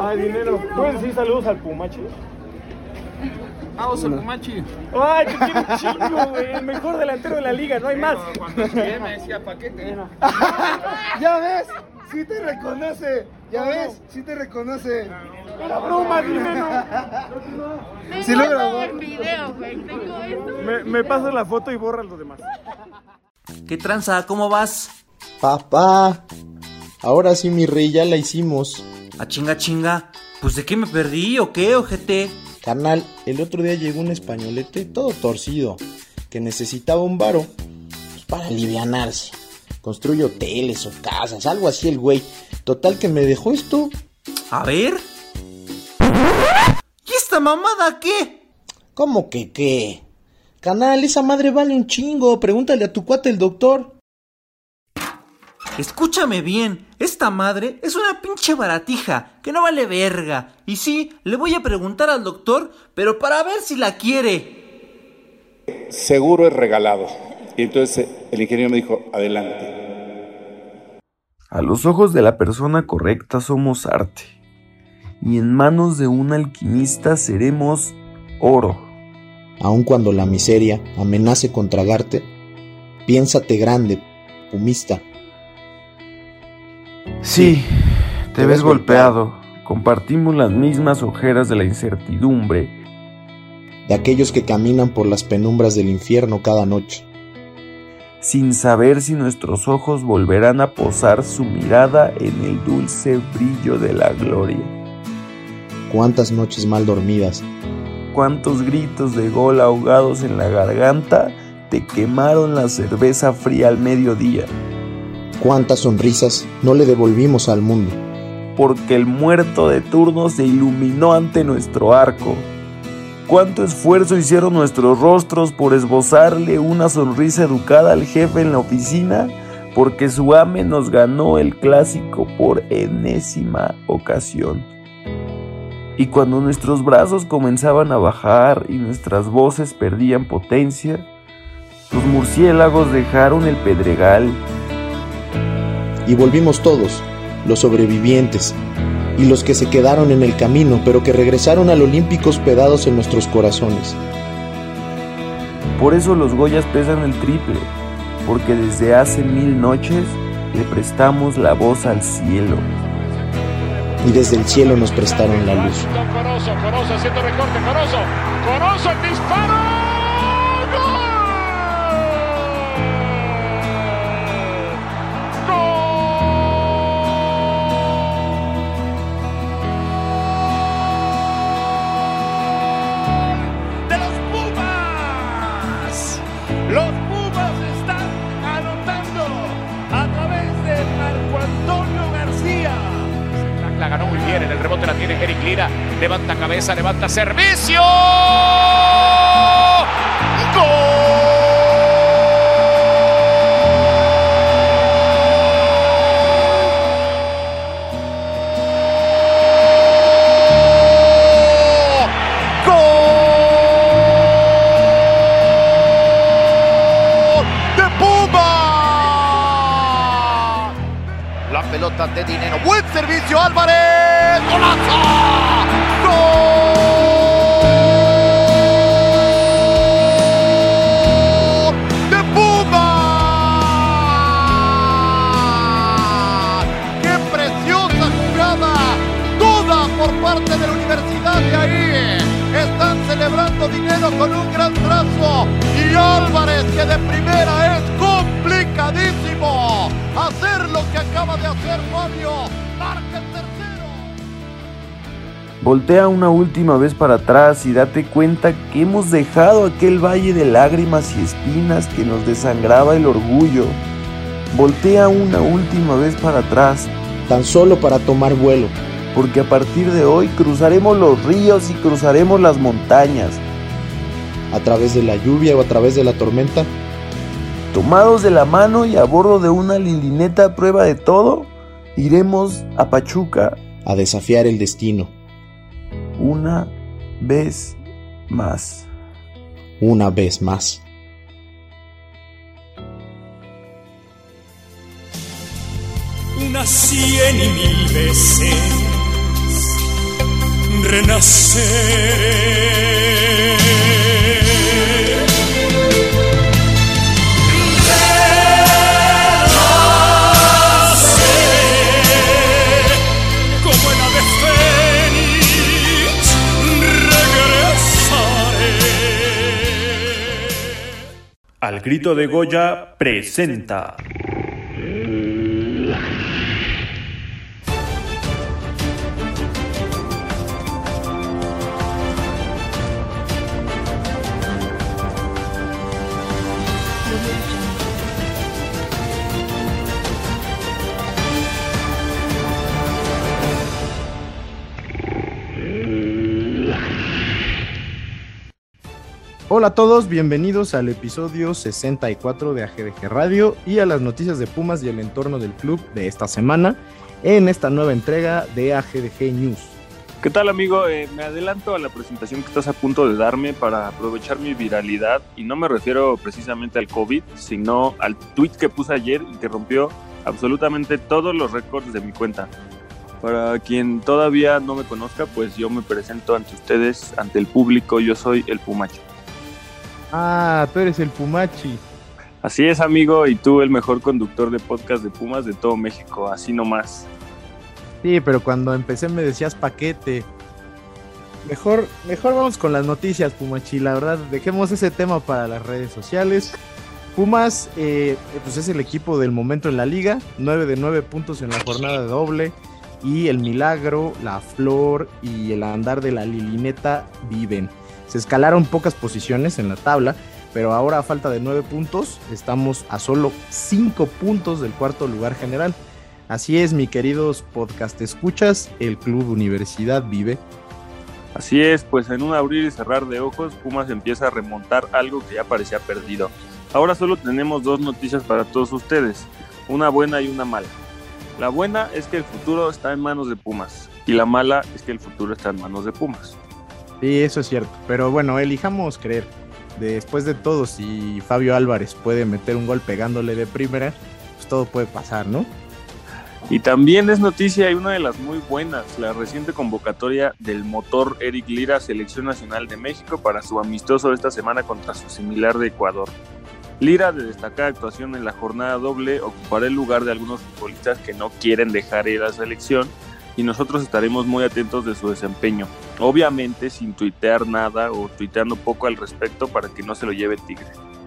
Ay, dinero. ¿Puedes decir saludos al Pumachi? Vamos a Pumachi. Ay, que tiene un chingo, güey. El mejor delantero de la liga, no hay más. Cuando llegué me decía paquete. Ya ves, sí te reconoce. Ya ves, sí te reconoce. Era broma, dinero. Tengo Sí lo grabó. en video, güey. Tengo esto. Me, me pasas la foto y borras lo demás. ¿Qué tranza? ¿Cómo vas? Papá, ahora sí mi rey, ya la hicimos. A chinga chinga. Pues de qué me perdí o qué, ojete. Carnal, el otro día llegó un españolete todo torcido, que necesitaba un varo pues, para alivianarse. Construye hoteles o casas, algo así el güey. Total que me dejó esto. A ver. ¿Y esta mamada qué? ¿Cómo que qué? Canal, esa madre vale un chingo. Pregúntale a tu cuate el doctor. Escúchame bien, esta madre es una pinche baratija que no vale verga. Y sí, le voy a preguntar al doctor, pero para ver si la quiere. seguro es regalado. Y entonces el ingeniero me dijo, adelante. A los ojos de la persona correcta somos arte, y en manos de un alquimista seremos oro. Aun cuando la miseria amenace con tragarte, piénsate grande, pumista. Sí, te ves golpeado. Compartimos las mismas ojeras de la incertidumbre. de aquellos que caminan por las penumbras del infierno cada noche. sin saber si nuestros ojos volverán a posar su mirada en el dulce brillo de la gloria. Cuántas noches mal dormidas, Cuántos gritos de gol ahogados en la garganta te quemaron la cerveza fría al mediodía, cuántas sonrisas no le devolvimos al mundo. porque el muerto de turno se iluminó ante nuestro arco. Cuánto esfuerzo hicieron nuestros rostros por esbozarle una sonrisa educada al jefe en la oficina, porque su ame nos ganó el clásico por enésima ocasión. Y cuando nuestros brazos comenzaban a bajar y nuestras voces perdían potencia, los murciélagos dejaron el pedregal Y volvimos todos, los sobrevivientes, y los que se quedaron en el camino, pero que regresaron al olímpico hospedados en nuestros corazones. Por eso los Goyas pesan el triple, porque desde hace mil noches le prestamos la voz al cielo. Y desde el cielo nos prestaron la luz. Corozo, Corozo haciendo recorte, Corozo, Corozo el disparo. La ganó muy bien, en el rebote la tiene Eric Lira, levanta cabeza, levanta servicio. ¡Gol! Pelota de dinero. Buen servicio, Álvarez. ¡Golazo! ¡Gol! ¡De Puma! ¡Qué preciosa jugada! Toda por parte de la Universidad de ahí. Están celebrando dinero con un gran trazo. Y Álvarez, que de primera es complicadísimo hacer lo que acaba de hacer Fabio. Voltea una última vez para atrás y date cuenta que hemos dejado aquel valle de lágrimas y espinas que nos desangraba el orgullo. Voltea una última vez para atrás, Tan solo para tomar vuelo, porque a partir de hoy cruzaremos los ríos y cruzaremos las montañas. a través de la lluvia o a través de la tormenta, Tomados de la mano y a bordo de una lilineta a prueba de todo, iremos a Pachuca a desafiar el destino, una vez más. una vez más. unas cien y mil veces renacer. Al grito de Goya presenta. Hola a todos, bienvenidos al episodio 64 de AGDG Radio y a las noticias de Pumas y el entorno del club de esta semana en esta nueva entrega de AGDG News. ¿Qué tal amigo? Eh, me adelanto a la presentación que estás a punto de darme para aprovechar mi viralidad y no me refiero precisamente al COVID, sino al tweet que puse ayer y que rompió absolutamente todos los récords de mi cuenta. Para quien todavía no me conozca, pues yo me presento ante ustedes, ante el público, yo soy el Pumacho. Ah, tú eres el Pumachi. Así es amigo, y tú el mejor conductor de podcast de Pumas de todo México, así nomás. Sí, pero cuando empecé me decías paquete. Mejor, mejor vamos con las noticias, Pumachi. La verdad, dejemos ese tema para las redes sociales. Pumas, eh, pues es el equipo del momento en la liga. 9 de 9 puntos en la jornada de doble. Y el milagro, la flor y el andar de la lilineta viven. Se escalaron pocas posiciones en la tabla, pero ahora a falta de 9 puntos, estamos a solo 5 puntos del cuarto lugar general. Así es, mi queridos podcast escuchas, el Club Universidad vive. Así es, pues en un abrir y cerrar de ojos, Pumas empieza a remontar algo que ya parecía perdido. Ahora solo tenemos dos noticias para todos ustedes, una buena y una mala. La buena es que el futuro está en manos de Pumas y la mala es que el futuro está en manos de Pumas. Sí, eso es cierto, pero bueno, elijamos creer. Después de todo, si Fabio Álvarez puede meter un gol pegándole de primera, pues todo puede pasar, ¿no? Y también es noticia y una de las muy buenas, la reciente convocatoria del motor Eric Lira Selección Nacional de México para su amistoso esta semana contra su similar de Ecuador. Lira, de destacada actuación en la jornada doble, ocupará el lugar de algunos futbolistas que no quieren dejar ir a la selección y nosotros estaremos muy atentos de su desempeño. Obviamente sin tuitear nada o tuiteando poco al respecto para que no se lo lleve Tigre.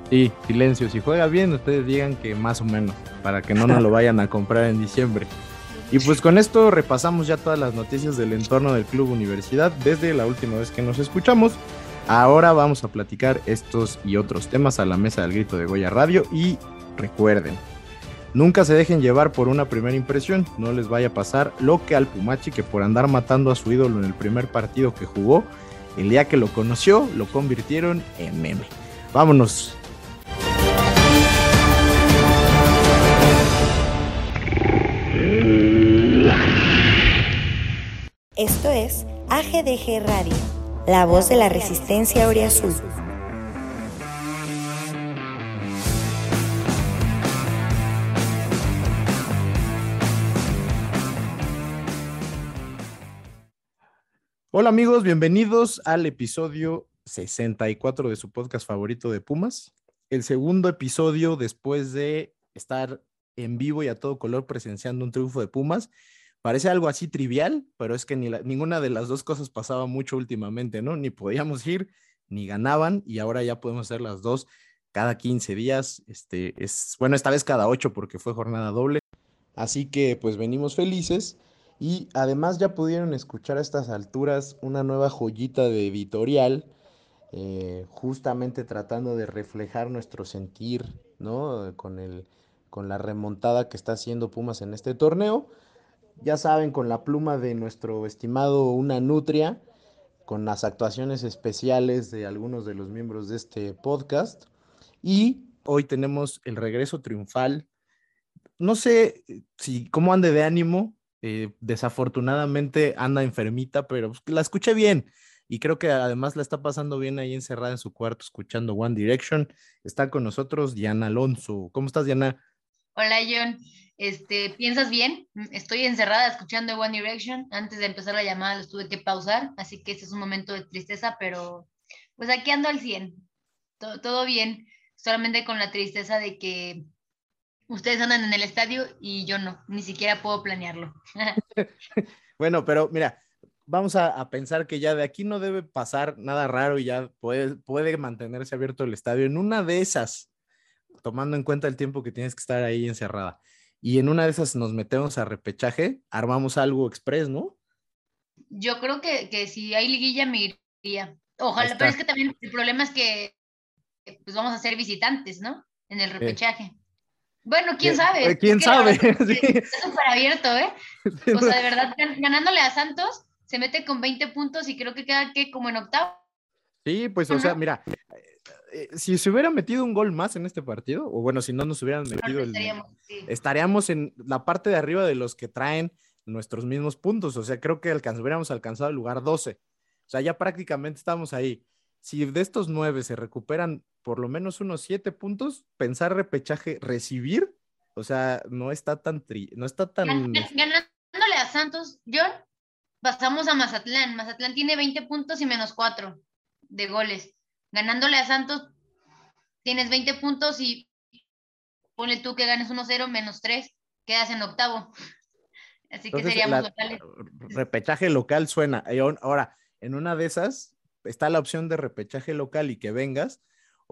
Sí, silencio. Si juega bien, ustedes digan que más o menos, para que no nos lo vayan a comprar en diciembre. Y pues con esto repasamos ya todas las noticias del entorno del Club Universidad desde la última vez que nos escuchamos. Ahora vamos a platicar estos y otros temas a la mesa del grito de Goya Radio y recuerden, nunca se dejen llevar por una primera impresión, no les vaya a pasar lo que al Pumachi que por andar matando a su ídolo en el primer partido que jugó, el día que lo conoció, lo convirtieron en meme. Vámonos. Esto es AGDG Radio, la voz de la resistencia Azul. Hola amigos, bienvenidos al episodio 64 de su podcast favorito de Pumas. El segundo episodio después de estar en vivo y a todo color presenciando un triunfo de Pumas. Parece algo así trivial, pero es que ninguna de las dos cosas pasaba mucho últimamente, ¿no? Ni podíamos ir, ni ganaban, y ahora ya podemos hacer las dos cada 15 días. Este es, bueno, esta vez cada 8 porque fue jornada doble. Así que pues venimos felices. Y además ya pudieron escuchar a estas alturas una nueva joyita de editorial, eh, justamente tratando de reflejar nuestro sentir, ¿no? Con, el, con la remontada que está haciendo Pumas en este torneo. Ya saben, con la pluma de nuestro estimado Una Nutria, con las actuaciones especiales de algunos de los miembros de este podcast. Y hoy tenemos el regreso triunfal. No sé si cómo ande de ánimo, eh, desafortunadamente anda enfermita, pero la escuché bien y creo que además la está pasando bien ahí encerrada en su cuarto escuchando One Direction. Está con nosotros Diana Alonso. ¿Cómo estás, Diana? Hola, John. Este, ¿piensas bien? Estoy encerrada escuchando One Direction. Antes de empezar la llamada los tuve que pausar, así que este es un momento de tristeza, pero pues aquí ando al 100. Todo, todo bien, solamente con la tristeza de que ustedes andan en el estadio y yo no, ni siquiera puedo planearlo. Bueno, pero mira, vamos a, a pensar que ya de aquí no debe pasar nada raro y ya puede, puede mantenerse abierto el estadio. En una de esas, tomando en cuenta el tiempo que tienes que estar ahí encerrada, y en una de esas nos metemos a repechaje, armamos algo express, ¿no? Yo creo que, que si hay liguilla me iría. Ojalá, pero es que también el problema es que pues vamos a ser visitantes, ¿no? En el repechaje. Bueno, quién Eh, sabe. eh, quién Es que la sabe, verdad sí. Está súper abierto, ¿eh? O sea, de verdad, gan- ganándole a Santos, se mete con 20 puntos y creo que queda que como en octavo. Sí, pues, o sea, mira, eh, si se hubiera metido un gol más en este partido, o bueno, si no nos hubieran metido el, estaríamos, sí. estaríamos en la parte de arriba de los que traen nuestros mismos puntos. O sea, creo que alcanz- hubiéramos alcanzado el lugar 12. O sea, ya prácticamente estamos ahí. Si de estos nueve se recuperan por lo menos unos siete puntos, pensar repechaje, recibir, o sea, no está tan tri- no está tan. Gan- gan- Ganándole a Santos, John, pasamos a Mazatlán. Mazatlán tiene 20 puntos y menos 4 de goles. Ganándole a Santos, tienes 20 puntos y ponle tú que ganes 1-0 menos 3, quedas en octavo. Así que seríamos la- locales. repechaje local suena. Ahora, en una de esas está la opción de repechaje local y que vengas,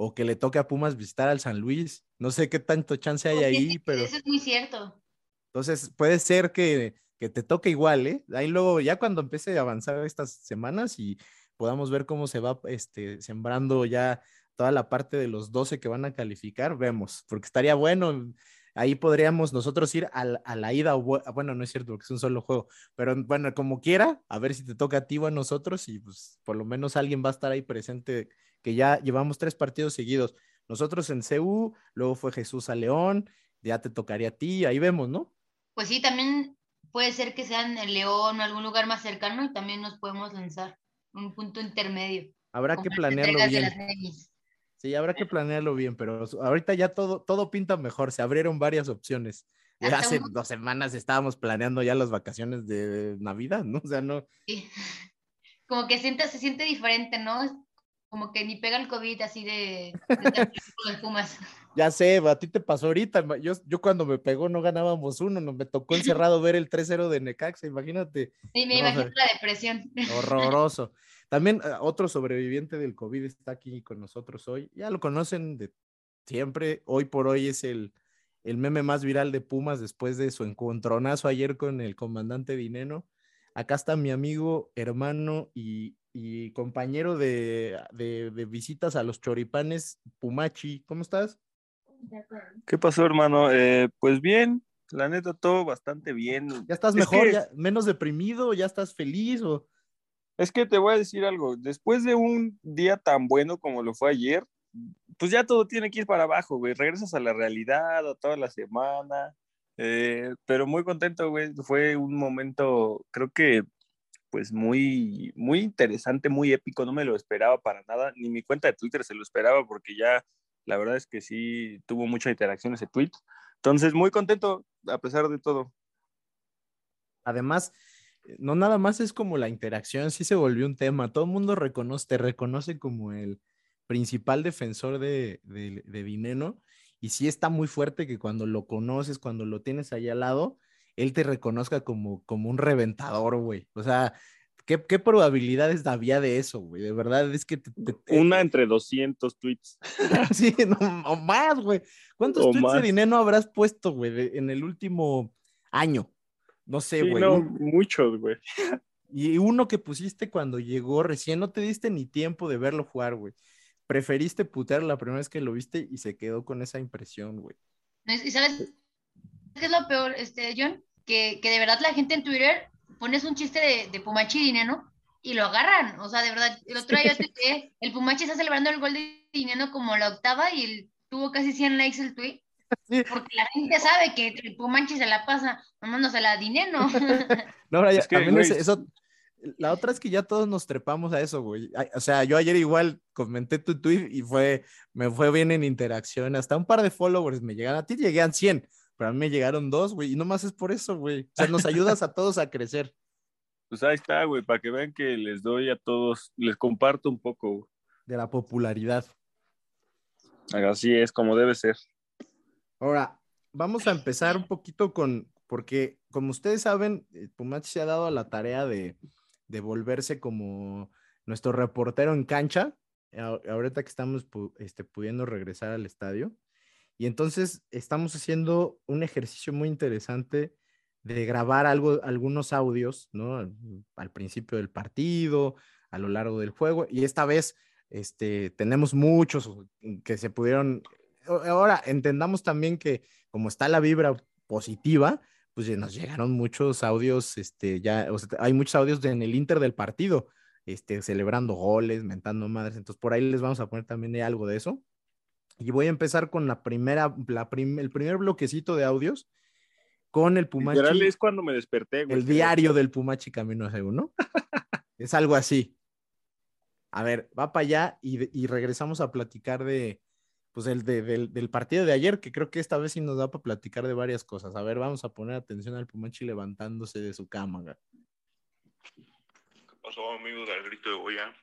o que le toque a Pumas visitar al San Luis. No sé qué tanto chance hay ahí, pero Eso es muy cierto. entonces puede ser que, que te toque igual, ¿eh? Ahí luego, ya cuando empiece a avanzar estas semanas y podamos ver cómo se va este, sembrando ya toda la parte de los 12 que van a calificar, vemos, porque estaría bueno. Ahí podríamos nosotros ir al- a, la ida, bueno, no es cierto, porque es un solo juego, pero bueno, como quiera, a ver si te toca a ti o a nosotros y pues por lo menos alguien va a estar ahí presente, que ya llevamos tres partidos seguidos. Nosotros en CU, luego fue Jesús a León, ya te tocaría a ti, ahí vemos, ¿no? Pues sí, también puede ser que sean el León o algún lugar más cercano y también nos podemos lanzar un punto intermedio. Habrá que planearlo bien. Sí, habrá que planearlo bien, pero ahorita ya todo, todo pinta mejor, se abrieron varias opciones. Ya Hasta hace un- dos semanas estábamos planeando ya las vacaciones de Navidad, ¿no? O sea, no, Sí. Como que siente, se siente diferente, ¿no? Como que ni pega el COVID así de, de los Pumas. ya sé, a ti te pasó ahorita, yo, yo cuando me pegó no ganábamos uno, no me tocó encerrado ver el 3-0 de Necaxa, imagínate, Sí, me No, o imagino sea, la depresión. horroroso. También eh, otro sobreviviente del COVID está aquí con nosotros hoy, ya lo conocen de siempre, hoy por hoy es el, el meme más viral de Pumas después de su encontronazo ayer con el comandante Dineno. Acá está mi amigo, hermano y, y compañero de, de- de visitas a los choripanes, Pumachi. ¿Cómo estás? ¿Qué pasó, hermano? Eh, pues bien, la neta, todo bastante bien. ¿Ya estás Es mejor, que- ya menos deprimido, ya estás feliz o Es que te voy a decir algo, después de un día tan bueno como lo fue ayer, pues ya todo tiene que ir para abajo, güey. Regresas a la realidad, a toda la semana, eh, pero muy contento, güey. Fue un momento, creo que, pues muy, muy interesante, muy épico. No me lo esperaba para nada, ni mi cuenta de Twitter se lo esperaba porque ya, la verdad es que sí tuvo mucha interacción ese tweet. Entonces, muy contento a pesar de todo. Además, eh, no nada más es como la interacción, sí se volvió un tema. Todo el mundo reconoce, te reconoce como el principal defensor de, de, de Dineno. Y sí está muy fuerte que cuando lo conoces, cuando lo tienes ahí al lado, él te reconozca como, como un reventador, güey. O sea, ¿qué, qué probabilidades había de eso, güey? De verdad, es que... te- te- te- Una entre 200 tweets. sí, no, o más, güey. ¿Cuántos O tweets de más. Dineno habrás puesto, güey, en el último año? No sé, Sí, güey. no, muchos, güey. y uno que pusiste cuando llegó recién, no te diste ni tiempo de verlo jugar, güey. Preferiste putear la primera vez que lo viste y se quedó con esa impresión, güey. ¿Y sabes qué es lo peor, este, John? Que, que de verdad la gente en Twitter pones un chiste de, de Pumachi y Dineno y lo agarran. O sea, de verdad, el otro día yo tuiteé, el Pumachi está celebrando el gol de Dineno como la octava y el- tuvo casi 100 likes el tweet. Porque la gente sabe que el Pumachi se la pasa mamándosela a Dineno. No, ahora ya- Es que, también es- eso, la otra es que ya todos nos trepamos a eso, güey. O sea, yo ayer igual comenté tu tweet y fue, me fue bien en interacción. Hasta un par de followers me llegan. A ti llegan 100, pero a mí me llegaron dos, güey, y nomás es por eso, güey. O sea, nos ayudas a todos a crecer. Pues ahí está, güey, para que vean que les doy a todos, les comparto un poco. güey. De la popularidad. Así es, como debe ser. Ahora, vamos a empezar un poquito con, porque como ustedes saben, eh, Pumachi se ha dado a la tarea de, de volverse como nuestro reportero en cancha, ahorita que estamos este, pudiendo regresar al estadio. Y entonces estamos haciendo un ejercicio muy interesante de grabar algo, algunos audios, ¿no? Al, principio del partido, a lo largo del juego. Y esta vez este, tenemos muchos que se pudieron... Ahora, entendamos también que como está la vibra positiva, pues nos llegaron muchos audios, este, ya, hay muchos audios en el Inter del partido, este, celebrando goles, mentando madres, entonces por ahí les vamos a poner también algo de eso. Y voy a empezar con la primera, la prim- el primer bloquecito de audios con el Pumachi, Literal es cuando me desperté, güey. el diario del Pumachi Camino a uno. es algo así. A ver, va para allá y, y regresamos a platicar de, pues, el de- del, del partido de ayer, que creo que esta vez sí nos da para platicar de varias cosas. A ver, vamos a poner atención al Pumachi levantándose de su cama. güey. ¿Qué pasó, amigos del grito de Goya?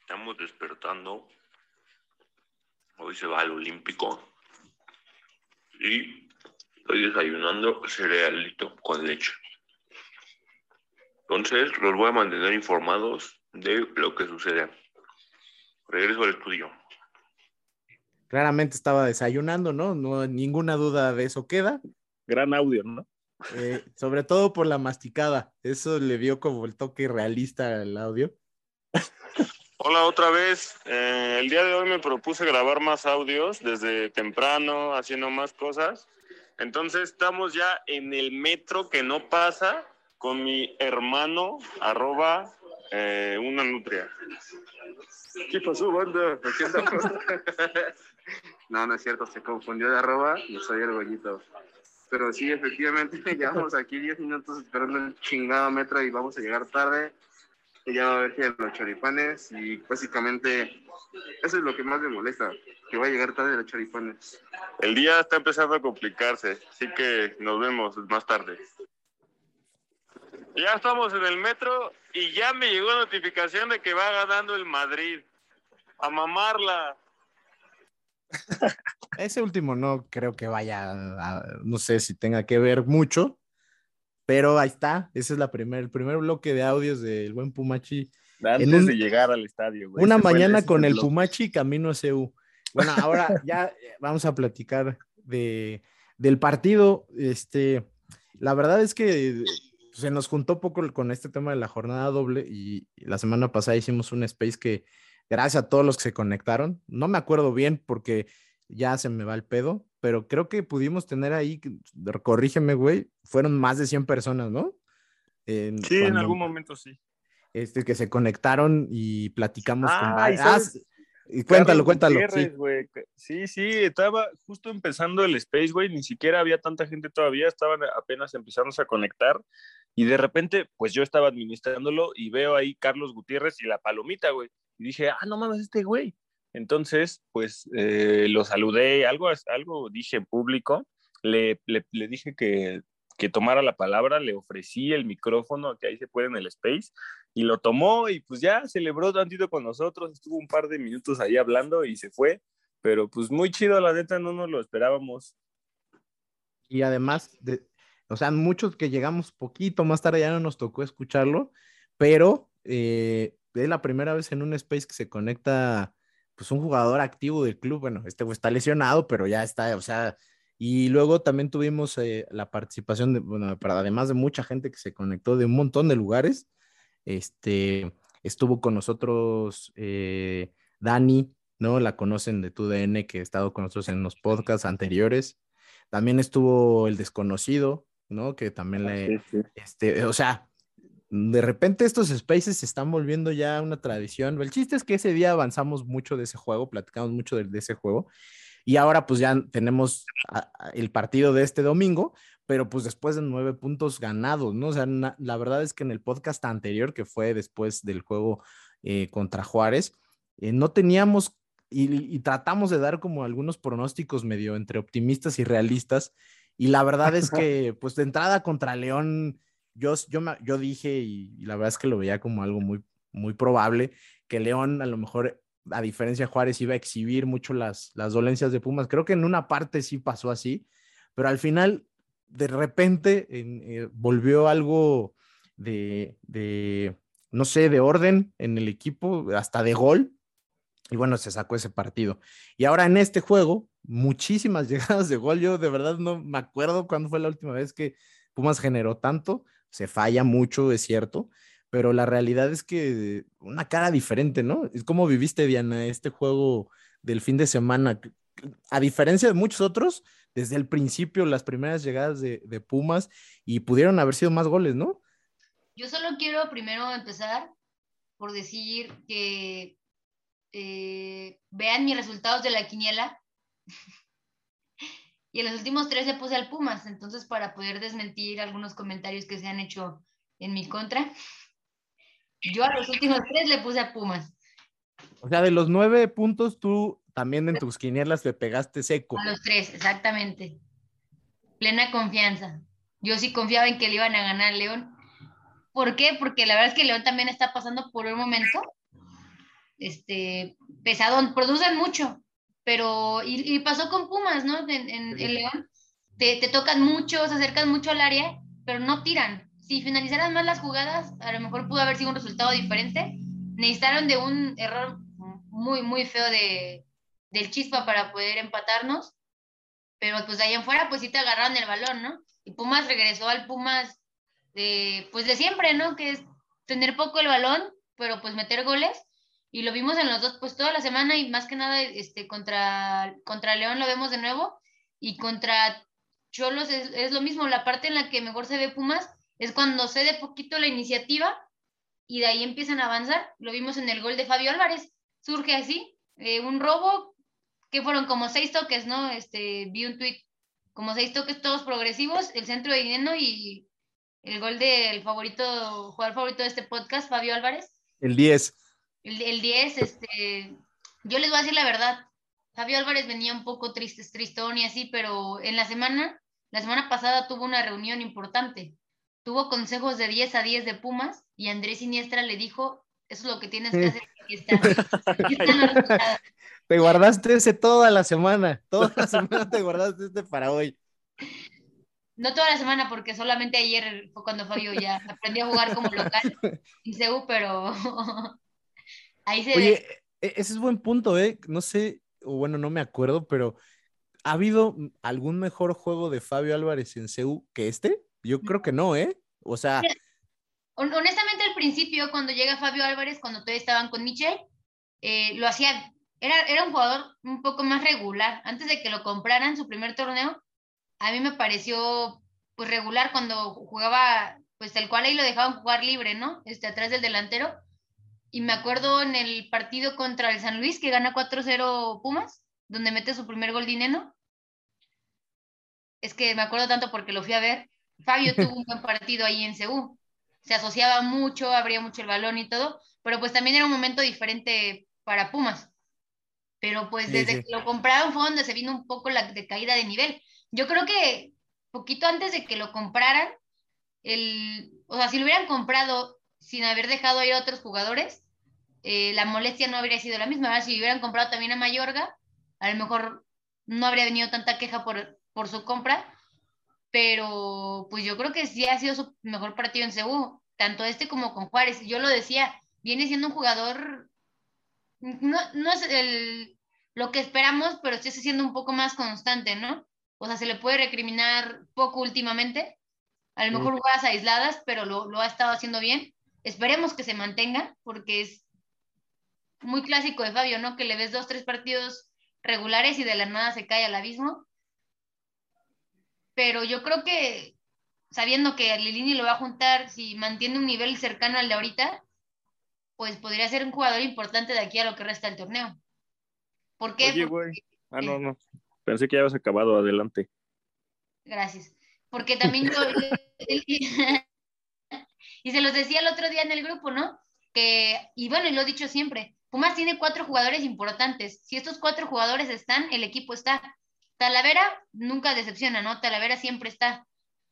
Estamos despertando. Hoy se va al Olímpico. Y estoy desayunando cerealito con leche. Entonces, los voy a mantener informados de lo que sucede. Regreso al estudio. Claramente estaba desayunando, ¿no? No, ninguna duda de eso queda. Gran audio, ¿no? Eh, sobre todo por la masticada. Eso le dio como el toque realista al audio. Hola otra vez. Eh, el día de hoy me propuse grabar más audios desde temprano, haciendo más cosas. Entonces estamos ya en el metro que no pasa con mi hermano, arroba eh, una nutria. ¿Qué pasó, banda? Andamos. no, no es cierto, se confundió de arroba, yo soy el gollito. Pero sí, efectivamente, llevamos aquí 10 minutos esperando el chingado metro y vamos a llegar tarde. Y ya va a ver que los choripanes y básicamente eso es lo que más me molesta, que va a llegar tarde los choripanes. El día está empezando a complicarse, así que nos vemos más tarde. Ya estamos en el metro y ya me llegó notificación de que va ganando el Madrid. A mamarla. Ese último no creo que vaya, a- no sé si tenga que ver mucho, pero ahí está. Ese es la primer, el primer bloque de audios del buen Pumachi. Antes un- de llegar al estadio, güey. Una mañana con el. Pumachi camino a CU. Bueno, ahora ya eh, vamos a platicar de, del partido. Este, la verdad es que eh, se nos juntó poco con este tema de la jornada doble y la semana pasada hicimos un space que gracias a todos los que se conectaron. No me acuerdo bien porque ya se me va el pedo, pero creo que pudimos tener ahí, corrígeme, güey, fueron más de 100 personas, ¿no? En- Sí, en algún momento sí. este, que se conectaron y platicamos con Ah. ¿y sabes? y cuéntalo, cuéntalo. Sí. Sí, sí, estaba justo empezando el Space, güey. Ni siquiera había tanta gente todavía, estaban apenas empezando a conectar. Y de repente, pues yo estaba administrándolo y veo ahí Carlos Gutiérrez y la palomita, güey. Y dije, ah, no mames, este güey. Entonces, pues eh, lo saludé, algo, algo dije público. Le, le, le dije que, que tomara la palabra, le ofrecí el micrófono, que ahí se puede en el Space, y lo tomó y pues ya celebró tantito con nosotros, estuvo un par de minutos ahí hablando y se fue, pero pues muy chido, la neta, no nos lo esperábamos. Y además, de, o sea, muchos que llegamos poquito más tarde ya no nos tocó escucharlo, pero eh, es la primera vez en un space que se conecta pues un jugador activo del club. Bueno, este está lesionado, pero ya está, o sea, y luego también tuvimos eh, la participación de, bueno, para, además de mucha gente que se conectó de un montón de lugares, este, estuvo con nosotros eh, Dani, ¿no? La conocen de TUDN, que ha estado con nosotros en los podcasts anteriores. También estuvo el desconocido, ¿no? Que también le, Sí, sí. este, o sea, de repente estos spaces se están volviendo ya una tradición. El chiste es que ese día avanzamos mucho de ese juego, platicamos mucho de, de ese juego. Y ahora pues ya tenemos a- a- el partido de este domingo, pero pues después de nueve puntos ganados, ¿no? O sea, na- la verdad es que en el podcast anterior, que fue después del juego eh, contra Juárez, eh, no teníamos y, y tratamos de dar como algunos pronósticos medio entre optimistas y realistas. Y la verdad es que, pues de entrada contra León, yo, yo, yo dije, y, y la verdad es que lo veía como algo muy, muy probable, que León a lo mejor, a diferencia de Juárez, iba a exhibir mucho las, las dolencias de Pumas. Creo que en una parte sí pasó así, pero al final, de repente, en- eh, volvió algo de, de, no sé, de orden en el equipo, hasta de gol. Y bueno, se sacó ese partido. Y ahora en este juego, muchísimas llegadas de gol. Yo de verdad no me acuerdo cuándo fue la última vez que Pumas generó tanto. Se falla mucho, es cierto, pero la realidad es que una cara diferente, ¿no? ¿Cómo viviste, Diana, este juego del fin de semana? A diferencia de muchos otros, desde el principio, las primeras llegadas de, de Pumas y pudieron haber sido más goles, ¿no? Yo solo quiero primero empezar por decir que eh, vean mis resultados de la quiniela. y en los últimos tres le puse al Pumas, entonces para poder desmentir algunos comentarios que se han hecho en mi contra, yo a los últimos tres le puse a Pumas. O sea, de los nueve puntos, tú también en tus quinielas le pegaste seco. A los tres, exactamente. Plena confianza. Yo sí confiaba en que le iban a ganar a León. ¿Por qué? Porque la verdad es que León también está pasando por un momento este, pesadón. Producen mucho, pero. Y, y pasó con Pumas, ¿no? En, en- en León. Te, te tocan mucho, se acercan mucho al área, pero no tiran. Si finalizaran más las jugadas, a lo mejor pudo haber sido un resultado diferente. Necesitaron de un error muy, muy feo de, del Chispa para poder empatarnos pero pues de ahí en fuera pues sí te agarraron el balón, ¿no? Y Pumas regresó al Pumas de, pues de siempre, ¿no? Que es tener poco el balón, pero pues meter goles. Y lo vimos en los dos, pues toda la semana y más que nada este, contra, contra León lo vemos de nuevo. Y contra Cholos es, lo mismo, la parte en la que mejor se ve Pumas es cuando cede poquito la iniciativa y de ahí empiezan a avanzar. Lo vimos en el gol de Fabio Álvarez. Surge así, eh, un robo, que fueron como seis toques, ¿no? Este, vi un tuit, como seis toques todos progresivos, el centro de dinero y el gol del favorito, jugador favorito de este podcast, Fabio Álvarez. El 10. El, el 10, este, yo les voy a decir la verdad, Fabio Álvarez venía un poco triste, tristón y así, pero en la semana, la semana pasada tuvo una reunión importante. Tuvo consejos de 10 a 10 de Pumas y Andrés Siniestra le dijo, eso es lo que tienes que hacer. Aquí está. Aquí resultados. Te guardaste ese toda la semana. Toda la semana te guardaste este para hoy. No toda la semana, porque solamente ayer fue cuando Fabio ya aprendió a jugar como local en CEU, pero ahí se Oye, ve. e- ese es buen punto, ¿eh? No sé, o bueno, no me acuerdo, pero ¿ha habido algún mejor juego de Fabio Álvarez en CU que este? Yo creo que no, ¿eh? O sea, Honestamente, al principio, cuando llega Fabio Álvarez, cuando todavía estaban con Michel, eh, lo hacía, era, era un jugador un poco más regular. Antes de que lo compraran su primer torneo, a mí me pareció pues regular cuando jugaba, pues tal cual ahí lo dejaban jugar libre, ¿no? Este, atrás del delantero. Y me acuerdo en el partido contra el San Luis, que gana 4-0 Pumas, donde mete su primer gol Dineno. Es que me acuerdo tanto porque lo fui a ver. Fabio tuvo un buen partido ahí en Ceú. Se asociaba mucho, abría mucho el balón y todo, pero pues también era un momento diferente para Pumas. Pero pues Sí, desde sí. que lo compraron fue donde se vino un poco la decaída de nivel. Yo creo que poquito antes de que lo compraran, el, o sea, si lo hubieran comprado sin haber dejado ir a otros jugadores, eh, la molestia no habría sido la misma. Ahora, si hubieran comprado también a Mayorga, a lo mejor no habría venido tanta queja por, por su compra, pero pues yo creo que sí ha sido su mejor partido en Ceú, tanto este como con Juárez. Yo lo decía, viene siendo un jugador, no, no es el, lo que esperamos, pero sí está siendo un poco más constante, ¿no? O sea, se le puede recriminar poco últimamente, a lo mejor jugadas aisladas, pero lo, lo ha estado haciendo bien. Esperemos que se mantenga, porque es muy clásico de Fabio, ¿no? Que le ves dos, tres partidos regulares y de la nada se cae al abismo. Pero yo creo que sabiendo que Lilini lo va a juntar, si mantiene un nivel cercano al de ahorita, pues podría ser un jugador importante de aquí a lo que resta del torneo. ¿Por qué? Oye, Porque-. Ah, no, no. Pensé que ya habías acabado. Adelante. Gracias. Porque también yo, y se los decía el otro día en el grupo, ¿no? Que, y bueno, y lo he dicho siempre, Pumas tiene cuatro jugadores importantes. Si estos cuatro jugadores están, el equipo está. Talavera nunca decepciona, ¿no? Talavera siempre está.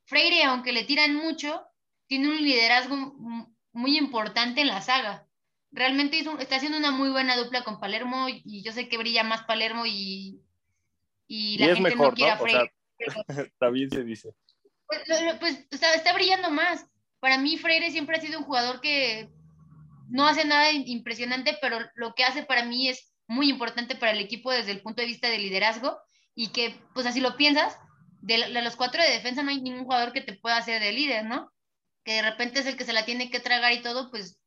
Freire, aunque le tiran mucho, tiene un liderazgo muy importante en la saga. Realmente está haciendo una muy buena dupla con Palermo y yo sé que brilla más Palermo y, y la y es gente mejor, no quiere a ¿no? O sea, Freire. también se dice. Pues, pues, o sea, está brillando más. Para mí, Freire siempre ha sido un jugador que no hace nada impresionante, pero lo que hace para mí es muy importante para el equipo desde el punto de vista de liderazgo y que, pues así lo piensas, de, los cuatro de defensa no hay ningún jugador que te pueda hacer de líder, ¿no? Que de repente es el que se la tiene que tragar y todo, pues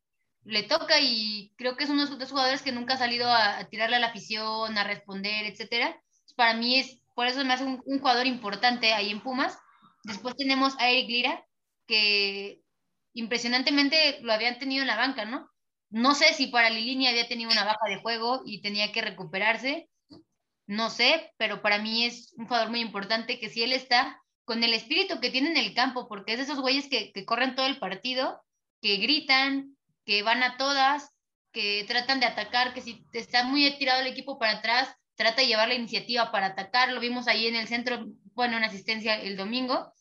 le toca y creo que es uno de esos jugadores que nunca ha salido a, a tirarle a la afición, a responder, etcétera. Para mí es, por eso me hace un, un jugador importante ahí en Pumas. Después tenemos a Eric Lira, que impresionantemente lo habían tenido en la banca, ¿no? No sé si para Lilini había tenido una baja de juego y tenía que recuperarse, no sé, pero para mí es un jugador muy importante que si él está con el espíritu que tiene en el campo, porque es de esos güeyes que, corren todo el partido, que gritan, que van a todas, que tratan de atacar, que si está muy tirado el equipo para atrás, trata de llevar la iniciativa para atacar, lo vimos ahí en el centro, bueno, una asistencia el domingo,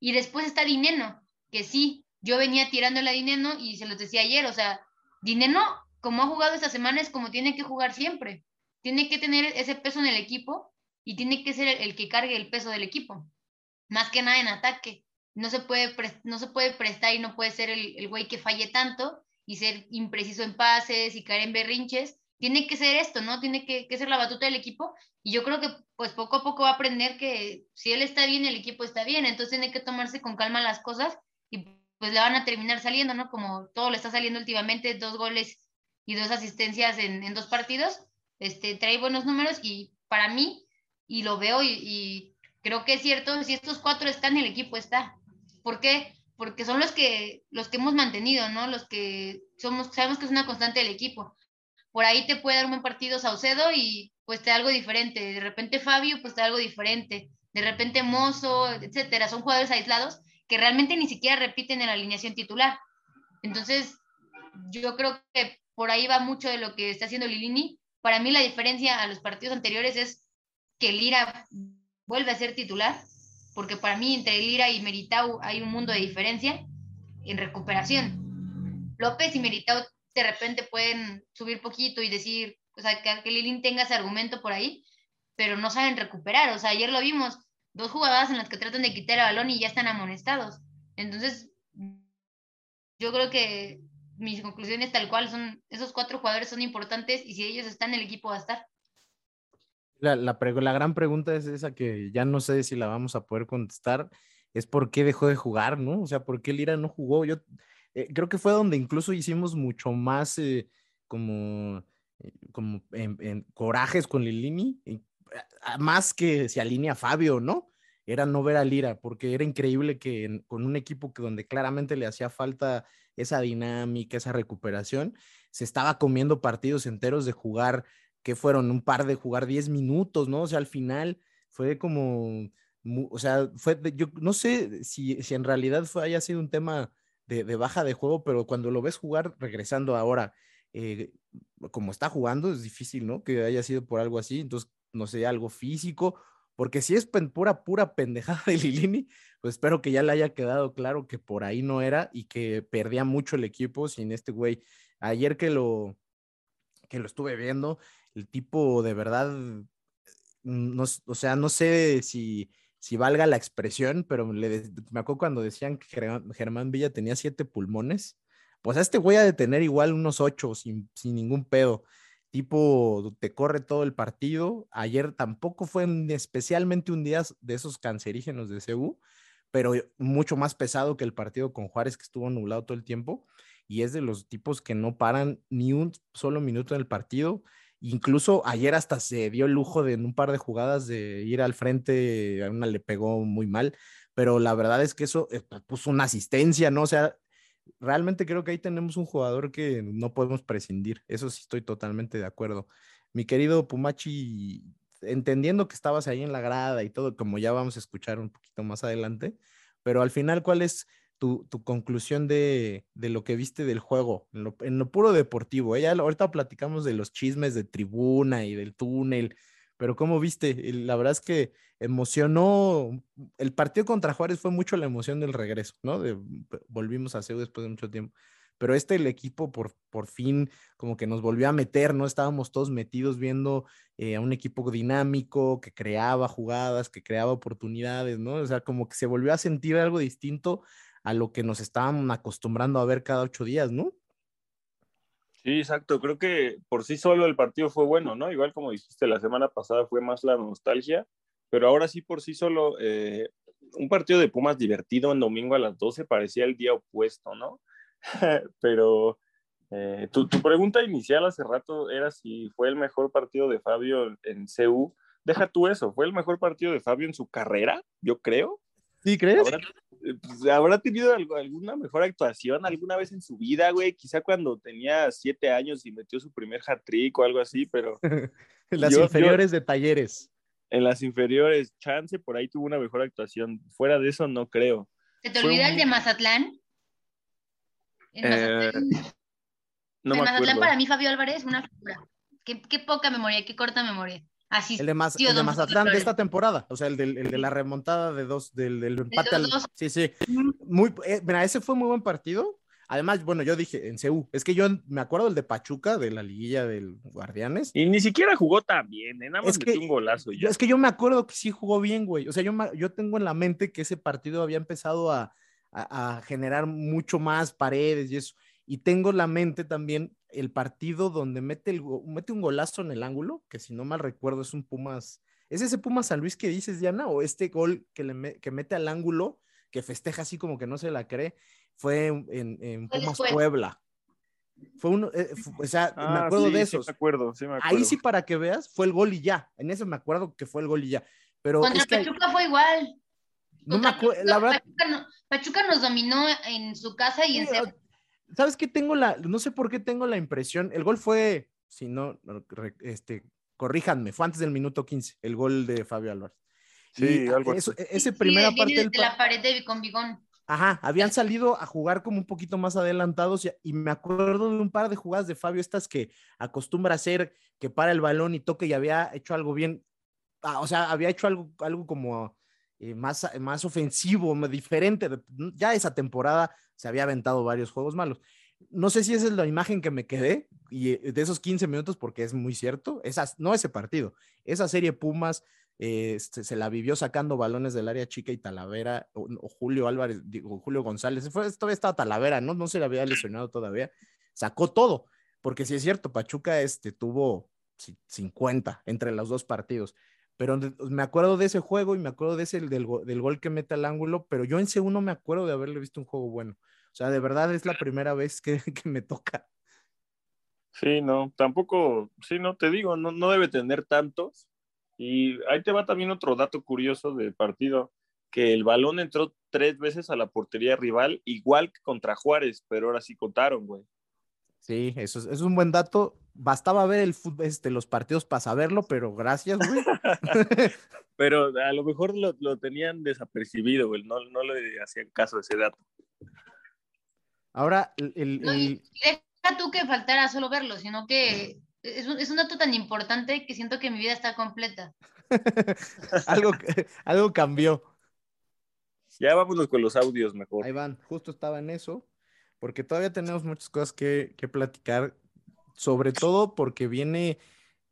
y después está Dineno, que sí, yo venía tirando a Dineno y se los decía ayer, o sea, Dineno, como ha jugado esta semana, es como tiene que jugar siempre, tiene que tener ese peso en el equipo y tiene que ser el, el que cargue el peso del equipo, más que nada en ataque. No se puede, no se puede prestar y no puede ser el, el güey que falle tanto y ser impreciso en pases y caer en berrinches. Tiene que ser esto, ¿no? Tiene que, que ser la batuta del equipo y yo creo que pues poco a poco va a aprender que si él está bien, el equipo está bien, entonces tiene que tomarse con calma las cosas y pues le van a terminar saliendo, ¿no? Como todo le está saliendo últimamente, dos goles y dos asistencias en, en dos partidos, este, trae buenos números y para mí, y lo veo y, y creo que es cierto, si estos cuatro están, el equipo está. ¿Por qué? Porque son los que, los que hemos mantenido, ¿no? Los que somos, sabemos que es una constante del equipo. Por ahí te puede dar un buen partido Saucedo y pues te da algo diferente. De repente Fabio, pues te da algo diferente. De repente Mozo, etcétera. Son jugadores aislados que realmente ni siquiera repiten en la alineación titular. Entonces, yo creo que por ahí va mucho de lo que está haciendo Lilini. Para mí la diferencia a los partidos anteriores es que Lira vuelve a ser titular, porque para mí entre Lira y Meritau hay un mundo de diferencia en recuperación. López y Meritau de repente pueden subir poquito y decir, o sea, que, que tenga ese argumento por ahí, pero no saben recuperar. O sea, ayer lo vimos, dos jugadas en las que tratan de quitar el balón y ya están amonestados. Entonces, yo creo que mis conclusiones tal cual son, esos cuatro jugadores son importantes y si ellos están, el equipo va a estar. La, la, gran pregunta es esa que ya no sé si la vamos a poder contestar, es por qué dejó de jugar, ¿no? O sea, ¿por qué Lira no jugó? Yo eh, creo que fue donde incluso hicimos mucho más eh, como, eh, como en, corajes con Lilini, más que se alinea Fabio, ¿no? Era no ver a Lira, porque era increíble que con un equipo que donde claramente le hacía falta esa dinámica, esa recuperación, se estaba comiendo partidos enteros de jugar que fueron un par de jugar 10 minutos, ¿no? O sea, al final fue como, o sea, fue, de- yo no sé si, si en realidad fue, haya sido un tema de, de baja de juego, pero cuando lo ves jugar regresando ahora, eh, como está jugando, es difícil, ¿no? Que haya sido por algo así, entonces, no sé, algo físico, porque si es pura, pura pendejada de Lilini, pues espero que ya le haya quedado claro que por ahí no era y que perdía mucho el equipo sin este güey. Ayer que lo, que lo estuve viendo, el tipo de verdad, no, o sea, no sé si, si valga la expresión, pero le me acuerdo cuando decían que Germán, Germán Villa tenía siete pulmones, pues a este güey ha de tener igual unos ocho sin, sin ningún pedo. Tipo, te corre todo el partido. Ayer tampoco fue especialmente un día de esos cancerígenos de CU, pero mucho más pesado que el partido con Juárez que estuvo nublado todo el tiempo y es de los tipos que no paran ni un solo minuto en el partido. Incluso ayer hasta se dio el lujo de en un par de jugadas de ir al frente, a una le pegó muy mal, pero la verdad es que eso eh, puso una asistencia, ¿no? O sea, realmente creo que ahí tenemos un jugador que no podemos prescindir. Eso sí estoy totalmente de acuerdo. Mi querido Pumachi, entendiendo que estabas ahí en la grada y todo, como ya vamos a escuchar un poquito más adelante, pero al final, ¿cuál es tu, tu conclusión de, de lo que viste del juego, en lo, puro deportivo? ¿eh? Ya ahorita platicamos de los chismes de tribuna y del túnel, pero ¿cómo viste? La verdad es que emocionó, el partido contra Juárez fue mucho la emoción del regreso, ¿no? Volvimos a CEU después de mucho tiempo. Pero este, el equipo por, por fin como que nos volvió a meter, ¿no? Estábamos todos metidos viendo eh, a un equipo dinámico que creaba jugadas, que creaba oportunidades, ¿no? O sea, como que se volvió a sentir algo distinto a lo que nos estaban acostumbrando a ver cada ocho días, ¿no? Sí, exacto. Creo que por sí solo el partido fue bueno, ¿no? Igual como dijiste, la semana pasada fue más la nostalgia, pero ahora sí por sí solo eh, un partido de Pumas divertido en domingo a las 12 parecía el día opuesto, ¿no? pero eh, tu, tu, pregunta inicial hace rato era si fue el mejor partido de Fabio en CU. Deja tú eso, fue el mejor partido de Fabio en su carrera, yo creo. ¿Sí crees? ¿Habrá, pues, ¿habrá tenido algo, alguna mejor actuación alguna vez en su vida, güey? Quizá cuando tenía siete años y metió su primer hat-trick o algo así, pero... en las yo, inferiores yo, de talleres. En las inferiores, chance por ahí tuvo una mejor actuación. Fuera de eso, no creo. ¿Se te olvida un... el de Mazatlán? En Mazatlán, Eh, no en me Mazatlán acuerdo. para mí Fabio Álvarez, una figura. Qué, qué poca memoria, qué corta memoria. Así El de, tío, el de Mazatlán de esta temporada, o sea, el, del- el de la remontada de dos, del, del empate al. 2-2. Sí, sí. Muy, eh, mira, ese fue muy buen partido. Además, bueno, yo dije en CU, es que yo me acuerdo el de Pachuca, de la liguilla del Guardianes. Y ni siquiera jugó tan bien, ¿eh? nada más Es metió que- un golazo. ya. es que yo me acuerdo que sí jugó bien, güey. O sea, yo, yo tengo en la mente que ese partido había empezado a, a- a generar mucho más paredes y eso. Y tengo en la mente también el partido donde mete, el, mete un golazo en el ángulo, que si no mal recuerdo es un Pumas. ¿Es ese Pumas San Luis que dices, Diana? ¿O este gol que, le me- que mete al ángulo, que festeja así como que no se la cree? Fue en, en- en Fue Pumas. Puebla. Fue uno, eh, o sea, me Ah, acuerdo sí, de sí esos. me acuerdo, sí me acuerdo. Ahí sí, para que veas, fue el gol y ya. En eso me acuerdo que fue el gol y ya. Pero Contra es que Pachuca fue igual. no me acuerdo, la verdad, Pachuca, no- Pachuca nos dominó en su casa y en Sí. ¿Sabes qué tengo la, no sé por qué tengo la impresión, el gol fue, si no, este, corríjanme, fue antes del minuto 15, el gol de Fabio Álvarez. Sí, Y algo eso- así. ese Sí, primera parte del pa- la pared de con Bigón. Ajá, habían salido a jugar como un poquito más adelantados y, y me acuerdo de un par de jugadas de Fabio, estas que acostumbra hacer, que para el balón y toque y había hecho algo bien, ah, o sea, había hecho algo, algo como eh, más, más ofensivo, más diferente. de- Ya esa temporada se había aventado varios juegos malos. No sé si esa es la imagen que me quedé y eh, de esos 15 minutos, porque es muy cierto, esas, no ese partido, esa serie Pumas eh, se la vivió sacando balones del área chica y Talavera, o, o Julio Álvarez, digo, Julio González, fue, todavía estaba Talavera, ¿no? No se le había lesionado todavía, sacó todo, porque sí es cierto, Pachuca este, tuvo ci- 50 entre los dos partidos, pero me acuerdo de ese juego y me acuerdo de ese, del, go- del gol que mete al ángulo, pero yo en C1 no me acuerdo de haberle visto un juego bueno. O sea, de verdad es la primera vez que, que me toca. Sí, no, tampoco, sí, no, te digo, no, no debe tener tantos. Y ahí te va también otro dato curioso del partido, que el balón entró tres veces a la portería rival, igual que contra Juárez, pero ahora sí contaron, güey. Sí, eso es, es un buen dato. Bastaba ver el fútbol, este, los partidos para saberlo, pero gracias, güey. Pero a lo mejor lo, lo tenían desapercibido, güey, no, no le hacían caso a ese dato. Ahora, el, el- No, y el- deja tú que faltara solo verlo, sino que es un, es un dato tan importante que siento que mi vida está completa. algo, algo cambió. Ya vámonos con los audios mejor. Ahí van, justo estaba en eso, porque todavía tenemos muchas cosas que, que platicar, sobre todo porque viene,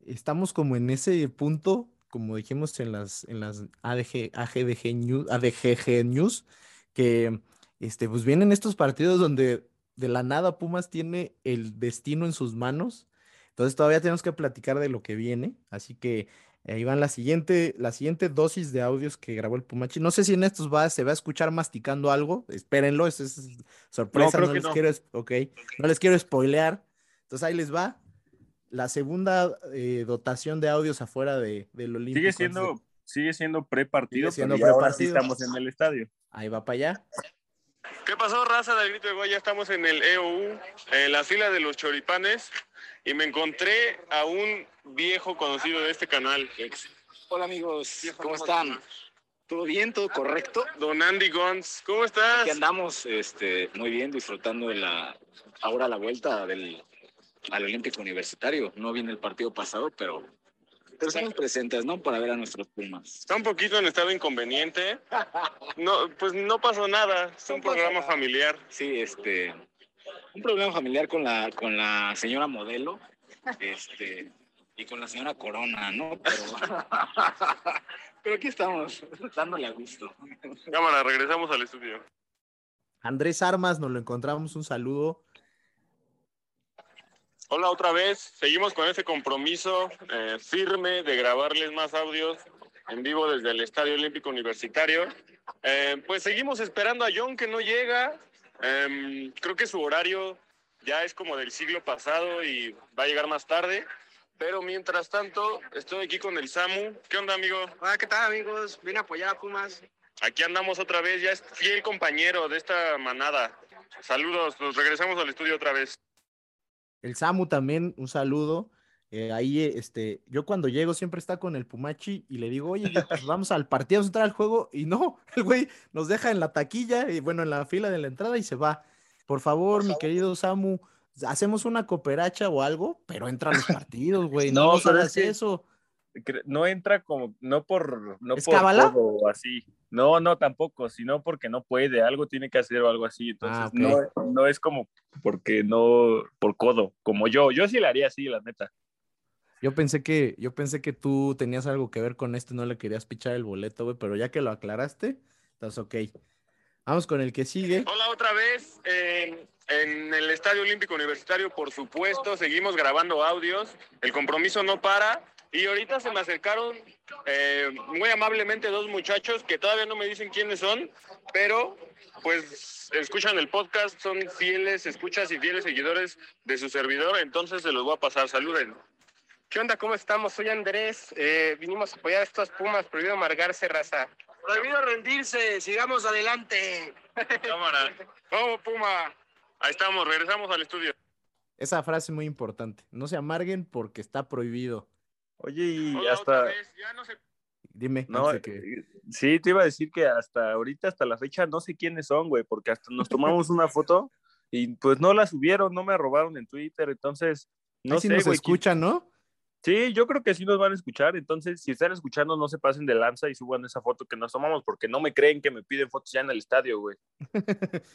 estamos como en ese punto, como dijimos en las, en las ADG, AGDG News, ADGG News, que este, pues vienen estos partidos donde de la nada Pumas tiene el destino en sus manos. Entonces todavía tenemos que platicar de lo que viene. Así que ahí van la siguiente, la siguiente dosis de audios que grabó el Pumachi. No sé si en estos va, se va a escuchar masticando algo. Espérenlo, eso es sorpresa. No, que les no. quiero, es- ok, no les quiero spoilear. Entonces ahí les va. La segunda eh, dotación de audios afuera de, del Olímpico. Sigue siendo, sigue siendo pre-partido, Sigue siendo pero ya ahora sí estamos en el estadio. Ahí va para allá. ¿Qué pasó, raza del grito de gol? Ya estamos en el EOU, en la fila de los choripanes, y me encontré a un viejo conocido de este canal. Hola amigos, ¿cómo están? ¿Todo bien? ¿Todo correcto? Don Andy Gons, ¿cómo estás? Aquí andamos este, muy bien, disfrutando de la ahora la vuelta del al Olímpico Universitario. No viene el partido pasado, pero Pero estamos presentes, ¿no? Para ver a nuestros Pumas. Está un poquito en estado inconveniente. No, pues no pasó nada. Es un programa familiar. Sí, este. Un problema familiar con la, con la señora modelo. Este. Y con la señora Corona, ¿no? Pero, pero aquí estamos, dándole a gusto. Cámara, regresamos al estudio. Andrés Armas, nos lo encontramos, un saludo. Hola otra vez, seguimos con ese compromiso eh, firme de grabarles más audios en vivo desde el Estadio Olímpico Universitario. Eh, pues seguimos esperando a John que no llega. Em, creo que su horario ya es como del siglo pasado y va a llegar más tarde. Pero mientras tanto, estoy aquí con el Samu. ¿Qué onda, amigo? Hola, ¿qué tal, amigos? Vine a apoyar a Pumas. Aquí andamos otra vez, ya es fiel compañero de esta manada. Saludos, nos regresamos al estudio otra vez. El Samu también, un saludo. Eh, ahí, este, yo cuando llego siempre está con el Pumachi y le digo, oye, ya, pues vamos al partido, vamos a entrar al juego. Y no, el güey nos deja en la taquilla y bueno, en la fila de la entrada y se va. Por favor, mi querido Samu, hacemos una cooperacha o algo, pero entra a los partidos, güey. No, No, nos pero hagas es que- eso. no entra como, no por, no ¿Es por cábala? codo o así. No, no, tampoco, sino porque no puede, algo tiene que hacer o algo así. Entonces, Ah, no, no es como porque no, por codo, como yo. Yo sí le haría así, la neta. Yo pensé que, yo pensé que tú tenías algo que ver con esto no le querías pichar el boleto, güey, pero ya que lo aclaraste, estás ok. Vamos con el que sigue. Hola otra vez en, en el Estadio Olímpico Universitario, por supuesto, seguimos grabando audios, el compromiso no para y ahorita se me acercaron eh, muy amablemente dos muchachos que todavía no me dicen quiénes son, pero pues escuchan el podcast, son fieles escuchas y fieles seguidores de su servidor, entonces se los voy a pasar, saluden. ¿Qué onda? ¿Cómo estamos? Soy Andrés. Eh, vinimos a apoyar a estos Pumas. Prohibido amargarse, raza. Prohibido rendirse. Sigamos adelante. Cámara. Vamos, Puma. Ahí estamos, regresamos al estudio. Esa frase es muy importante. No se amarguen porque está prohibido. Oye, y Hola, otra hasta, vez, ya no sé Dime, no, de que- eh, sí, te iba a decir que hasta ahorita, hasta la fecha, no sé quiénes son, güey, porque hasta nos tomamos una foto y pues no la subieron, no me robaron en Twitter, entonces, no Ahí sí sé, nos güey, quién- escuchan, ¿no? Sí, yo creo que sí nos van a escuchar. Entonces, si están escuchando, no se pasen de lanza y suban esa foto que nos tomamos, porque no me creen que me piden fotos ya en el estadio, güey.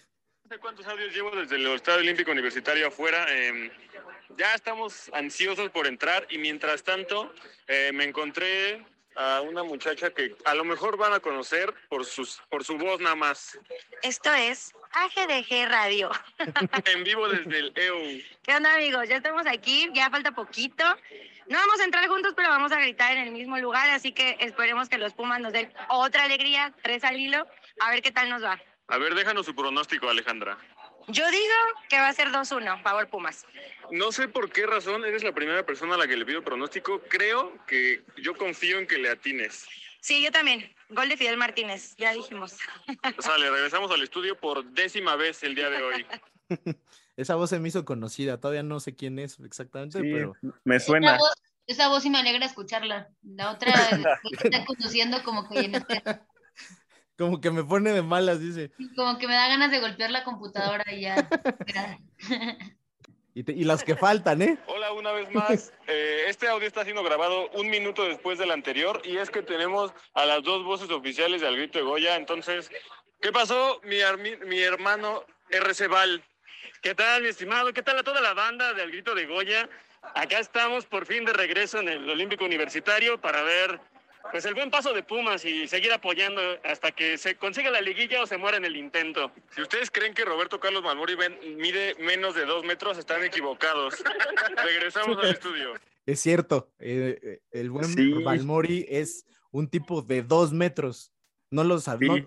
No sé cuántos audios llevo desde el Estadio Olímpico Universitario afuera. eh, ya estamos ansiosos por entrar y mientras tanto eh, me encontré a una muchacha que a lo mejor van a conocer por, sus, por su voz nada más. Esto es AGDG Radio. En vivo desde el EU. ¿Qué onda, amigos? Ya estamos aquí, ya falta poquito. No vamos a entrar juntos, pero vamos a gritar en el mismo lugar, así que esperemos que los Pumas nos den otra alegría, tres al hilo, a ver qué tal nos va. A ver, déjanos su pronóstico, Alejandra. Yo digo que va a ser 2-1, favor Pumas. No sé por qué razón eres la primera persona a la que le pido pronóstico. Creo que yo confío en que le atines. Sí, yo también. Gol de Fidel Martínez, ya dijimos. Sale, regresamos al estudio por décima vez el día de hoy. Esa voz se me hizo conocida. Todavía no sé quién es exactamente, Sí, pero me Esa voz, esa voz sí me alegra escucharla. La otra que está conduciendo como que, como que me pone de malas, dice. como que me da ganas de golpear la computadora y ya. Y, te- y las que faltan, ¿eh? Hola una vez más. Eh, este audio está siendo grabado un minuto después del anterior y es que tenemos a las dos voces oficiales del grito de Goya. Entonces, ¿qué pasó, mi, mi hermano RC Val? ¿Qué tal, mi estimado? ¿Qué tal a toda la banda del Grito de Goya? Acá estamos por fin de regreso en el Olímpico Universitario para ver pues el buen paso de Pumas y seguir apoyando hasta que se consiga la liguilla o se muera en el intento. Si ustedes creen que Roberto Carlos Malmori mide menos de dos metros, están equivocados. Regresamos al estudio. Es cierto. eh, eh, el buen Sí. Balmori es un tipo de dos metros. No lo sabía. Sí.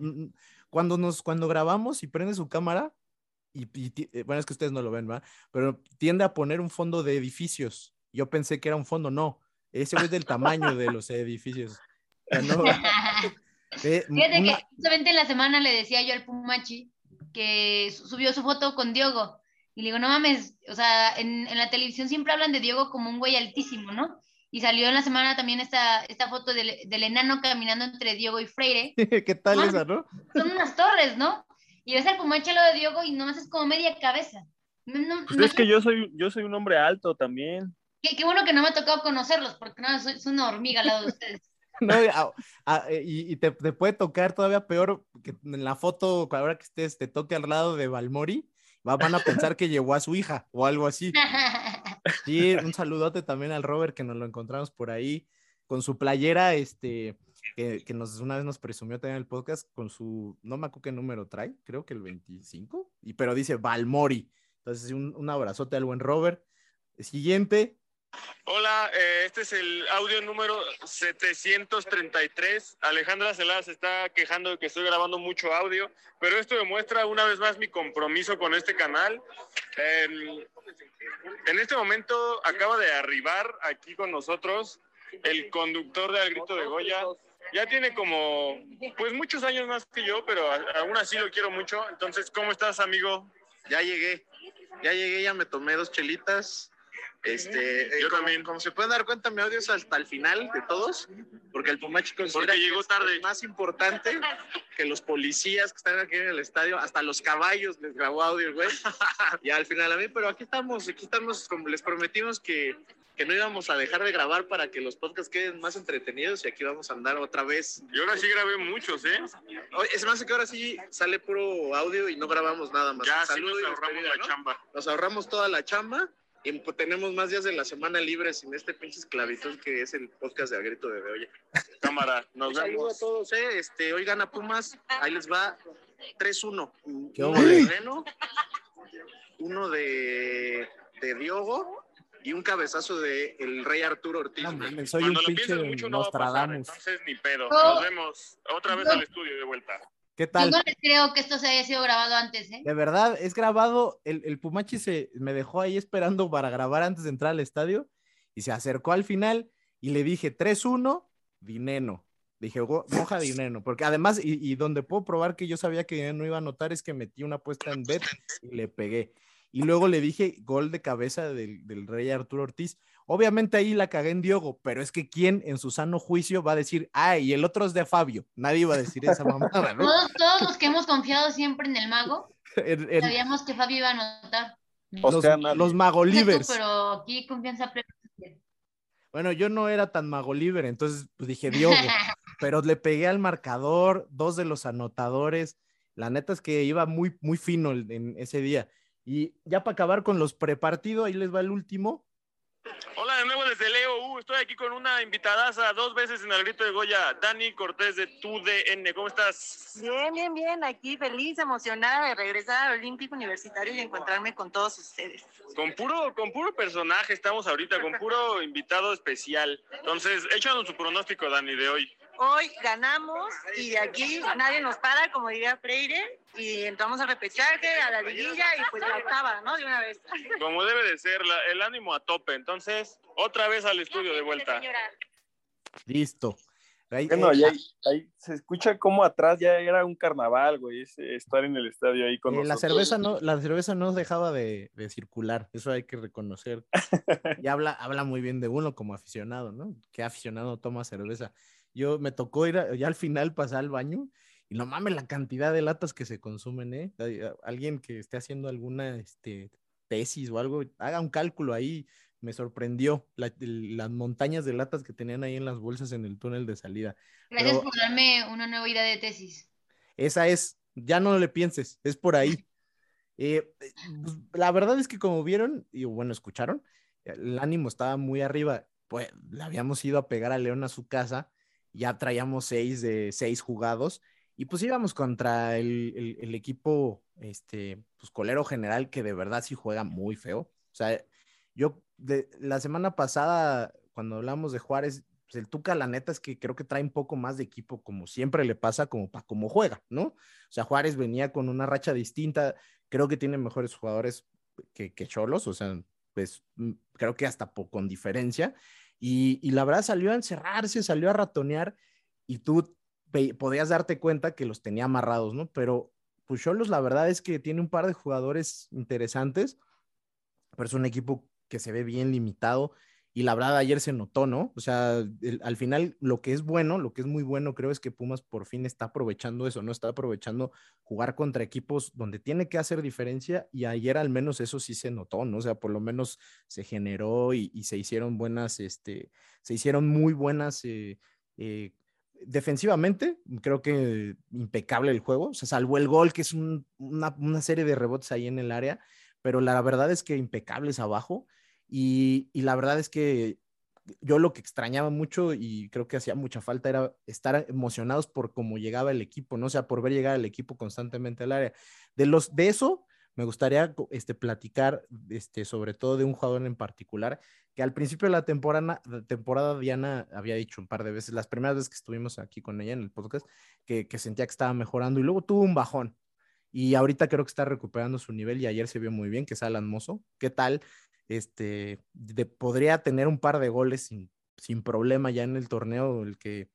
cuando, nos, cuando grabamos y prende su cámara, y, eh, bueno, es que ustedes no lo ven, ¿va? Pero tiende a poner un fondo de edificios. Yo pensé que era un fondo, no. Ese es del tamaño de los edificios. O sea, no, Fíjate una- que justamente en la semana le decía yo al Pumachi que su- subió su foto con Diogo. Y le digo, no mames, o sea, en, en la televisión siempre hablan de Diogo como un güey altísimo, ¿no? Y salió en la semana también esta, esta foto del, del enano caminando entre Diogo y Freire. ¿Qué tal esa, no? Son unas torres, ¿no? Y ves al Pumachi al lado de Diogo y nomás es como media cabeza. No, Pues no es que yo soy, yo soy un hombre alto también. Qué, qué bueno que no me ha tocado conocerlos, porque no, soy, soy una hormiga al lado de ustedes. No, a- a- y y te, te puede tocar todavía peor que en la foto, ahora que estés, te toque al lado de Balmori, va- van a pensar que llevó a su hija o algo así. Sí, un saludote también al Robert que nos lo encontramos por ahí con su playera, este, que, que nos una vez nos presumió también el podcast con su, no me acuerdo qué número trae, creo que el 25, y, pero dice Balmori. Entonces, un, un abrazote al buen Robert. Siguiente, Hola, eh, este es el audio número 733. Alejandra Celada se está quejando de que estoy grabando mucho audio, pero esto demuestra una vez más mi compromiso con este canal. Eh, en este momento acaba de arribar aquí con nosotros el conductor de Al Grito de Goya. Ya tiene como, pues muchos años más que yo, pero aún así lo quiero mucho. Entonces, ¿cómo estás, amigo? Ya llegué, ya llegué, ya me tomé dos chelitas. Este, eh, Yo como- también. Como se pueden dar cuenta, audio es hasta el final de todos, porque el Pumachi considera Porque llegó que es tarde. más importante que los policías que están aquí en el estadio, hasta los caballos les grabó audio, güey. y al final a mí, pero aquí estamos, aquí estamos, como les prometimos que, que no íbamos a dejar de grabar para que los podcasts queden más entretenidos y aquí vamos a andar otra vez. Y ahora sí grabé muchos, ¿eh? Oye, Es más que ahora sí sale puro audio y no grabamos nada más. Ya, sí nos ahorramos despedida, la ¿no? chamba. Nos ahorramos toda la chamba y pues, tenemos más días de la semana libres sin este pinche esclavitud que es el podcast de Al Grito de Oye. Cámara, nos vemos. a todos, eh. Este, hoy gana Pumas, ahí les va 3-1. ¿Qué Uno de Reno, uno de, de Diogo y un cabezazo de el rey Arturo Ortiz. No soy Cuando un lo pinche piensas mucho no va a pasar, Nostradamus. entonces ni pedo. Oh. Nos vemos otra vez al estudio de vuelta. ¿Qué Yo tal? no les creo que esto se haya sido grabado antes, ¿eh? De verdad, es grabado. El, el Pumachi se me dejó ahí esperando para grabar antes de entrar al estadio y se acercó al final y le dije 3-1, Dineno. Dije, "Go- moja Dineno, porque además, y, y donde puedo probar que yo sabía que Dineno iba a anotar es que metí una apuesta en bet y le pegué. Y luego le dije gol de cabeza del, del rey Arturo Ortiz. Obviamente ahí la cagué en Diogo, pero es que quién en su sano juicio va a decir, ay, y el otro es de Fabio. Nadie iba a decir esa mamada, ¿no? Todos, todos los que hemos confiado siempre en el mago, En- en- sabíamos que Fabio iba a anotar. los, Magolivers. Pero aquí confianza plena. Bueno, yo no era tan Magoliver, entonces pues dije Diogo, pero le pegué al marcador, dos de los anotadores. La neta es que iba muy, muy fino en ese día. Y ya para acabar con los prepartidos, ahí les va el último. Hola de nuevo desde Leo. Uh, estoy aquí con una invitadaza dos veces en el grito de Goya. Dani Cortés de TUDN. ¿Cómo estás? Bien, bien, bien. Aquí feliz, emocionada de regresar al Olímpico Universitario y encontrarme con todos ustedes. Con puro, con puro personaje estamos ahorita, con puro invitado especial. Entonces, échanos su pronóstico, Dani, de hoy. Hoy ganamos y de aquí nadie nos para, como diría Freire, y entramos a repechaje, a la liguilla y pues la octava, ¿no? De una vez. Como debe de ser, la- el ánimo a tope. Entonces, otra vez al estudio de vuelta. Listo. Ahí- Bueno, eh, ahí, ahí se escucha como atrás ya era un carnaval, güey, estar en el estadio ahí con eh, la nosotros. cerveza no, la cerveza no dejaba de, de circular, eso hay que reconocer. Y habla, habla muy bien de uno como aficionado, ¿no? ¿Qué aficionado toma cerveza? Yo me tocó ir a- ya al final pasar al baño y no mames la cantidad de latas que se consumen, ¿eh? Alguien que esté haciendo alguna este, tesis o algo, haga un cálculo ahí. Me sorprendió la- las montañas de latas que tenían ahí en las bolsas en el túnel de salida. Gracias Pero- por darme una nueva idea de tesis. esa es, ya no le pienses, es por ahí. Eh, eh, pues, la verdad es que como vieron, y bueno, escucharon, el ánimo estaba muy arriba. Pues le habíamos ido a pegar a León a su casa, ya traíamos seis de seis jugados, y pues íbamos contra el, el- equipo, este, pues colero general, que de verdad sí juega muy feo. O sea, yo de, la semana pasada, cuando hablamos de Juárez, pues el Tuca, la neta es que creo que trae un poco más de equipo, como siempre le pasa, como para cómo juega, ¿no? O sea, Juárez venía con una racha distinta, creo que tiene mejores jugadores que, que Cholos, o sea, pues mm, creo que hasta con diferencia. Y, y la verdad salió a encerrarse, salió a ratonear, y tú podías darte cuenta que los tenía amarrados, ¿no? Pero pues Cholos, la verdad es que tiene un par de jugadores interesantes, pero es un equipo que se ve bien limitado y la verdad ayer se notó, ¿no? O sea, al final lo que es bueno, lo que es muy bueno creo es que Pumas por fin está aprovechando eso, ¿no? Está aprovechando jugar contra equipos donde tiene que hacer diferencia y ayer al menos eso sí se notó, ¿no? O sea, por lo menos se generó y, y se hicieron buenas, este, se hicieron muy buenas eh, eh, defensivamente, creo que impecable el juego, o sea, salvo el gol, que es un- una, serie de rebotes ahí en el área, pero la verdad es que impecables abajo. Y, la verdad es que yo lo que extrañaba mucho y creo que hacía mucha falta era estar emocionados por cómo llegaba el equipo, ¿no? O sea, por ver llegar el equipo constantemente al área. De, los, de eso me gustaría este, platicar este, sobre todo de un jugador en particular que al principio de la temporada, temporada Diana había dicho un par de veces, las primeras veces que estuvimos aquí con ella en el podcast, que, que sentía que estaba mejorando y luego tuvo un bajón. Y ahorita creo que está recuperando su nivel y ayer se vio muy bien, que es Alan Mozo. ¿Qué tal? Este, de, podría tener un par de goles sin, sin problema ya en el torneo, el que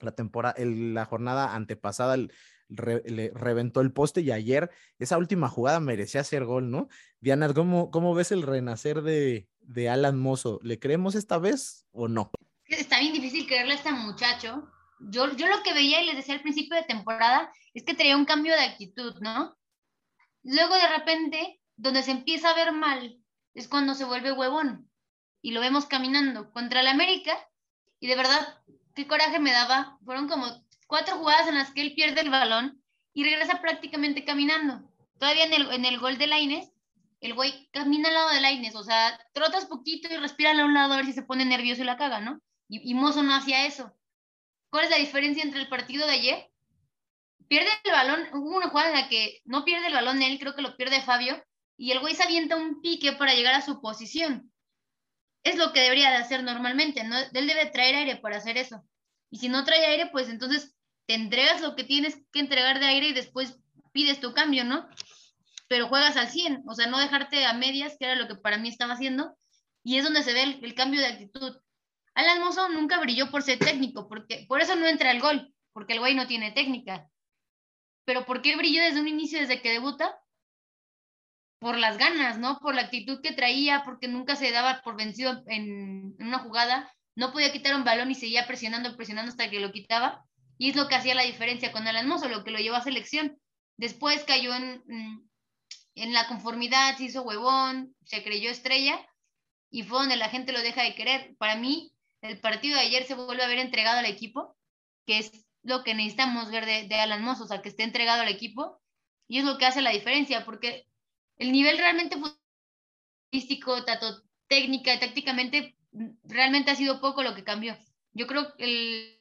la temporada, la jornada antepasada el- le reventó el poste y ayer esa última jugada merecía hacer gol, ¿no? Diana, ¿cómo, cómo ves el renacer de, de Alan Mozo? ¿Le creemos esta vez o no? Está bien difícil creerle a este muchacho. Yo, yo lo que veía y les decía al principio de temporada es que traía un cambio de actitud, ¿no? Luego de repente, donde se empieza a ver mal, es cuando se vuelve huevón. Y lo vemos caminando contra el América. Y de verdad, qué coraje me daba. Fueron como cuatro jugadas en las que él pierde el balón y regresa prácticamente caminando. Todavía en el, en el gol de Laines, el güey camina al lado de Laines. O sea, trotas poquito y respira a un lado a ver si se pone nervioso y la caga, ¿no? Y, Mozo no hacía eso. ¿Cuál es la diferencia entre el partido de ayer? Pierde el balón, hubo una jugada en la que no pierde el balón él, creo que lo pierde Fabio, y el güey se avienta un pique para llegar a su posición. Es lo que debería de hacer normalmente, ¿no? Él debe traer aire para hacer eso. Y si no trae aire, pues entonces te entregas lo que tienes que entregar de aire y después pides tu cambio, ¿no? Pero juegas al 100, o sea, no dejarte a medias, que era lo que para mí estaba haciendo, y es donde se ve el, cambio de actitud. Alan Mozo nunca brilló por ser técnico, porque por eso no entra el gol, porque el güey no tiene técnica. Pero ¿por qué brilló desde un inicio, desde que debuta? Por las ganas, ¿no? Por la actitud que traía, porque nunca se daba por vencido en, en una jugada, no podía quitar un balón y seguía presionando, presionando hasta que lo quitaba. Y es lo que hacía la diferencia con Alan Mozo, lo que lo llevó a selección. Después cayó en, mm, en la conformidad, se hizo huevón, se creyó estrella y fue donde la gente lo deja de querer. Para mí, el partido de ayer se vuelve a ver entregado al equipo, que es lo que necesitamos ver de, de Alan Mozo, o sea, que esté entregado al equipo, y es lo que hace la diferencia, porque el nivel realmente futbolístico, tanto técnica y tácticamente, realmente ha sido poco lo que cambió. Yo creo que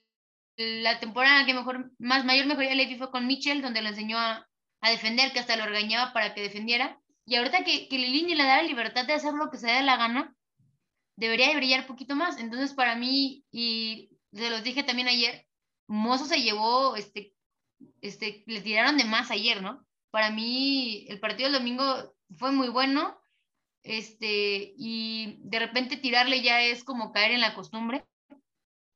la temporada que mejor, más mayor mejoría le vi fue con Mitchell, donde lo enseñó a, defender, que hasta lo regañaba para que defendiera, y ahorita que, que Lilini le da la libertad de hacer lo que se dé la gana, debería de brillar poquito más. Entonces, para mí, y se los dije también ayer, Mozo se llevó, este, este, le tiraron de más ayer, ¿no? Para mí, el partido del domingo fue muy bueno, este, y de repente tirarle ya es como caer en la costumbre.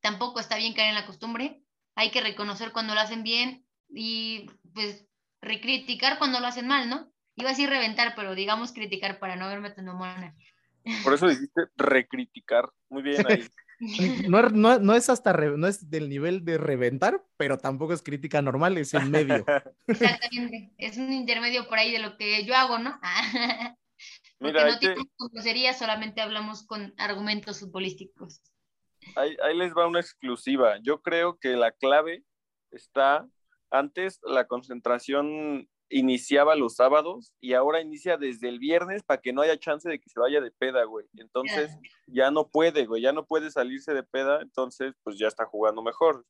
Tampoco está bien caer en la costumbre. Hay que reconocer cuando lo hacen bien y, pues, recriticar cuando lo hacen mal, ¿no? Iba a decir reventar, pero digamos criticar para no verme tan mona. Por eso dijiste recriticar. Muy bien ahí. No, es- no- no es hasta re- no es del nivel de reventar, pero tampoco es crítica normal, es en medio. Exactamente. Es un intermedio por ahí de lo que yo hago, ¿no? Mira, no te- grosería, solamente hablamos con argumentos futbolísticos. Ahí, ahí les va una exclusiva. Yo creo que la clave está, antes la concentración iniciaba los sábados y ahora inicia desde el viernes para que no haya chance de que se vaya de peda, güey. Entonces ya no puede, güey, ya no puede salirse de peda, entonces pues ya está jugando mejor.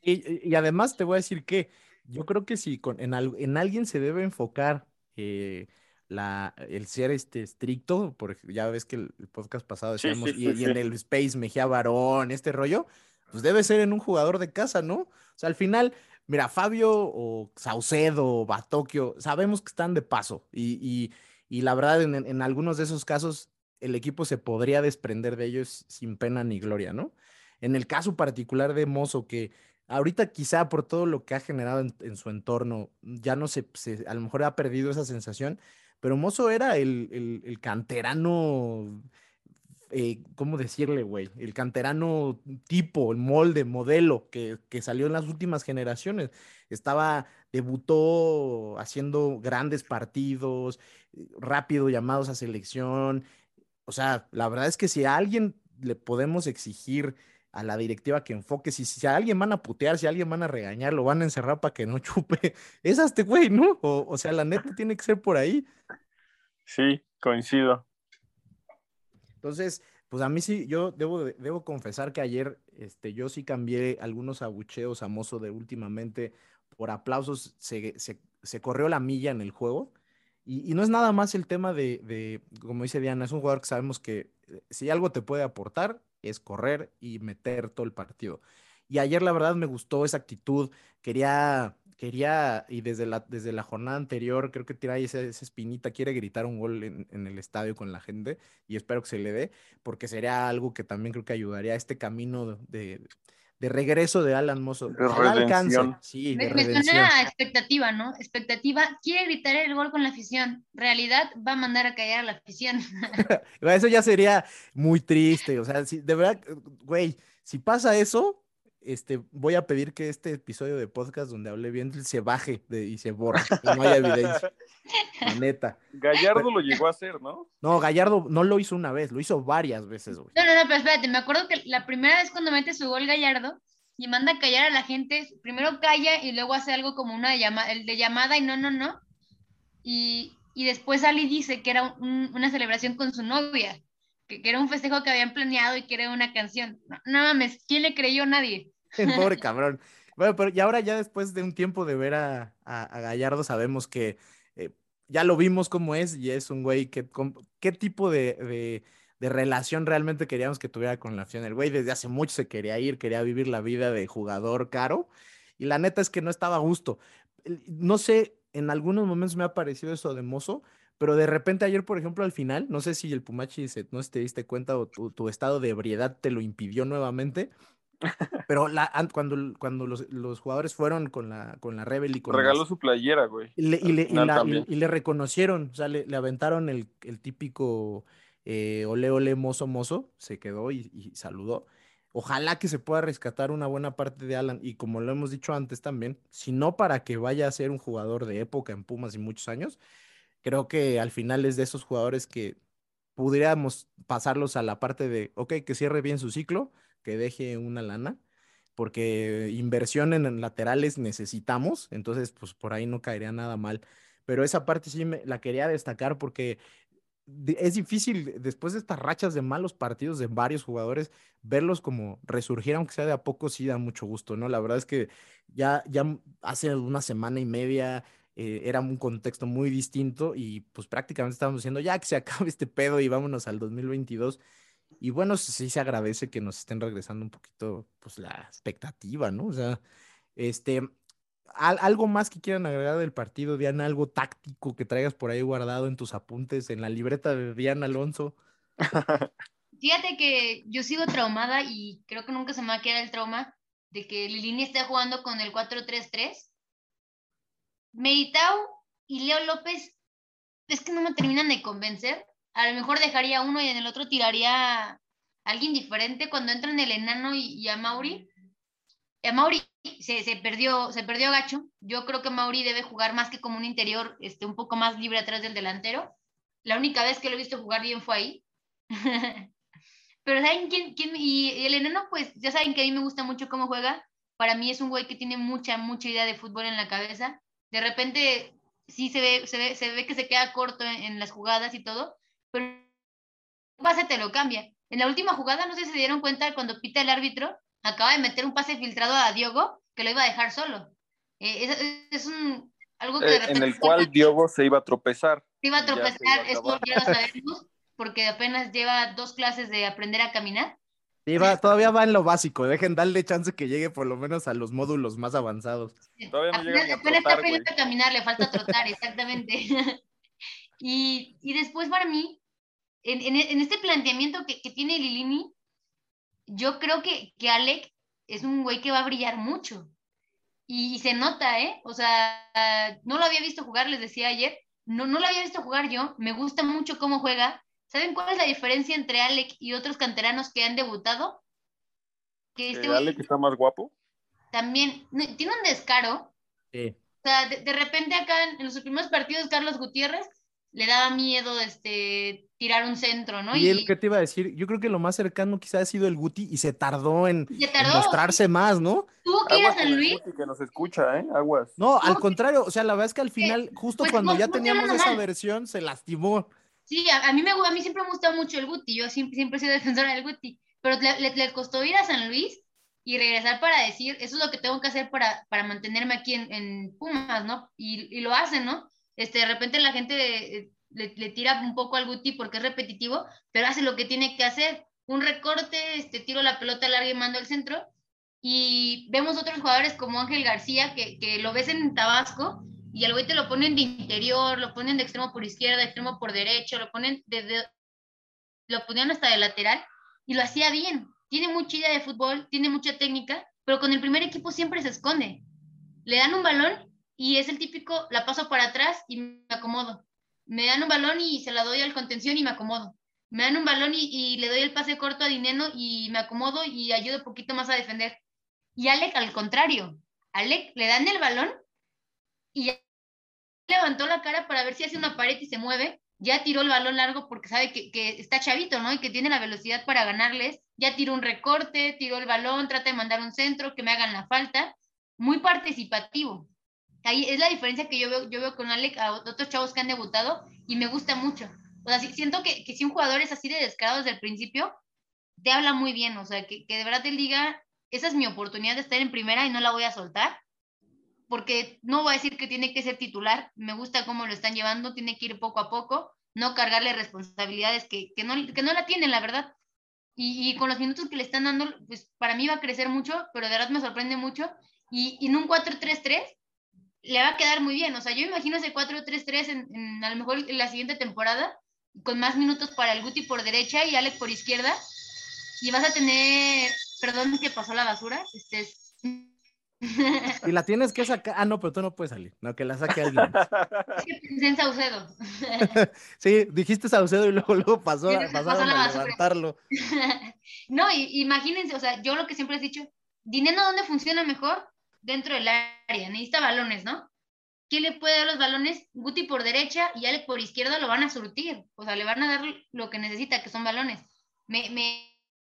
Y, y además te voy a decir que yo creo que si con, en, al- en alguien se debe enfocar eh, la, el ser este estricto, porque ya ves que el, el podcast pasado decíamos, sí, y, sí, y en el Space Mejía Varón, este rollo, pues debe ser en un jugador de casa, ¿no? O sea, al final, mira, Fabio o Saucedo o Batokio, sabemos que están de paso y, y, y la verdad en, en algunos de esos casos el equipo se podría desprender de ellos sin pena ni gloria, ¿no? En el caso particular de Mozo, que ahorita quizá por todo lo que ha generado en, su entorno, ya no se, a lo mejor ha perdido esa sensación, pero Mozo era el, el- el canterano, eh, ¿cómo decirle, güey? El canterano tipo, el molde, modelo que, que salió en las últimas generaciones. Estaba, debutó haciendo grandes partidos, eh, rápido llamados a selección. O sea, la verdad es que si a alguien le podemos exigir a la directiva que enfoque, si, si a alguien van a putear, si a alguien van a regañar, lo van a encerrar para que no chupe, es a este güey, ¿no? O, o sea, la neta tiene que ser por ahí. Sí, coincido. Entonces, pues a mí sí, yo debo, de- debo confesar que ayer este, yo sí cambié algunos abucheos a Mozo de últimamente por aplausos, se, se- se corrió la milla en el juego. Y, y no es nada más el tema de, de, como dice Diana, es un jugador que sabemos que eh, si algo te puede aportar es correr y meter todo el partido. Y ayer la verdad me gustó esa actitud, quería, quería, y desde la, desde la jornada anterior creo que tiene ahí esa, esa espinita, quiere gritar un gol en, en el estadio con la gente y espero que se le dé, porque sería algo que también creo que ayudaría a este camino de, de regreso de Alan Mozo. De alcance, sí, Me, de me redención. suena a expectativa, ¿no? Expectativa. Quiere gritar el gol con la afición. Realidad va a mandar a callar a la afición. Eso ya sería muy triste, o sea, si, de verdad, güey, si pasa eso, este, voy a pedir que este episodio de podcast donde hablé bien se baje de- y se borre, que no haya evidencia, la neta. Gallardo lo llegó a hacer, ¿no? No, Gallardo no lo hizo una vez, lo hizo varias veces, güey. No, no, no, pero espérate, me acuerdo que la primera vez cuando mete su gol Gallardo y manda a callar a la gente, primero calla y luego hace algo como una llamada, el de llamada y no, no, no. Y, y después Ali dice que era un- una celebración con su novia, que, que era un festejo que habían planeado y que era una canción. No, no mames, ¿quién le creyó? Nadie. El pobre cabrón. Bueno, pero y ahora ya después de un tiempo de ver a, a- a Gallardo, sabemos que eh, ya lo vimos cómo es y es un güey que, con- qué tipo de, de- de relación realmente queríamos que tuviera con la afición. El güey desde hace mucho se quería ir, quería vivir la vida de jugador caro y la neta es que no estaba a gusto. No sé, en algunos momentos me ha parecido eso de mozo, pero de repente ayer, por ejemplo, al final, no sé si el Pumachi se, no te diste cuenta o tu, tu estado de ebriedad te lo impidió nuevamente, pero la, an- cuando, cuando los, los jugadores fueron con la, con la Rebel y con Regaló las- su playera, güey. y le, y le- y la- y- y le reconocieron, o sea, le, le aventaron el, el típico eh, ole ole mozo mozo, se quedó y, y saludó. Ojalá que se pueda rescatar una buena parte de Alan y como lo hemos dicho antes también, si no para que vaya a ser un jugador de época en Pumas y muchos años, creo que al final es de esos jugadores que pudiéramos pasarlos a la parte de, ok, que cierre bien su ciclo, que deje una lana, porque inversión en laterales necesitamos, entonces pues por ahí no caería nada mal. Pero esa parte sí me, la quería destacar porque es difícil después de estas rachas de malos partidos de varios jugadores, verlos como resurgir, aunque sea de a poco, sí da mucho gusto, ¿no? La verdad es que ya, ya hace una semana y media eh, era un contexto muy distinto y pues prácticamente estábamos diciendo ya que se acabe este pedo y vámonos al 2022. Y bueno, sí se agradece que nos estén regresando un poquito, pues, la expectativa, ¿no? O sea, este, al- algo más que quieran agregar del partido, Diana, algo táctico que traigas por ahí guardado en tus apuntes, en la libreta de Diana Alonso. Fíjate que yo sigo traumada y creo que nunca se me va a quedar el trauma de que Lilini esté jugando con el 4-3-3. Meritao y Leo López es que no me terminan de convencer. A lo mejor dejaría uno y en el otro tiraría a alguien diferente cuando entran el enano y, a Mauri. A Mauri se, se perdió, se perdió gacho. Yo creo que Mauri debe jugar más que como un interior, este, un poco más libre atrás del delantero. La única vez que lo he visto jugar bien fue ahí. Pero ¿saben quién? quién- y el enano, pues ya saben que a mí me gusta mucho cómo juega. Para mí es un güey que tiene mucha, mucha idea de fútbol en la cabeza. De repente sí se ve, se ve, se ve que se queda corto en, en las jugadas y todo, pero un pase te lo cambia. En la última jugada, no sé si se dieron cuenta cuando pita el árbitro, acaba de meter un pase filtrado a Diogo que lo iba a dejar solo. Eh, es, es un, algo que de Eh, repente en el cual Diogo se iba a tropezar. se iba a ya tropezar, iba a eso acabar. ya lo sabemos, porque apenas lleva dos clases de aprender a caminar. Sí, va- todavía va en lo básico, dejen darle chance que llegue por lo menos a los módulos más avanzados. Todavía no Apenas, apenas está aprendiendo a caminar, le falta trotar, exactamente. y, y después para mí, en, en- en este planteamiento que, que tiene Lilini, yo creo que, que Alec es un güey que va a brillar mucho. Y, y se nota, ¿eh? O sea, no lo había visto jugar, les decía ayer, no, no lo había visto jugar yo, me gusta mucho cómo juega. ¿Saben cuál es la diferencia entre Alec y otros canteranos que han debutado? Que este Eh, güey Ale, que está más guapo. también tiene un descaro. Sí. O sea, de, de repente acá en, en los primeros partidos, Carlos Gutiérrez le daba miedo este, tirar un centro, ¿no? Y es lo que te iba a decir, yo creo que lo más cercano quizá ha sido el Guti y se tardó en, Se en tardó. mostrarse más, ¿no? Tuvo que ir a Aguas San Luis. Guti, que nos escucha, ¿eh? Aguas. No, al contrario, o sea, la verdad es que al final, justo pues, cuando no- ya teníamos esa versión, se lastimó. Sí, a, a mí me, a mí siempre me gusta mucho el Guti, yo siempre, siempre he sido defensora del Guti, pero le, le- le costó ir a San Luis y regresar para decir, eso es lo que tengo que hacer para, para mantenerme aquí en, en Pumas, ¿no? Y, y lo hacen, ¿no? Este, de repente la gente eh, le, le tira un poco al Guti porque es repetitivo, pero hace lo que tiene que hacer, un recorte, este, tiro la pelota larga y mando al centro, y vemos otros jugadores como Ángel García, que, que lo ves en Tabasco, y al güey te lo ponen de interior, lo ponen de extremo por izquierda, de extremo por derecho, lo ponen desde, lo ponían hasta de lateral, y lo hacía bien. Tiene mucha idea de fútbol, tiene mucha técnica, pero con el primer equipo siempre se esconde. Le dan un balón y es el típico, la paso para atrás y me acomodo. Me dan un balón y se la doy al contención y me acomodo. Me dan un balón y, y le doy el pase corto a Dineno y me acomodo y ayudo un poquito más a defender. Y Alec al contrario. Alec le dan el balón y ya levantó la cara para ver si hace una pared y se mueve. Ya tiró el balón largo porque sabe que, que está chavito, ¿no? Y que tiene la velocidad para ganarles. Ya tiró un recorte, tiró el balón, trata de mandar un centro, que me hagan la falta. Muy participativo. Ahí es la diferencia que yo veo, yo veo con Alec a otros chavos que han debutado y me gusta mucho. O sea, siento que, que si un jugador es así de descarado desde el principio, te habla muy bien. O sea, que, que de verdad te diga, esa es mi oportunidad de estar en primera y no la voy a soltar porque no voy a decir que tiene que ser titular, me gusta cómo lo están llevando, tiene que ir poco a poco, no cargarle responsabilidades que, que, no, que no la tienen, la verdad. Y, y con los minutos que le están dando, pues para mí va a crecer mucho, pero de verdad me sorprende mucho. Y, y en un 4-3-3 le va a quedar muy bien. O sea, yo imagino ese 4-3-3 en, en a lo mejor en la siguiente temporada, con más minutos para el Guti por derecha y Alec por izquierda. Y vas a tener, perdón que pasó la basura, este es Y la tienes que sacar. Ah, no, pero tú no puedes salir. No, que la saque alguien. Es que pensé en Saucedo. Sí, dijiste Saucedo y luego, luego pasó, pasaron a levantarlo. no, y, imagínense, o sea, yo lo que siempre he dicho, Dinero, ¿dónde funciona mejor? Dentro del área, necesita balones, ¿no? ¿Quién le puede dar los balones? Guti por derecha y Alec por izquierda lo van a surtir, o sea, le van a dar lo que necesita, que son balones. Me, me,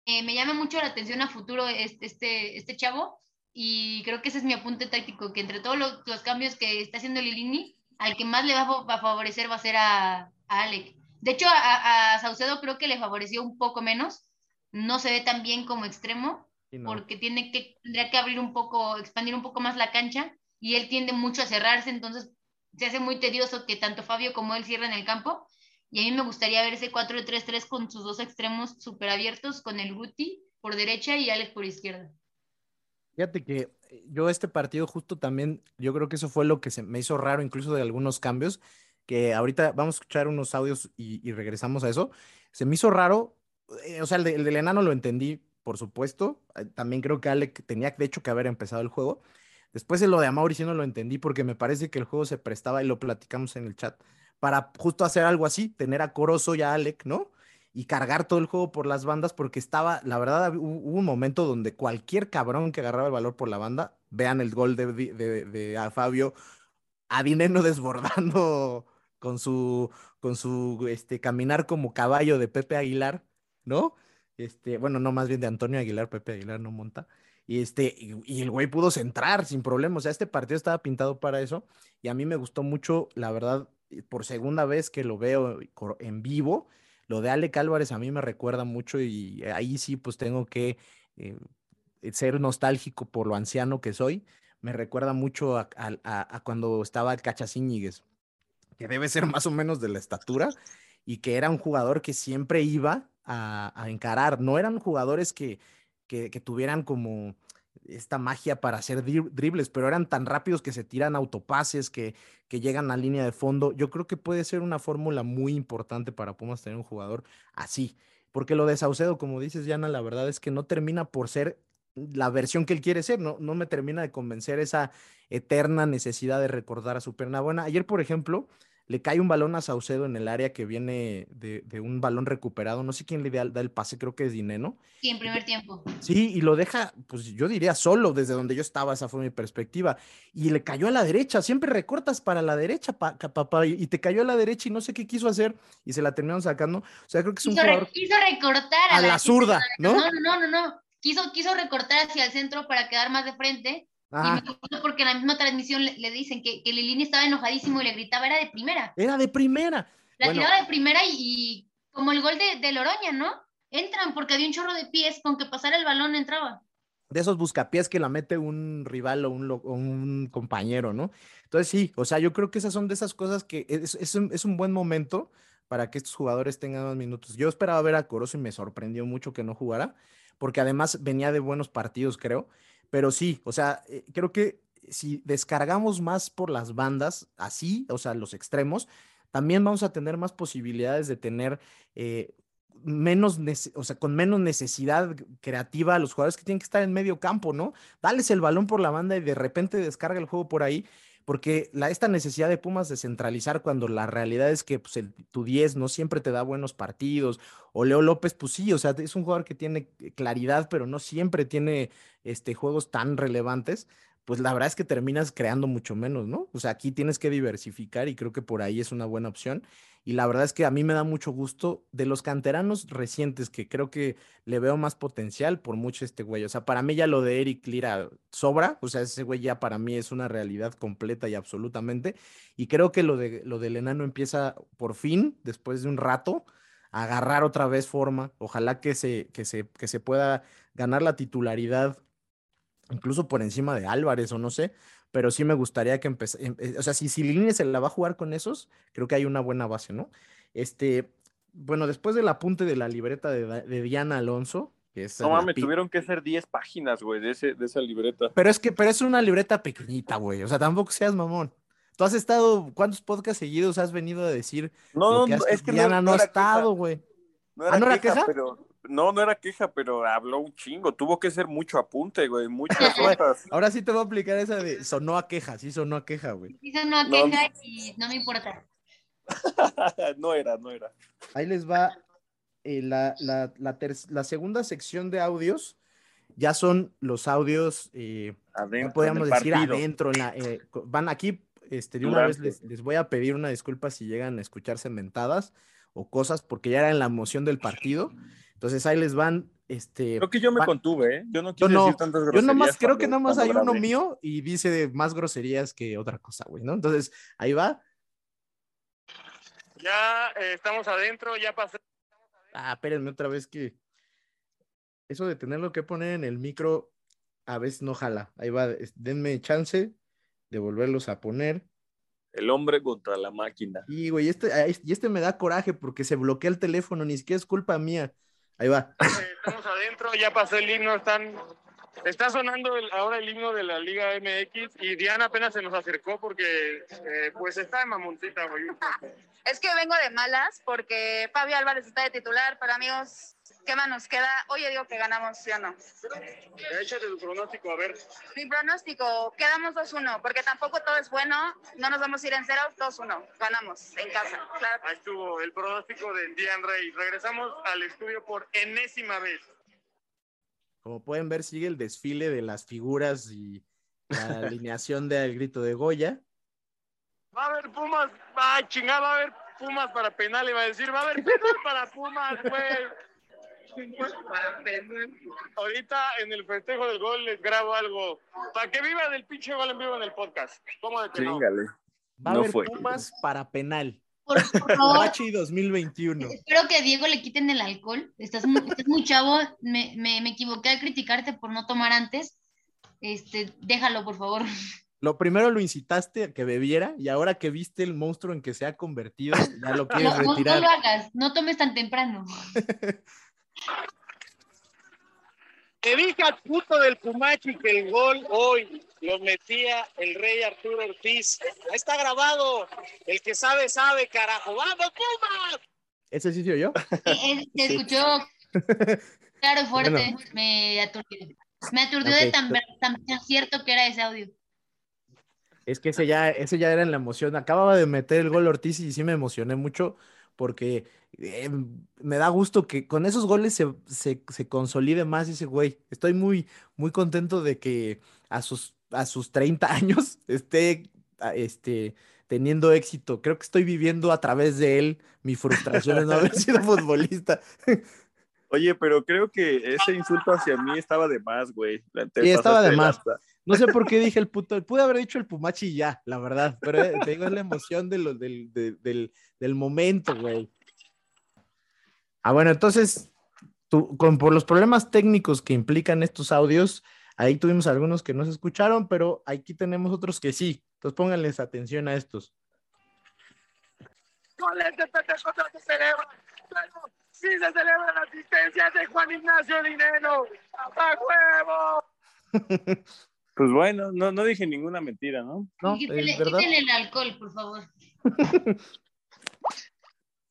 eh, me llama mucho la atención a futuro este, este, este chavo y creo que ese es mi apunte táctico, que entre todos los, los cambios que está haciendo Lilini, al que más le va a, favorecer va a ser a, a Alec. De hecho, a, a Saucedo creo que le favoreció un poco menos, no se ve tan bien como extremo, Sí, no. porque tiene que, tendría que abrir un poco, expandir un poco más la cancha, y él tiende mucho a cerrarse, entonces se hace muy tedioso que tanto Fabio como él cierren el campo, y a mí me gustaría ver ese 4-3-3 con sus dos extremos súper abiertos, con el Guti por derecha y Alex por izquierda. Fíjate que eh, yo este partido justo también, yo creo que eso fue lo que se me hizo raro incluso de algunos cambios, que ahorita vamos a escuchar unos audios y, regresamos a eso. Se me hizo raro, eh, o sea, el, de- el del enano lo entendí, por supuesto. eh, También creo que Alec tenía de hecho que haber empezado el juego. Después en lo de Amauri sí no lo entendí porque me parece que el juego se prestaba y lo platicamos en el chat para justo hacer algo así, tener a Corozo y a Alec, ¿no? Y cargar todo el juego por las bandas porque estaba, la verdad, hubo un momento donde cualquier cabrón que agarraba el valor por la banda, vean el gol de, de, de- Fabio, a Dineno desbordando con su, con su este, caminar como caballo de Pepe Aguilar, ¿no? Este, bueno, no, más bien de Antonio Aguilar, Pepe Aguilar no monta. Y, este, y, y el güey pudo centrar sin problema. O sea, este partido estaba pintado para eso. Y a mí me gustó mucho, la verdad, por segunda vez que lo veo cor- en vivo, lo de Alec Álvarez a mí me recuerda mucho y ahí sí pues tengo que eh, ser nostálgico por lo anciano que soy. Me recuerda mucho a, cuando estaba el Cachas Íñiguez, que debe ser más o menos de la estatura y que era un jugador que siempre iba a, encarar. No eran jugadores que, que tuvieran como esta magia para hacer dri- dribles, pero eran tan rápidos que se tiran autopases, que, que llegan a línea de fondo. Yo creo que puede ser una fórmula muy importante para Pumas tener un jugador así. Porque lo de Saucedo, como dices, Yana, la verdad es que no termina por ser la versión que él quiere ser, no, no me termina de convencer esa eterna necesidad de recordar a su perna buena. Ayer, por ejemplo, le cae un balón a Saucedo en el área que viene de, de un balón recuperado. No sé quién le da, da el pase, creo que es Dineno. Sí, en primer tiempo. Sí, y lo deja, pues yo diría solo desde donde yo estaba, esa fue mi perspectiva. Y le cayó a la derecha, siempre recortas para la derecha, pa- ca- papá, y te cayó a la derecha y no sé qué quiso hacer y se la terminaron sacando. O sea, creo que es un Quiso, re- jugador quiso recortar a la zurda, ¿no? No, no, no, no, no. Quiso, quiso recortar hacia el centro para quedar más de frente. Y me acuerdo porque en la misma transmisión le, le dicen que, que Lilini estaba enojadísimo y le gritaba, era de primera. Era de primera. La Bueno, tiraba de primera y, y como el gol de, de Loroña, ¿no? Entran porque había un chorro de pies, con que pasara el balón entraba. de esos buscapiés que la mete un rival o un, o un compañero, ¿no? Entonces sí, o sea, yo creo que esas son de esas cosas que es, es un, es un buen momento para que estos jugadores tengan más minutos. Yo esperaba ver a Corozo y me sorprendió mucho que no jugara, porque además venía de buenos partidos, creo. Pero sí, o sea, eh, creo que si descargamos más por las bandas, así, o sea, los extremos, también vamos a tener más posibilidades de tener eh, menos, o sea, con menos necesidad creativa a los jugadores que tienen que estar en medio campo, ¿no? Dales el balón por la banda y de repente descarga el juego por ahí, porque esta necesidad de Pumas de centralizar cuando la realidad es que pues, tu 10 no siempre te da buenos partidos, o Leo López, pues sí, o sea, es un jugador que tiene claridad, pero no siempre tiene este, juegos tan relevantes. Pues la verdad es que terminas creando mucho menos, ¿no? O sea, aquí tienes que diversificar y creo que por ahí es una buena opción. Y la verdad es que a mí me da mucho gusto de los canteranos recientes, que creo que le veo más potencial por mucho este güey. O sea, para mí ya lo de Eric Lira sobra. O sea, ese güey ya para mí es una realidad completa y absolutamente. Y creo que lo, de, lo del enano empieza por fin, después de un rato, a agarrar otra vez forma. Ojalá que se, que se, que se pueda ganar la titularidad incluso por encima de Álvarez o no sé, pero sí me gustaría que empezara, o sea, si Silini se la va a jugar con esos, creo que hay una buena base, ¿no? Este, bueno, después del apunte de la libreta de, Diana Alonso, que es No mames, tuvieron que ser 10 páginas, güey, de, ese, de esa libreta. pero es que, pero es una libreta pequeñita, güey, o sea, tampoco seas mamón. Tú has estado, ¿cuántos podcasts seguidos has venido a decir No, no, que no, hace? es que no- Diana no no ha era estado, güey. No ¿Ah, no era queja? pero no, no era queja, pero habló un chingo. Tuvo que ser mucho apunte, güey, muchas hojas. Ahora sí te voy a aplicar esa de sonó a queja, sí sonó a queja, güey. Dicen no No, queja y no me importa. no era, no era. Ahí les va eh, la, la, la ter- la segunda sección de audios. Ya son los audios, eh, Adentro podríamos decir partido. adentro. en la, eh, van aquí, este, de una vez les, les voy a pedir una disculpa si llegan a escucharse mentadas o cosas, porque ya era en la emoción del partido. Entonces ahí les van, este. Creo que yo me contuve, ¿eh? Yo no yo quise no, decir tantas yo groserías. nomás, creo que nomás hay uno mío y dice de más groserías que otra cosa, güey, ¿no? Entonces, ahí va. Ya eh, estamos adentro, ya pasé. Ah, espérenme otra vez que eso de tenerlo que poner en el micro a veces no jala. Ahí va, denme chance de volverlos a poner. El hombre contra la máquina. Y güey, este, es- y este me da coraje porque se bloquea el teléfono, ni siquiera es culpa mía. Ahí va. Estamos adentro, ya pasó el himno, están, está sonando el- ahora el himno de la Liga MX y Diana apenas se nos acercó porque eh, pues está de mamoncita, güey. Es que vengo de malas porque Fabio Álvarez está de titular, pero amigos, ¿qué más nos queda? Oye, digo que ganamos, ¿sí o no? Échate tu pronóstico, a ver. Mi pronóstico, quedamos 2-1, porque tampoco todo es bueno, no nos vamos a ir en cero, 2-1, ganamos en casa, claro. Ahí estuvo el pronóstico de Dian Rey. Regresamos al estudio por enésima vez. Como pueden ver, sigue el desfile de las figuras y la alineación del grito de Goya. Va a haber Pumas, va a chingar, va a haber Pumas para penal, iba a decir, va a haber penal para Pumas, güey. Ahorita en el festejo del gol les grabo algo. Para que viva del pinche gol en vivo en el podcast. ¿Cómo de que no? Va a No haber fue. Pumas para penal. Por, favor, Bachi 2021. espero que a Diego le quiten el alcohol. Estás muy, estás muy chavo. Me, me, me equivoqué al criticarte por no tomar antes. Este, déjalo, por favor. Lo primero lo incitaste a que bebiera y ahora que viste el monstruo en que se ha convertido, ya lo quieres No, no- no retirar. lo hagas, no tomes tan temprano. Te dije al puto del Pumachi que el gol hoy lo metía el rey Arturo Ortiz. Ahí está grabado. El que sabe, sabe, carajo. ¡Vamos, Pumas! ¿Ese sí soy yo? Eh, Se escuchó claro fuerte. Bueno. Me aturdió. Me aturdió de tan, tan cierto que era ese audio. Es que ese ya, ese ya era en la emoción. Acababa de meter el gol Ortiz y sí me emocioné mucho porque eh, me da gusto que con esos goles se, se, se consolide más ese güey. Estoy muy, muy contento de que a sus, a sus 30 años esté a- este, teniendo éxito. Creo que estoy viviendo a través de él mi frustración de no haber sido futbolista. Oye, pero creo que ese insulto hacia mí estaba de más, güey. Sí, estaba de más. No sé por qué dije el puto. Pude haber dicho el Pumachi y ya, la verdad. Pero eh, te digo, es la emoción de lo- del, de- del, del momento, güey. Ah, bueno, entonces, tú, con, por los problemas técnicos que implican estos audios, ahí tuvimos algunos que no se escucharon, pero aquí tenemos otros que sí. Entonces pónganles atención a estos. Goles de pendejo no se celebran, pero sí se celebran asistencias de Juan Ignacio Dinero. ¡A huevo! Pues bueno, no, no dije ninguna mentira, ¿no? No, Quítale, es verdad. quítale el alcohol, por favor.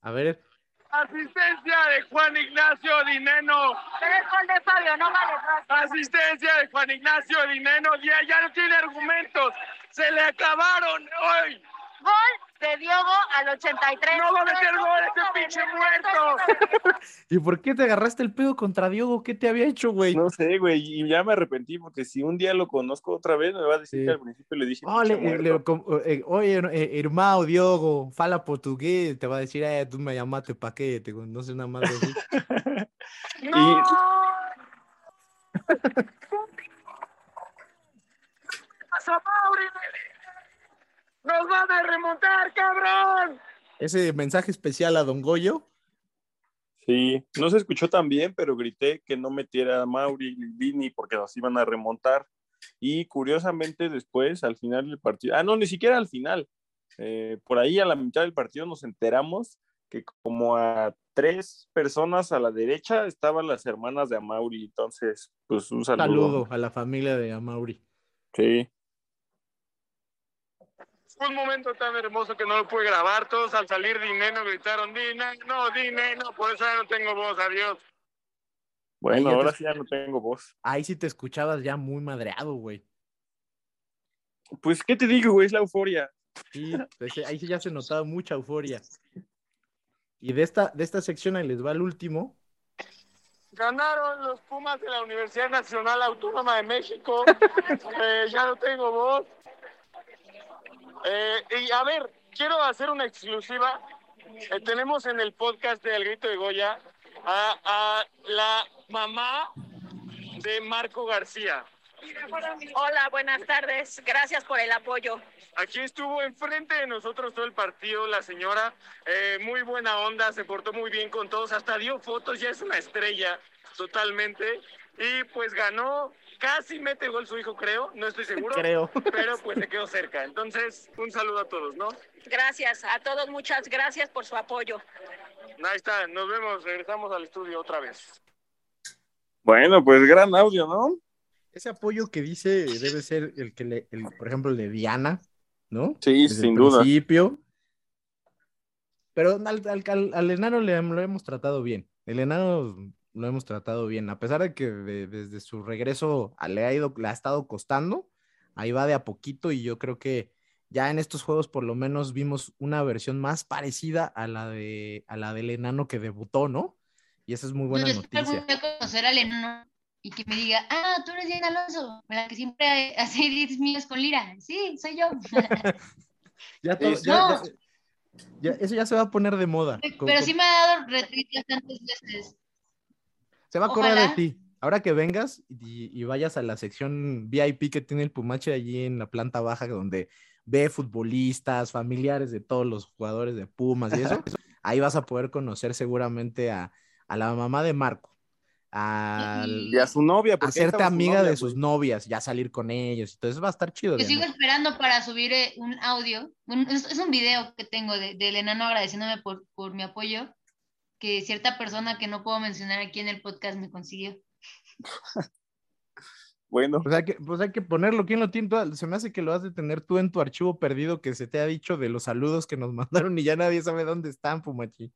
A ver, Asistencia de Juan Ignacio Dineno. Tres gol de Fabio, no vale. Asistencia de Juan Ignacio Dineno. Ya, ya no tiene argumentos. Se le acabaron hoy. Gol de Diogo al 83. No va a meter gol ese pinche muerto. ¿y por qué te agarraste el pedo contra Diogo? ¿Qué te había hecho, güey? No sé, güey, y ya me arrepentí porque si un día lo conozco otra vez, me va a decir Sí. que al principio le dije. Oh, le- "Pinche le- muerto". com- eh, oye, eh, hermano Diogo, fala portugués, te va a decir, eh, tú me llamaste pa' qué, te no sé nada más de así. ¡Pasa, Mauri! ¡Nos van a remontar, cabrón! Ese mensaje especial a Don Goyo, Sí, no se escuchó tan bien, pero grité que no metiera a Mauri y Vini porque nos iban a remontar. Y curiosamente después, al final del partido, ah, no, ni siquiera al final, eh, por ahí a la mitad del partido nos enteramos que como a tres personas a la derecha estaban las hermanas de Amauri. Entonces, pues un saludo. saludo a la familia de Amauri. Sí. Un momento tan hermoso que no lo pude grabar. Todos al salir Dineno gritaron Dineno, Dineno. Por eso ya no tengo voz. Adiós. Bueno, te ahora sí ya no tengo voz. Ahí sí te escuchabas ya muy madreado, güey. Pues, ¿qué te digo, güey? Es la euforia. Sí, ese- ahí sí ya se notaba mucha euforia. Y de esta, de esta sección ahí les va el último. Ganaron los Pumas de la Universidad Nacional Autónoma de México. Eh, ya no tengo voz. Eh, y a ver, quiero hacer una exclusiva. Eh, tenemos en el podcast de El Grito de Goya a, a la mamá de Marco García. Hola, buenas tardes. Gracias por el apoyo. Aquí estuvo enfrente de nosotros todo el partido, la señora, eh, muy buena onda, se portó muy bien con todos, hasta dio fotos, ya es una estrella totalmente. Y pues ganó, casi mete gol su hijo, creo, no estoy seguro. Creo. Pero pues se quedó cerca. Entonces, un saludo a todos, ¿no? Gracias a todos, muchas gracias por su apoyo. Ahí está, nos vemos, regresamos al estudio otra vez. Bueno, pues gran audio, ¿no? Ese apoyo que dice debe ser el que le, el, por ejemplo, el de Diana, ¿no? Sí, Desde sin el duda. principio. Pero al, al- al- al enano le, lo hemos tratado bien. El enano lo hemos tratado bien. A pesar de que de- desde su regreso a- le ha ido, le ha estado costando, ahí va de a poquito y yo creo que ya en estos juegos por lo menos vimos una versión más parecida a la de a la del enano que debutó, ¿no? Y esa es muy buena yo noticia. conocer al enano y que me diga, ah, tú eres Diana Alonso, la que siempre hace edits míos con Lira. Sí, soy yo. Ya todo- ya- No. ya- ya- eso ya se va a poner de moda. Pero sí me ha dado retweet bastantes veces. Se va a acordar de ti. Ahora que vengas y, y vayas a la sección VIP que tiene el Pumache allí en la planta baja, donde ve futbolistas, familiares de todos los jugadores de Pumas y eso, ahí vas a poder conocer seguramente a, a la mamá de Marco. al- Y a su novia, hacerte amiga novia, de sus güey. novias, ya salir con ellos. Entonces va a estar chido. Yo sigo esperando para subir eh, un audio. un- es, es un video que tengo de- del enano agradeciéndome por, por mi apoyo, que cierta persona que no puedo mencionar aquí en el podcast me consiguió. Bueno. Pues hay, que, pues hay que ponerlo. ¿Quién lo tiene? Se me hace que lo has de tener tú en tu archivo perdido que se te ha dicho de los saludos que nos mandaron y ya nadie sabe dónde están, Pumachi.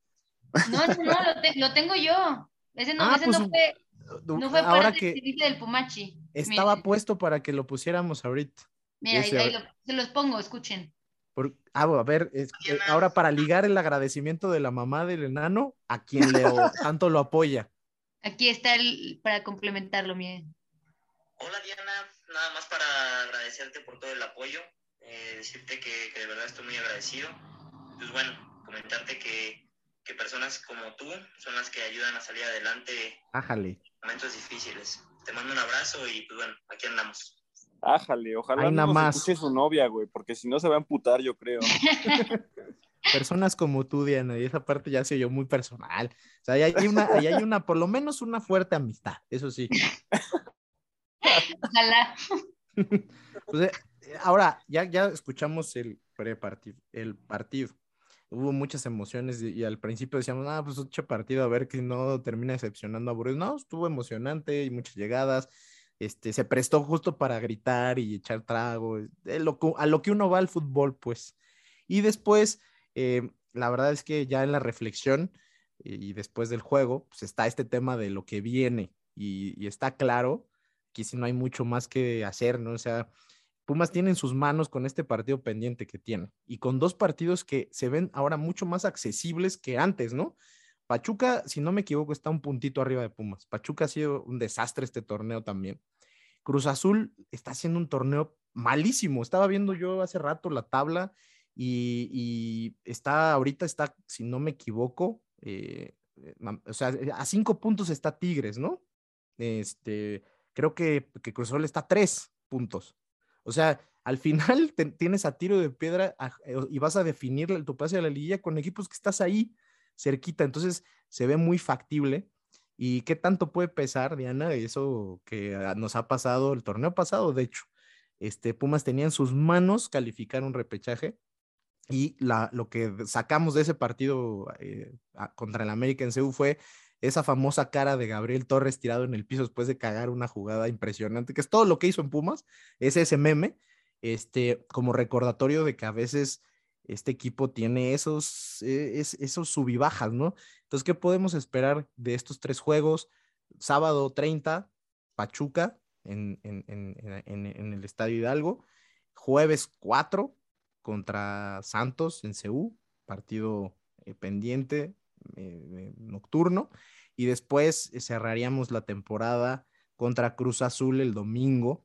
No, no, no, lo, te- lo tengo yo. Ese no, Ah, ese pues, no fue, no fue ahora parte que del servicio del Pumachi. Estaba puesto para que lo pusiéramos ahorita. Mira, ahí, Ese- ahí lo- se los pongo, escuchen. Por- ah, a ver, es- eh, ahora para ligar el agradecimiento de la mamá del enano, a quien le tanto lo apoya. Aquí está el para complementarlo, miren. Hola Diana, nada más para agradecerte por todo el apoyo, eh, decirte que, que de verdad estoy muy agradecido. Pues bueno, comentarte que, que personas como tú son las que ayudan a salir adelante Ájale. en momentos difíciles. Te mando un abrazo y pues bueno, aquí andamos. Ájale, ojalá Ahí no nada más. escuche su novia, güey, porque si no se va a emputar, yo creo. Personas como tú, Diana, y esa parte ya se oyó muy personal. O sea, ahí hay una, ahí hay una, por lo menos una fuerte amistad, eso sí. Ojalá. Pues, eh, ahora, ya, ya escuchamos el prepartido, el partido. Hubo muchas emociones y, y al principio decíamos, ah, pues ocho partido, a ver que no termina decepcionando a Burritos. No, estuvo emocionante y muchas llegadas. Este, se prestó justo para gritar y echar trago, a lo que uno va al fútbol, pues. Y después, eh, la verdad es que ya en la reflexión y después del juego, pues está este tema de lo que viene y, y está claro que si no hay mucho más que hacer, ¿no? O sea, Pumas tiene en sus manos con este partido pendiente que tiene y con dos partidos que se ven ahora mucho más accesibles que antes, ¿no? Pachuca, si no me equivoco, está un puntito arriba de Pumas. Pachuca ha sido un desastre este torneo también. Cruz Azul está haciendo un torneo malísimo. Estaba viendo yo hace rato la tabla y, está ahorita está, si no me equivoco, eh, eh, o sea, a cinco puntos está Tigres, ¿no? Este, creo que, Cruz Azul está a tres puntos. O sea, al final tienes a tiro de piedra eh, y vas a definir tu pase a la liguilla con equipos que estás ahí cerquita. Entonces se ve muy factible. ¿Y qué tanto puede pesar, Diana, eso que ah, nos ha pasado el torneo pasado? De hecho, este, Pumas tenía en sus manos calificar un repechaje y la, lo que sacamos de ese partido eh, contra el América en CEU fue esa famosa cara de Gabriel Torres tirado en el piso después de cagar una jugada impresionante, que es todo lo que hizo en Pumas, es ese meme, este, como recordatorio de que a veces este equipo tiene esos, eh, es- esos ¿no? Entonces, ¿qué podemos esperar de estos tres juegos? Sábado 30, Pachuca en, en- en- en- el Estadio Hidalgo, jueves 4 contra Santos en Ceú, partido eh, pendiente eh, nocturno, y después eh, cerraríamos la temporada contra Cruz Azul el domingo,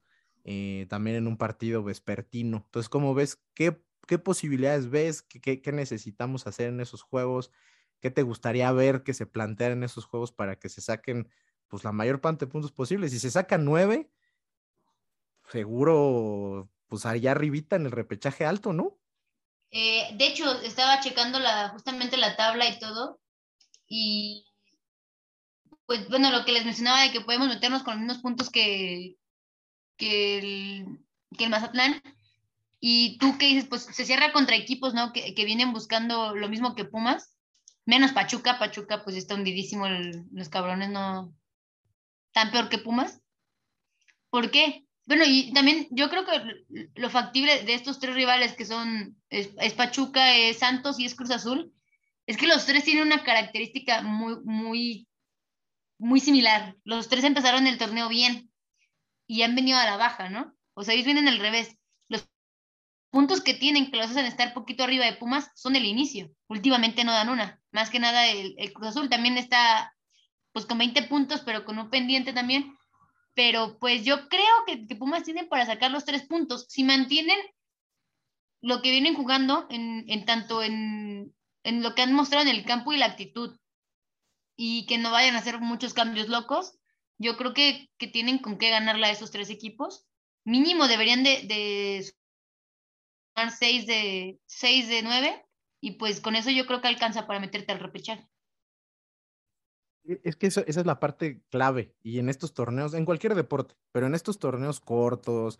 también en un partido vespertino. Entonces, ¿cómo ves? ¿Qué, qué posibilidades ves? ¿Qué, qué, necesitamos hacer en esos juegos? ¿Qué te gustaría ver que se planteara en esos juegos para que se saquen pues la mayor parte de puntos posibles? Si se sacan nueve, seguro pues allá arribita en el repechaje alto, ¿no? Eh, de hecho, estaba checando la, justamente la tabla y todo. Y pues bueno, lo que les mencionaba de que podemos meternos con los puntos que, que, que el Mazatlán. Y tú qué dices, pues se cierra contra equipos, ¿no? Que, que vienen buscando lo mismo que Pumas, menos Pachuca. Pachuca, pues está hundidísimo, los cabrones no. Tan peor que Pumas. ¿Por qué? Bueno, y también yo creo que lo factible de estos tres rivales que son es, es Pachuca, es Santos y es Cruz Azul, es que los tres tienen una característica muy, muy, muy similar. Los tres empezaron el torneo bien y han venido a la baja, ¿no? O sea, ellos vienen al revés. Puntos que tienen que los hacen estar poquito arriba de Pumas son el inicio. Últimamente no dan una. Más que nada el, el Cruz Azul también está pues con 20 puntos, pero con un pendiente también. Pero pues yo creo que, que Pumas tienen para sacar los tres puntos. Si mantienen lo que vienen jugando en, en tanto en, en lo que han mostrado en el campo y la actitud y que no vayan a hacer muchos cambios locos, yo creo que, que tienen con qué ganarla a esos tres equipos. Mínimo deberían de, de sumar seis de, seis de nueve y pues con eso yo creo que alcanza para meterte al repechaje. E- Es que eso- esa es la parte clave y en estos torneos, en cualquier deporte, pero en estos torneos cortos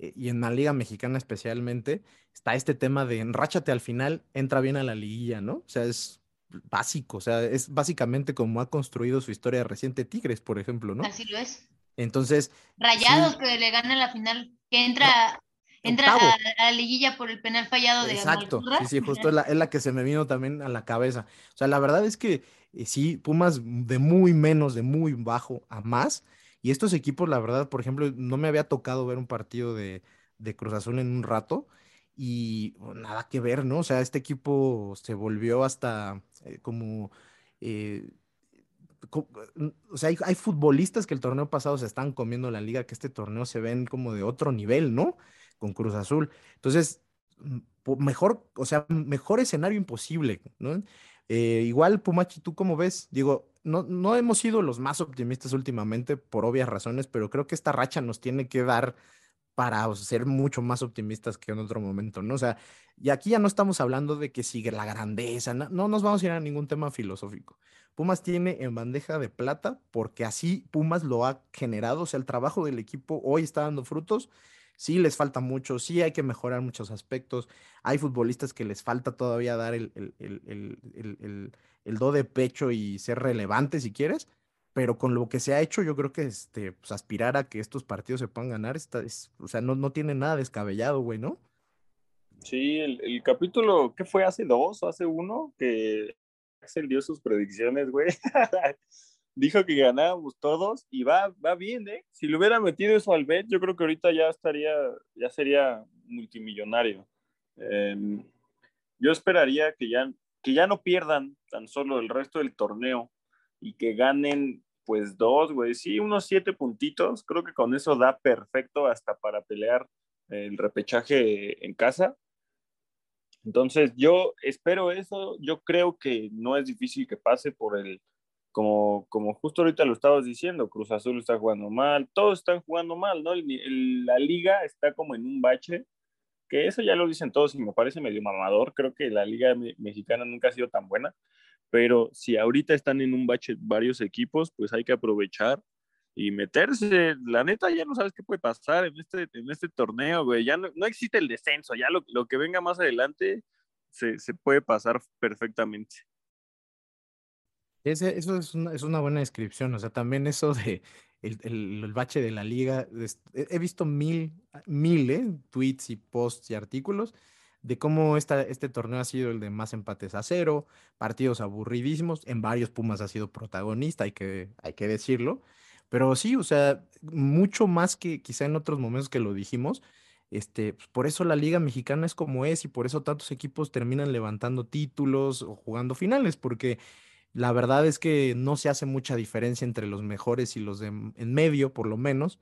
eh, y en la Liga Mexicana especialmente, está este tema de enráchate al final, entra bien a la liguilla, ¿no? O sea, es básico, o sea, es básicamente como ha construido su historia reciente Tigres, por ejemplo, ¿no? Así lo es. Entonces, Rayados sí, que le gana la final, que entra, entra a, a la liguilla por el penal fallado de Exacto, sí, sí, justo es la, es la que se me vino también a la cabeza. O sea, la verdad es que eh, sí, Pumas de muy menos, de muy bajo a más. Y estos equipos, la verdad, por ejemplo, no me había tocado ver un partido de, de Cruz Azul en un rato y oh, nada que ver, ¿no? O sea, este equipo se volvió hasta eh, como... eh, o sea, hay, hay futbolistas que el torneo pasado se están comiendo la liga, que este torneo se ven como de otro nivel, ¿no? Con Cruz Azul. Entonces, mm, mejor, o sea, mejor escenario imposible, ¿no? Eh, igual, Pumachi, ¿tú cómo ves? Digo, no, no hemos sido los más optimistas últimamente por obvias razones, pero creo que esta racha nos tiene que dar para ser mucho más optimistas que en otro momento, ¿no? O sea, y aquí ya no estamos hablando de que sigue la grandeza, no, no nos vamos a ir a ningún tema filosófico. Pumas tiene en bandeja de plata porque así Pumas lo ha generado, o sea, el trabajo del equipo hoy está dando frutos. Sí, les falta mucho, sí hay que mejorar muchos aspectos. Hay futbolistas que les falta todavía dar el, el, el, el, do de pecho y ser relevante si quieres, pero con lo que se ha hecho, yo creo que este, pues, aspirar a que estos partidos se puedan ganar, está, es, o sea, no, no tiene nada descabellado, güey, ¿no? Sí, el, el capítulo, ¿qué fue? ¿Hace dos o hace uno? Que Axel dio sus predicciones, güey. Dijo que ganábamos todos y va, va bien, ¿eh? Si le hubiera metido eso al bet, yo creo que ahorita ya estaría, ya sería multimillonario. Eh, yo esperaría que ya, que ya no pierdan tan solo el resto del torneo y que ganen pues dos, güey, sí, unos siete puntitos, creo que con eso da perfecto hasta para pelear el repechaje en casa. Entonces yo espero eso, yo creo que no es difícil que pase por el, como, como justo ahorita lo estabas diciendo, Cruz Azul está jugando mal, todos están jugando mal, ¿no? El- la liga está como en un bache, que eso ya lo dicen todos y me parece medio mamador, creo que la liga me- mexicana nunca ha sido tan buena, pero si ahorita están en un bache varios equipos, pues hay que aprovechar y meterse. La neta, ya no sabes qué puede pasar en este, en este torneo, güey. Ya no, no existe el descenso, ya lo, lo que venga más adelante se, se puede pasar perfectamente. Eso es una, buena descripción, o sea, también eso de el, el- bache de la liga, he, visto mil, mil, ¿eh? tweets y posts y artículos de cómo esta, este torneo ha sido el de más empates a cero, partidos aburridísimos, en varios Pumas ha sido protagonista, hay que, hay que decirlo, pero sí, o sea, mucho más que quizá en otros momentos que lo dijimos, este, pues, por eso la Liga Mexicana es como es y por eso tantos equipos terminan levantando títulos o jugando finales, porque la verdad es que no se hace mucha diferencia entre los mejores y los de en medio, por lo menos.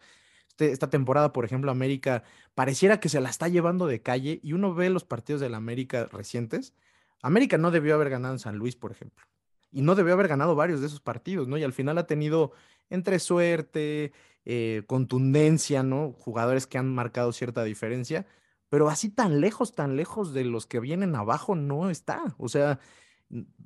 Este- esta temporada, por ejemplo, América pareciera que se la está llevando de calle y uno ve los partidos del América recientes. América no debió haber ganado en San Luis, por ejemplo. Y no debió haber ganado varios de esos partidos, ¿no? Y al final ha tenido entre suerte, eh, contundencia, ¿no? Jugadores que han marcado cierta diferencia, pero así tan lejos, tan lejos de los que vienen abajo no está. O sea,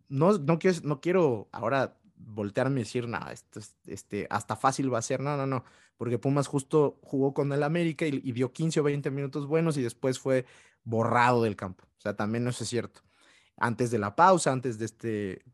no, no quiero, no quiero ahora voltearme y decir, nada, esto es- este, hasta fácil va a ser. No, no, no, porque Pumas justo jugó con el América y, y dio 15 o 20 minutos buenos y después fue borrado del campo. O sea, también eso es cierto. Antes de la pausa, antes de este,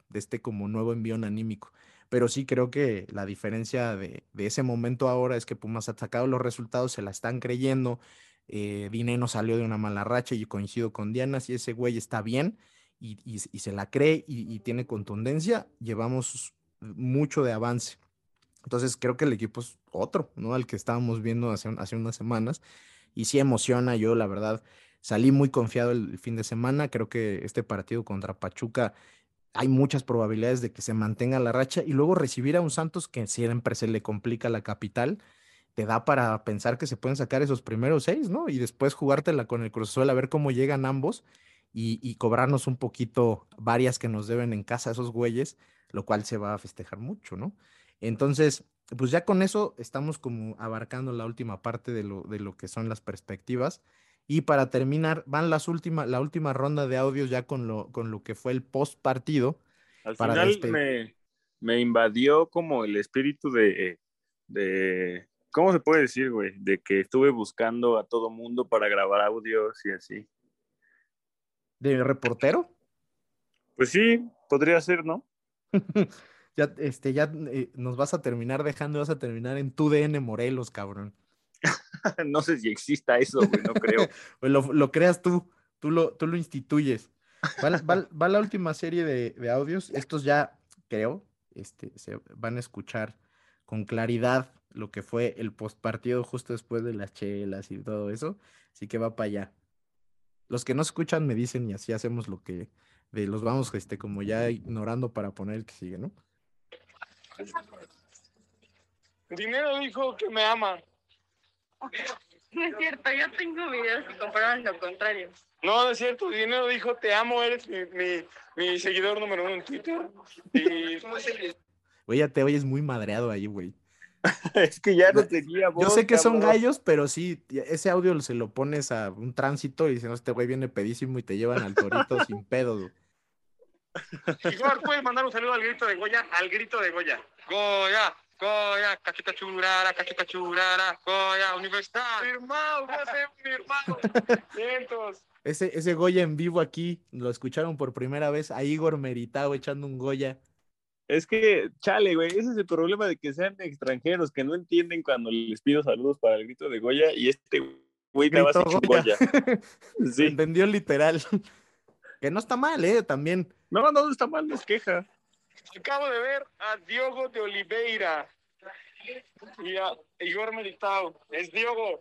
de este como nuevo envión anímico. Pero sí creo que la diferencia de, de ese momento ahora es que Pumas ha sacado los resultados, se la están creyendo. Eh, Dineno salió de una mala racha y coincido con Diana, si ese güey está bien y, se la cree y, tiene contundencia, llevamos mucho de avance. Entonces creo que el equipo es otro, ¿no? Al que estábamos viendo hace unas semanas. Y sí emociona, yo la verdad salí muy confiado el fin de semana. Creo que este partido contra Pachuca hay muchas probabilidades de que se mantenga la racha y luego recibir a un Santos que siempre se le complica la capital, te da para pensar que se pueden sacar esos primeros seis, ¿no? Y después jugártela con el Cruz Azul a ver cómo llegan ambos y, y cobrarnos un poquito varias que nos deben en casa esos güeyes, lo cual se va a festejar mucho, ¿no? Entonces, pues ya con eso estamos como abarcando la última parte de lo, de lo que son las perspectivas. Y para terminar, van las últimas, la última ronda de audios ya con lo, con lo que fue el post partido. Al para final despe- me, me invadió como el espíritu de, de, ¿cómo se puede decir, güey? De que estuve buscando a todo mundo para grabar audios y así. ¿De reportero? Pues sí, podría ser, ¿no? Ya, este, ya eh, nos vas a terminar dejando, vas a terminar en tu DN Morelos, cabrón. no sé si exista eso, güey, no creo. Pues lo, lo creas tú, tú lo, tú lo instituyes. Va, la- va- va la última serie de, de audios. Estos ya, creo, este, se van a escuchar con claridad lo que fue el postpartido justo después de las chelas y todo eso. Así que va para allá. Los que no escuchan me dicen y así hacemos lo que de los vamos este como ya ignorando para poner el que sigue, ¿no? Dinero dijo que me ama. No es cierto, yo tengo videos que comprueban lo contrario. No, no es cierto. Dinero dijo te amo, eres mi, mi, mi seguidor número uno en Twitter. Y ya te oyes muy madreado ahí, güey. es que ya no tenía voz. Yo sé que son gallos, pero sí, ese audio se lo pones a un tránsito y dicen, no, este güey viene pedísimo y te llevan al torito sin pedos. güey. Igual puedes mandar un saludo al grito de Goya, al grito de Goya. Goya, Goya, cachuca churara, cachuca churara, Goya, universidad. Ser mi hermano. Cientos. Ese, ese Goya en vivo aquí, lo escucharon por primera vez a Igor Meritao echando un Goya. Es que, chale, güey, ese es el problema de que sean extranjeros, que no entienden cuando les pido saludos para el grito de Goya y este güey me va a Goya. Goya. Se entendió literal. Que no está mal, ¿eh? También. No, no está mal, no es queja. Acabo de ver a Diogo de Oliveira y a Igor Meritao. Es Diogo.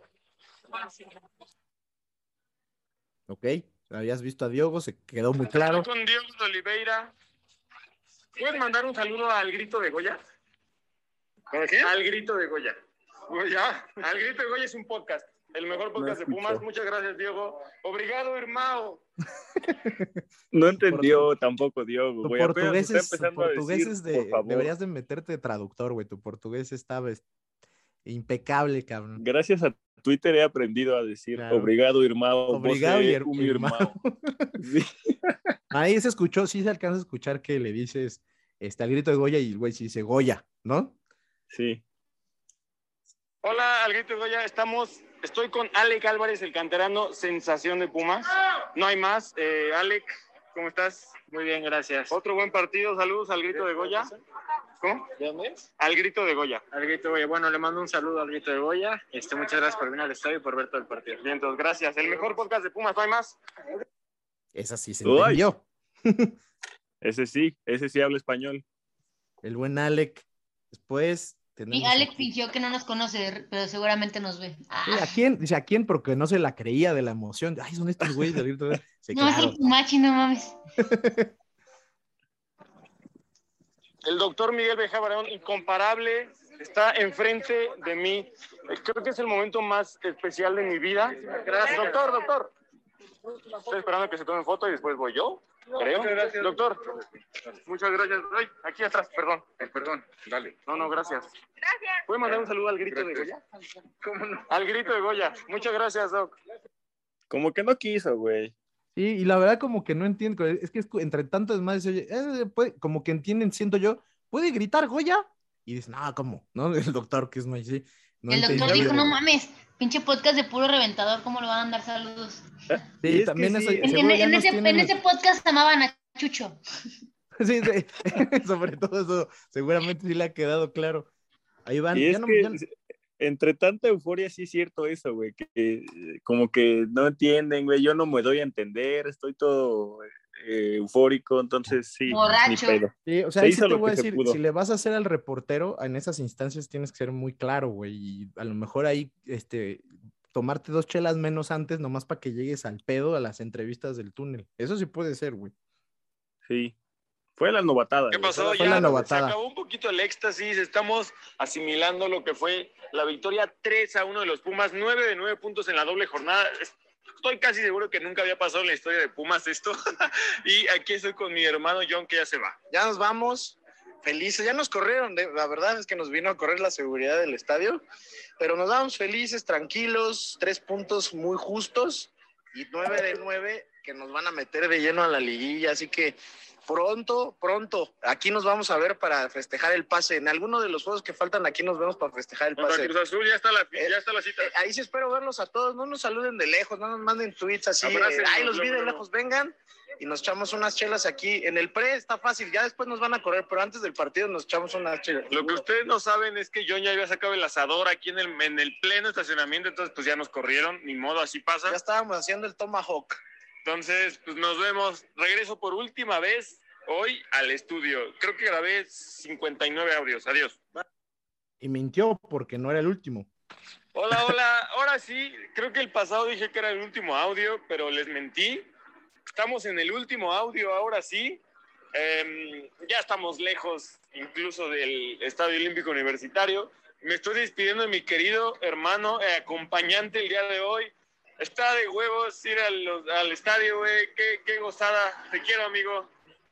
Ok, habías visto a Diogo, se quedó muy claro. Estoy con Diogo de Oliveira. ¿Puedes mandar un saludo al grito de Goya? ¿Para qué? Al grito de Goya. Goya. Al grito de Goya es un podcast. El mejor podcast de Pumas. Muchas gracias, Diego. Obrigado, hermano. No entendió tampoco Diogo, Tu güey. apenas portugués está es, tu empezando a portugués decir, es de. por favor. Deberías de meterte de traductor, güey. Tu portugués estaba es- impecable, cabrón. Gracias a Twitter he aprendido a decir Claro. obrigado, hermano. Obrigado y her- un hermano. Ahí se escuchó, sí se alcanza a escuchar que le dices este, al grito de Goya y el güey sí dice Goya, ¿no? Sí. Hola, al grito de Goya. Estamos, estoy con Alec Álvarez, el canterano, sensación de Pumas. No hay más. Eh, Alec, ¿cómo estás? Muy bien, gracias. Otro buen partido. Saludos al grito de Goya. ¿Cómo? ¿De dónde es? Al grito de Goya. Al grito de Goya. Bueno, le mando un saludo al grito de Goya. Este, muchas gracias por venir al estadio y por ver todo el partido. Bien, entonces, gracias. El mejor podcast de Pumas, ¿no hay más? Esa sí se entendió. Ese sí, ese sí habla español. El buen Alec. Después Y tenemos. Alex aquí- fingió que no nos conoce, pero seguramente nos ve. Ah, ¿A quién? Dice, ¿a quién? Porque no se la creía de la emoción. Ay, son estos güeyes del grito de no, es el Pumachi, no mames. El doctor Miguel Beja Barón, incomparable, está enfrente de mí. Eh, Creo que es el momento más especial de mi vida. Gracias. Doctor, doctor. Estoy esperando que se tome foto y después voy yo. Creo. Muchas gracias. Doctor. Muchas gracias. Ay, aquí atrás, perdón. perdón, dale. No, no, gracias. Gracias. ¿Puede mandar un saludo al grito de Goya? ¿Cómo no? Al grito de Goya. Muchas gracias, Doc. Como que no quiso, güey. Sí, y la verdad como que no entiendo, es que es entre tanto es más, oye, eh, puede- como que entienden, siento yo, ¿puede gritar Goya? Y dicen, no, ¿cómo? ¿No? El doctor que es muy sí. No el doctor dijo, no mames, pinche podcast de puro reventador, ¿cómo le van a dar saludos? Sí, también eso, En, en- ese, tienen- en ese podcast amaban a Chucho. Sí, sí, sobre todo eso, seguramente sí le ha quedado claro. Ahí van, Y ya es no- que ya no- entre tanta euforia sí es cierto eso, güey, que eh, como que no entienden, güey, yo no me doy a entender, estoy todo eh, eufórico, entonces sí, pedo. Sí, o sea, Se ahí sí hizo te voy a decir, si le vas a hacer al reportero, en esas instancias tienes que ser muy claro, güey, y a lo mejor ahí, este, tomarte dos chelas menos antes, nomás para que llegues al pedo a las entrevistas del túnel. Eso sí puede ser, güey. Sí, fue la novatada. ¿Qué pasó? fue Ya la se novatada. acabó un poquito el éxtasis. Estamos asimilando lo que fue la victoria 3 a 1 de los Pumas, 9 de 9 puntos en la doble jornada. Estoy casi seguro que nunca había pasado en la historia de Pumas esto. y aquí estoy con mi hermano John, que ya se va. Ya nos vamos. Felices, ya nos corrieron, de- la verdad es que nos vino a correr la seguridad del estadio, pero nos vamos felices, tranquilos, tres puntos muy justos y nueve de nueve que nos van a meter de lleno a la liguilla, así que pronto, pronto, aquí nos vamos a ver para festejar el pase. En alguno de los juegos que faltan aquí nos vemos para festejar el pase. Cruz Azul ya está la, ya está la cita. Eh, ahí sí espero verlos a todos, no nos saluden de lejos, no nos manden tweets así, eh, ay, los vi de lejos, vengan y nos echamos unas chelas aquí. En el pre está fácil, ya después nos van a correr, pero antes del partido nos echamos unas chelas. Lo que ustedes no saben es que John ya había sacado el asador aquí en el, en el pleno estacionamiento, entonces pues ya nos corrieron, ni modo, así pasa. Ya estábamos haciendo el tomahawk. Entonces, pues nos vemos. Regreso por última vez hoy al estudio. Creo que grabé 59 audios. Adiós. y mintió porque no era el último. Hola, hola. Ahora sí, creo que el pasado dije que era el último audio, pero les mentí. Estamos en el último audio, ahora sí. Em, ya estamos lejos incluso del Estadio Olímpico Universitario. Me estoy despidiendo de mi querido hermano, eh, acompañante el día de hoy. Está de huevos ir al, al estadio, güey. Qué, qué gozada. Te quiero, amigo.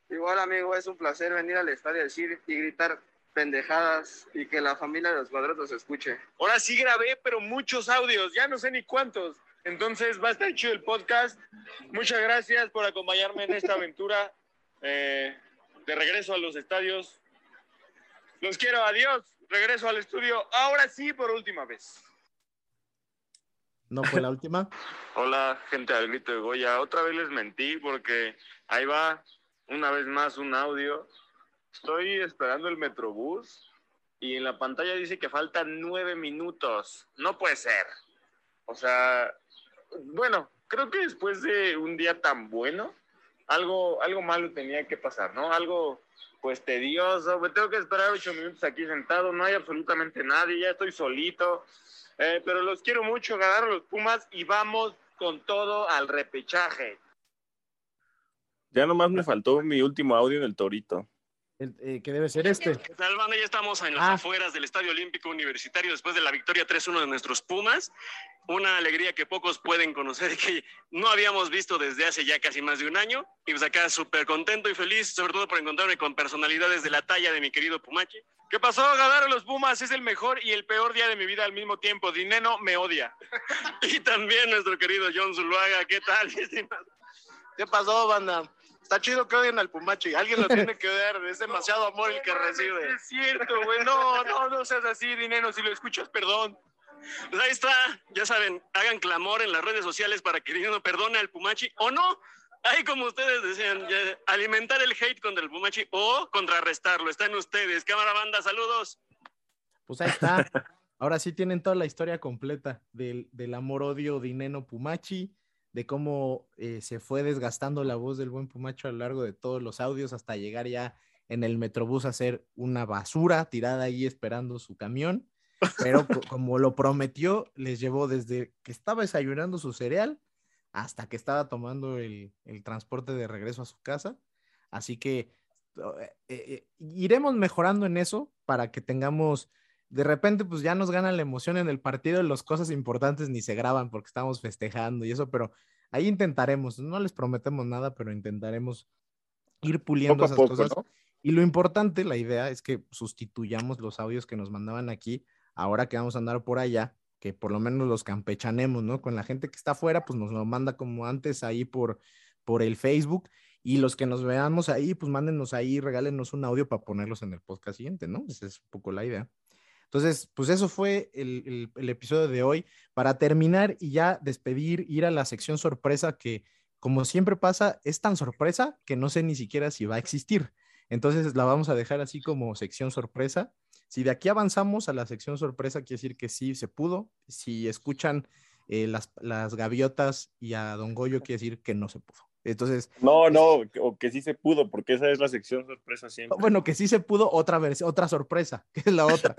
Igual, amigo, es un placer venir al estadio decir y gritar pendejadas y que la familia de los cuadrados escuche. Ahora sí grabé, pero muchos audios, ya no sé ni cuántos. Entonces va a estar chido el podcast. Muchas gracias por acompañarme en esta aventura eh, de regreso a los estadios. Los quiero, adiós. Regreso al estudio. Ahora sí, por última vez. ¿No fue la última? Hola, gente del grito de Goya. Otra vez les mentí porque ahí va una vez más un audio. Estoy esperando el Metrobús y en la pantalla dice que faltan nueve minutos. No puede ser. O sea, bueno, creo que después de un día tan bueno, algo, algo malo tenía que pasar, ¿no? Algo pues tedioso, me tengo que esperar ocho minutos aquí sentado, no hay absolutamente nadie, ya estoy solito, eh, pero los quiero mucho, ganaron los Pumas y vamos con todo al repechaje. Ya nomás me faltó mi último audio del Torito. Eh, que debe ser este. ¿Qué tal, banda? Ya estamos en las Ah. afueras del Estadio Olímpico Universitario después de la victoria 3-1 de nuestros Pumas. Una alegría que pocos pueden conocer que no habíamos visto desde hace ya casi más de un año. Y pues acá súper contento y feliz, sobre todo por encontrarme con personalidades de la talla de mi querido Pumachi. ¿Qué pasó? Ganaron los Pumas, es el mejor y el peor día de mi vida al mismo tiempo. Dineno me odia. Y también nuestro querido John Zuluaga. ¿Qué tal? ¿Qué pasó, banda? Está chido que odien al Pumachi. Alguien lo tiene que odiar. Es demasiado amor el que recibe. Es cierto, güey. No, no, no seas así, Dineno. Si lo escuchas, perdón. Pues ahí está, ya saben, hagan clamor en las redes sociales para que Dinero perdone al Pumachi o no. Ahí como ustedes desean, ya, alimentar el hate contra el Pumachi o contrarrestarlo. Están ustedes. Cámara banda, saludos. Pues ahí está. Ahora sí tienen toda la historia completa del, del amor-odio de Ineno Pumachi, de cómo eh, se fue desgastando la voz del buen Pumacho a lo largo de todos los audios hasta llegar ya en el Metrobús a ser una basura tirada ahí esperando su camión. Pero co- como lo prometió, les llevó desde que estaba desayunando su cereal hasta que estaba tomando el, el transporte de regreso a su casa. Así que eh, eh, iremos mejorando en eso para que tengamos, de repente pues ya nos gana la emoción en el partido, las cosas importantes ni se graban porque estamos festejando y eso, pero ahí intentaremos, no les prometemos nada, pero intentaremos ir puliendo Poco esas poco, cosas. ¿no? Y lo importante, la idea es que sustituyamos los audios que nos mandaban aquí, ahora que vamos a andar por allá, que por lo menos los campechanemos, ¿no? Con la gente que está afuera, pues nos lo manda como antes ahí por, por el Facebook. Y los que nos veamos ahí, pues mándenos ahí, regálenos un audio para ponerlos en el podcast siguiente, ¿no? Esa es un poco la idea. Entonces, pues eso fue el, el- el episodio de hoy. Para terminar y ya despedir, ir a la sección sorpresa que, como siempre pasa, es tan sorpresa que no sé ni siquiera si va a existir. Entonces la vamos a dejar así como sección sorpresa. Si de aquí avanzamos a la sección sorpresa, quiere decir que sí se pudo. Si escuchan eh, las, las gaviotas y a Don Goyo, quiere decir que no se pudo. Entonces, No, no, o que sí se pudo, porque esa es la sección sorpresa siempre. bueno, que sí se pudo, otra versión, otra sorpresa, que es la otra.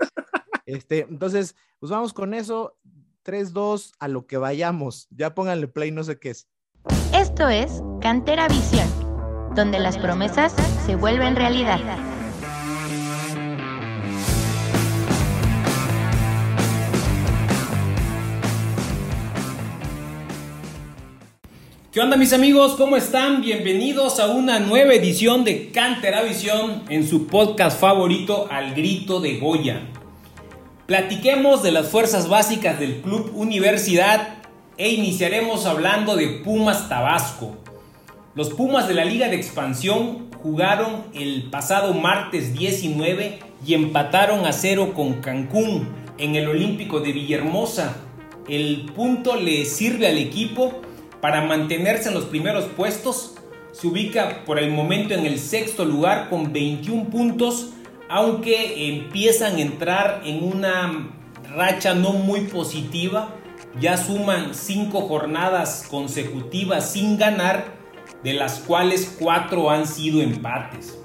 Este, entonces, pues vamos con eso. 3, 2, a lo que vayamos. Ya pónganle play, no sé qué es. Esto es Cantera Visión, donde las promesas se vuelven realidad. ¿Qué onda mis amigos? ¿Cómo están? Bienvenidos a una nueva edición de Cantera Visión en su podcast favorito Al Grito de Goya. Platiquemos de las fuerzas básicas del Club Universidad e iniciaremos hablando de Pumas Tabasco. Los Pumas de la Liga de Expansión jugaron el pasado martes 19 y empataron a cero con Cancún en el Olímpico de Villahermosa. El punto le sirve al equipo para mantenerse en los primeros puestos. Se ubica por el momento en el sexto lugar con 21 puntos, aunque empiezan a entrar en una racha no muy positiva. Ya suman 5 jornadas consecutivas sin ganar, de las cuales 4 han sido empates.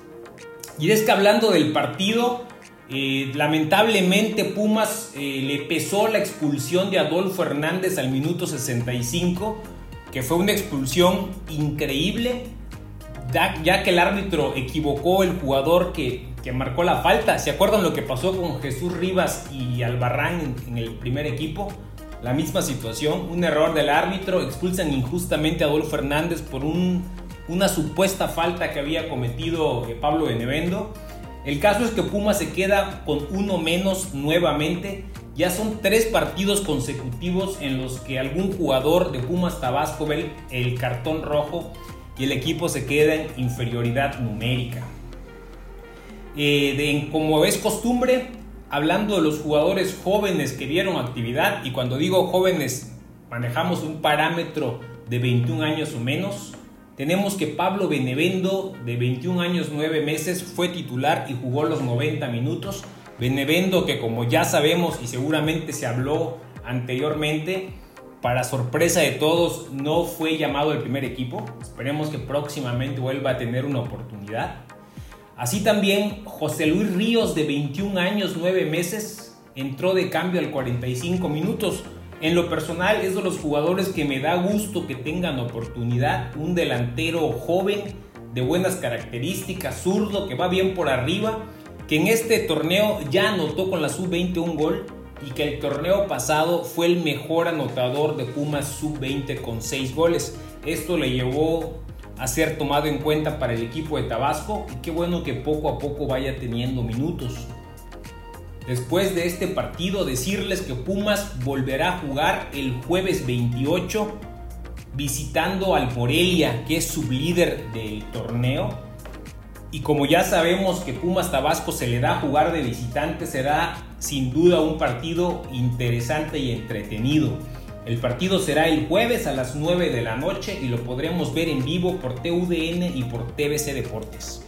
Y es que hablando del partido, Eh, lamentablemente Pumas eh, le pesó la expulsión de Adolfo Hernández al minuto 65, que fue una expulsión increíble, ya que el árbitro equivocó el jugador que, que marcó la falta. ¿Se acuerdan lo que pasó con Jesús Rivas y Albarrán en, el primer equipo? La misma situación, un error del árbitro, expulsan injustamente a Adolfo Hernández por una supuesta falta que había cometido eh, Pablo Benevendo. El caso es que Pumas se queda con uno menos nuevamente. Ya son tres partidos consecutivos en los que algún jugador de Pumas Tabasco ve el cartón rojo y el equipo se queda en inferioridad numérica. Eh, como es costumbre, hablando de los jugadores jóvenes que dieron actividad, y cuando digo jóvenes, manejamos un parámetro de 21 años o menos, tenemos que Pablo Benevendo, de 21 años 9 meses, fue titular y jugó los 90 minutos. Benevendo, que como ya sabemos y seguramente se habló anteriormente, para sorpresa de todos, no fue llamado al primer equipo. Esperemos que próximamente vuelva a tener una oportunidad. Así también José Luis Ríos, de 21 años 9 meses, entró de cambio al 45 minutos. En lo personal es de los jugadores que me da gusto que tengan oportunidad. Un delantero joven de buenas características, zurdo, que va bien por arriba, que en este torneo ya anotó con la sub-20 un gol y que el torneo pasado fue el mejor anotador de Pumas sub-20 con 6 goles. Esto le llevó a ser tomado en cuenta para el equipo de Tabasco y qué bueno que poco a poco vaya teniendo minutos. Después de este partido, decirles que Pumas volverá a jugar el jueves 28 visitando al Morelia, que es sublíder del torneo. Y como ya sabemos que Pumas Tabasco se le da a jugar de visitante, será sin duda un partido interesante y entretenido. El partido será el jueves a las 9 de la noche y lo podremos ver en vivo por TUDN y por TBC Deportes.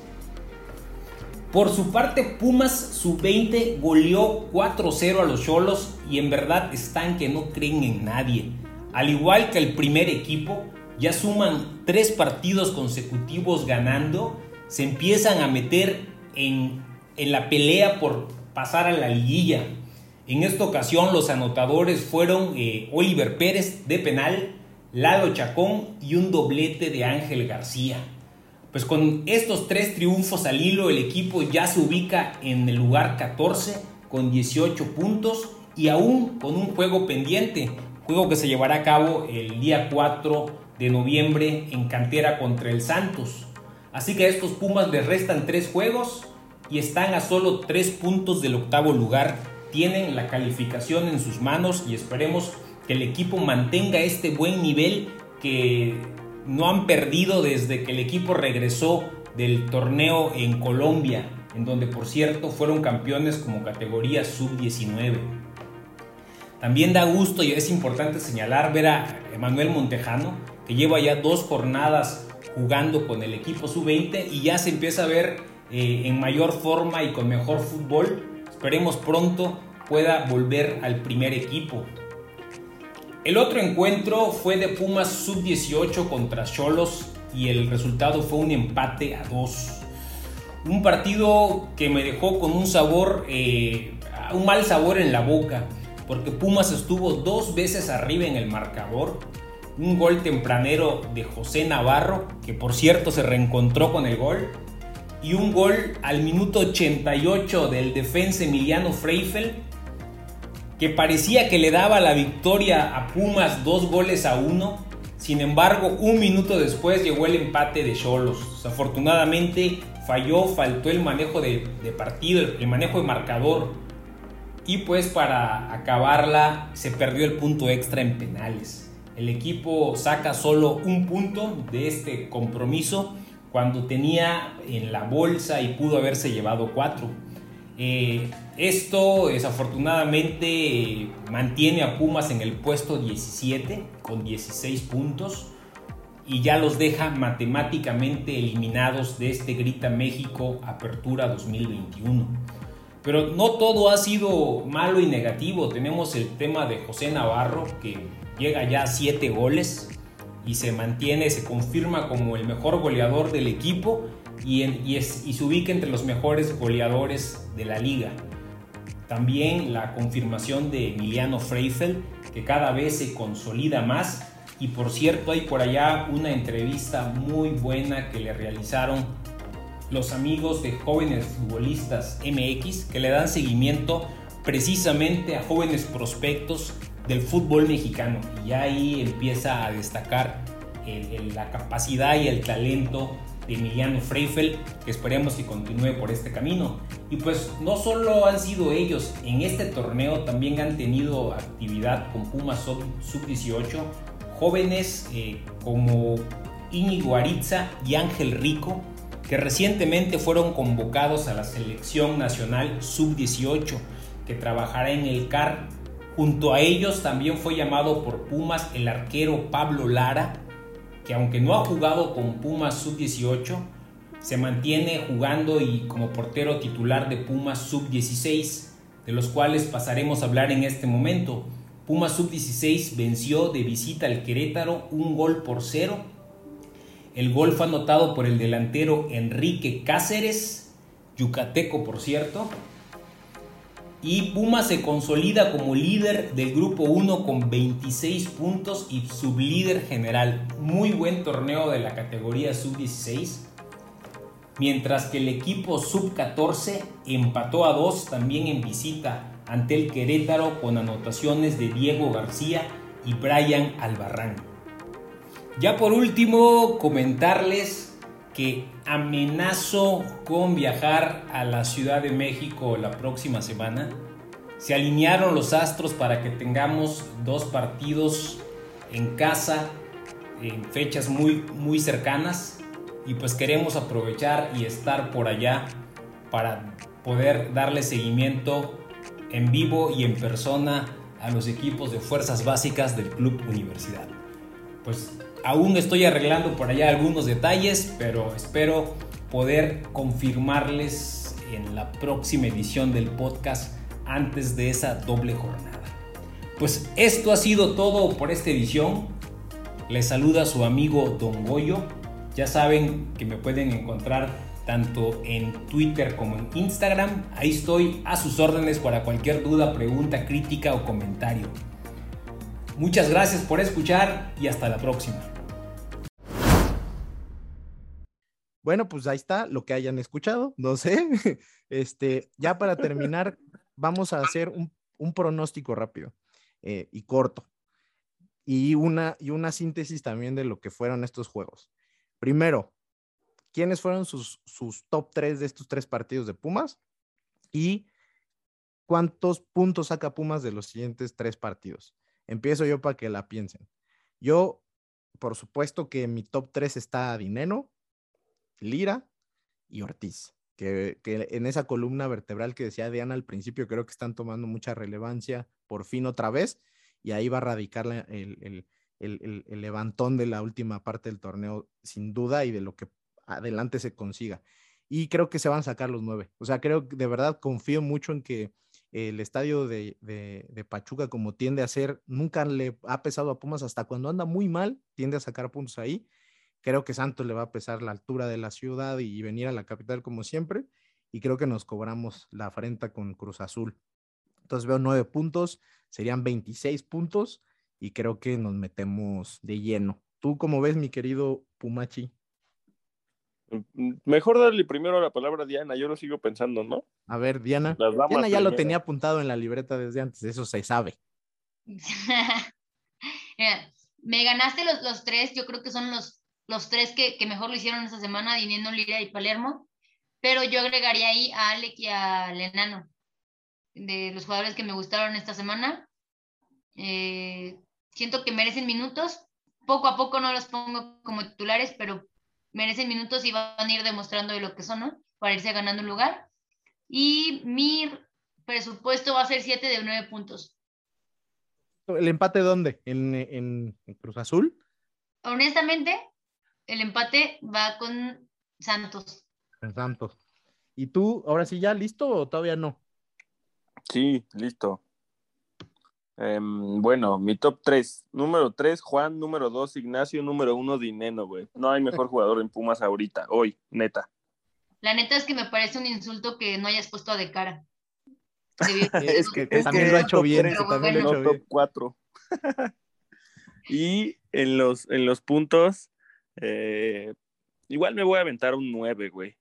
Por su parte, Pumas sub-20 goleó 4-0 a los Cholos y en verdad están que no creen en nadie. Al igual que el primer equipo, ya suman tres partidos consecutivos ganando, se empiezan a meter en, en la pelea por pasar a la liguilla. En esta ocasión los anotadores fueron eh, Oliver Pérez de penal, Lalo Chacón y un doblete de Ángel García. Pues con estos tres triunfos al hilo, el equipo ya se ubica en el lugar 14 con 18 puntos y aún con un juego pendiente, juego que se llevará a cabo el día 4 de noviembre en cantera contra el Santos. Así que a estos Pumas les restan tres juegos y están a solo tres puntos del octavo lugar. Tienen la calificación en sus manos y esperemos que el equipo mantenga este buen nivel que no han perdido desde que el equipo regresó del torneo en Colombia, en donde por cierto fueron campeones como categoría sub-19. También da gusto y es importante señalar ver a Emanuel Montejano, que lleva ya dos jornadas jugando con el equipo sub-20 y ya se empieza a ver eh, en mayor forma y con mejor fútbol. Esperemos pronto pueda volver al primer equipo. El otro encuentro fue de Pumas sub-18 contra Cholos y el resultado fue un empate a dos. Un partido que me dejó con un sabor, eh, un mal sabor en la boca, porque Pumas estuvo dos veces arriba en el marcador. Un gol tempranero de José Navarro, que por cierto se reencontró con el gol. Y un gol al minuto 88 del defensa Emiliano Freifel, que parecía que le daba la victoria a Pumas dos goles a uno. Sin embargo, un minuto después llegó el empate de Cholos. Afortunadamente falló, faltó el manejo de, partido, el manejo de marcador. Y pues para acabarla se perdió el punto extra en penales. El equipo saca solo un punto de este compromiso cuando tenía en la bolsa y pudo haberse llevado cuatro. Eh, esto desafortunadamente mantiene a Pumas en el puesto 17 con 16 puntos y ya los deja matemáticamente eliminados de este Grita México Apertura 2021. Pero no todo ha sido malo y negativo. Tenemos el tema de José Navarro que llega ya a 7 goles y se mantiene, se confirma como el mejor goleador del equipo y, y es- y se ubica entre los mejores goleadores de la liga. También la confirmación de Emiliano Freifeld, que cada vez se consolida más. Y por cierto, hay por allá una entrevista muy buena que le realizaron los amigos de Jóvenes Futbolistas MX, que le dan seguimiento precisamente a jóvenes prospectos del fútbol mexicano. Y ahí empieza a destacar la capacidad y el talento de Emiliano Freifeld, que esperemos que continúe por este camino. Y pues no solo han sido ellos, en este torneo también han tenido actividad con Pumas Sub- Sub-18, jóvenes eh, como Íñigo Aritza y Ángel Rico, que recientemente fueron convocados a la selección nacional Sub-18, que trabajará en el CAR. Junto a ellos también fue llamado por Pumas el arquero Pablo Lara, que aunque no ha jugado con Pumas Sub-18, se mantiene jugando y como portero titular de Pumas Sub-16, de los cuales pasaremos a hablar en este momento. Pumas Sub-16 venció de visita al Querétaro un gol por cero. El gol fue anotado por el delantero Enrique Cáceres, yucateco por cierto. Y Pumas se consolida como líder del grupo 1 con 26 puntos y sublíder general. Muy buen torneo de la categoría sub-16. Mientras que el equipo sub-14 empató a 2 también en visita ante el Querétaro con anotaciones de Diego García y Brian Albarrán. Ya por último, comentarles que amenazo con viajar a la Ciudad de México la próxima semana. Se alinearon los astros para que tengamos dos partidos en casa en fechas muy, muy cercanas y pues queremos aprovechar y estar por allá para poder darle seguimiento en vivo y en persona a los equipos de fuerzas básicas del Club Universidad. Pues aún estoy arreglando por allá algunos detalles, pero espero poder confirmarles en la próxima edición del podcast antes de esa doble jornada. Pues esto ha sido todo por esta edición. Les saluda su amigo Don Goyo. Ya saben que me pueden encontrar tanto en Twitter como en Instagram. Ahí estoy a sus órdenes para cualquier duda, pregunta, crítica o comentario. Muchas gracias por escuchar y hasta la próxima. Bueno, pues ahí está lo que hayan escuchado, no sé. Este, ya para terminar, vamos a hacer un, pronóstico rápido eh, y corto. Y una, y una síntesis también de lo que fueron estos juegos. Primero, ¿quiénes fueron sus, sus top 3 de estos tres partidos de Pumas? Y cuántos puntos saca Pumas de los siguientes tres partidos. Empiezo yo para que la piensen. Yo, por supuesto que en mi top 3 está Dineno, Lira y Ortiz, que, que, en esa columna vertebral que decía Diana al principio creo que están tomando mucha relevancia por fin otra vez y ahí va a radicar la, el, el, el, el, levantón de la última parte del torneo sin duda y de lo que adelante se consiga. Y creo que se van a sacar los nueve. O sea, creo que de verdad confío mucho en que el estadio de, de, Pachuca, como tiende a ser, nunca le ha pesado a Pumas hasta cuando anda muy mal, tiende a sacar puntos ahí. Creo que Santos le va a pesar la altura de la ciudad y venir a la capital como siempre. Y creo que nos cobramos la afrenta con Cruz Azul. Entonces veo nueve puntos, serían 26 puntos y creo que nos metemos de lleno. ¿Tú cómo ves, mi querido Pumachi? Mejor darle primero la palabra a Diana, yo lo sigo pensando, ¿no? A ver, Diana. Diana ya primero. lo tenía apuntado en la libreta desde antes, eso se sabe. Mira, me ganaste los, los, tres, yo creo que son los, los tres que, que mejor lo hicieron esta semana, Dineno, Lira y Palermo, pero yo agregaría ahí a Alec y a Lenano, de los jugadores que me gustaron esta semana. Eh, siento que merecen minutos, poco a poco no los pongo como titulares, pero merecen minutos y van a ir demostrando de lo que son, ¿no? Para irse ganando un lugar. Y mi presupuesto va a ser 7 de 9 puntos. ¿El empate dónde? ¿En, en, en Cruz Azul? Honestamente, el empate va con Santos. Con Santos. ¿Y tú, ahora sí ya listo o todavía no? Sí, listo. Eh, bueno, mi top 3. Número 3, Juan. Número 2, Ignacio. Número 1, Dineno, güey. No hay mejor jugador en Pumas ahorita, hoy, neta. La neta es que me parece un insulto que no hayas puesto de cara. Es que Es también que lo ha hecho top bien, tres, que también lo ha hecho top bien. 4. y en los, en los puntos, eh, igual me voy a aventar un 9, güey.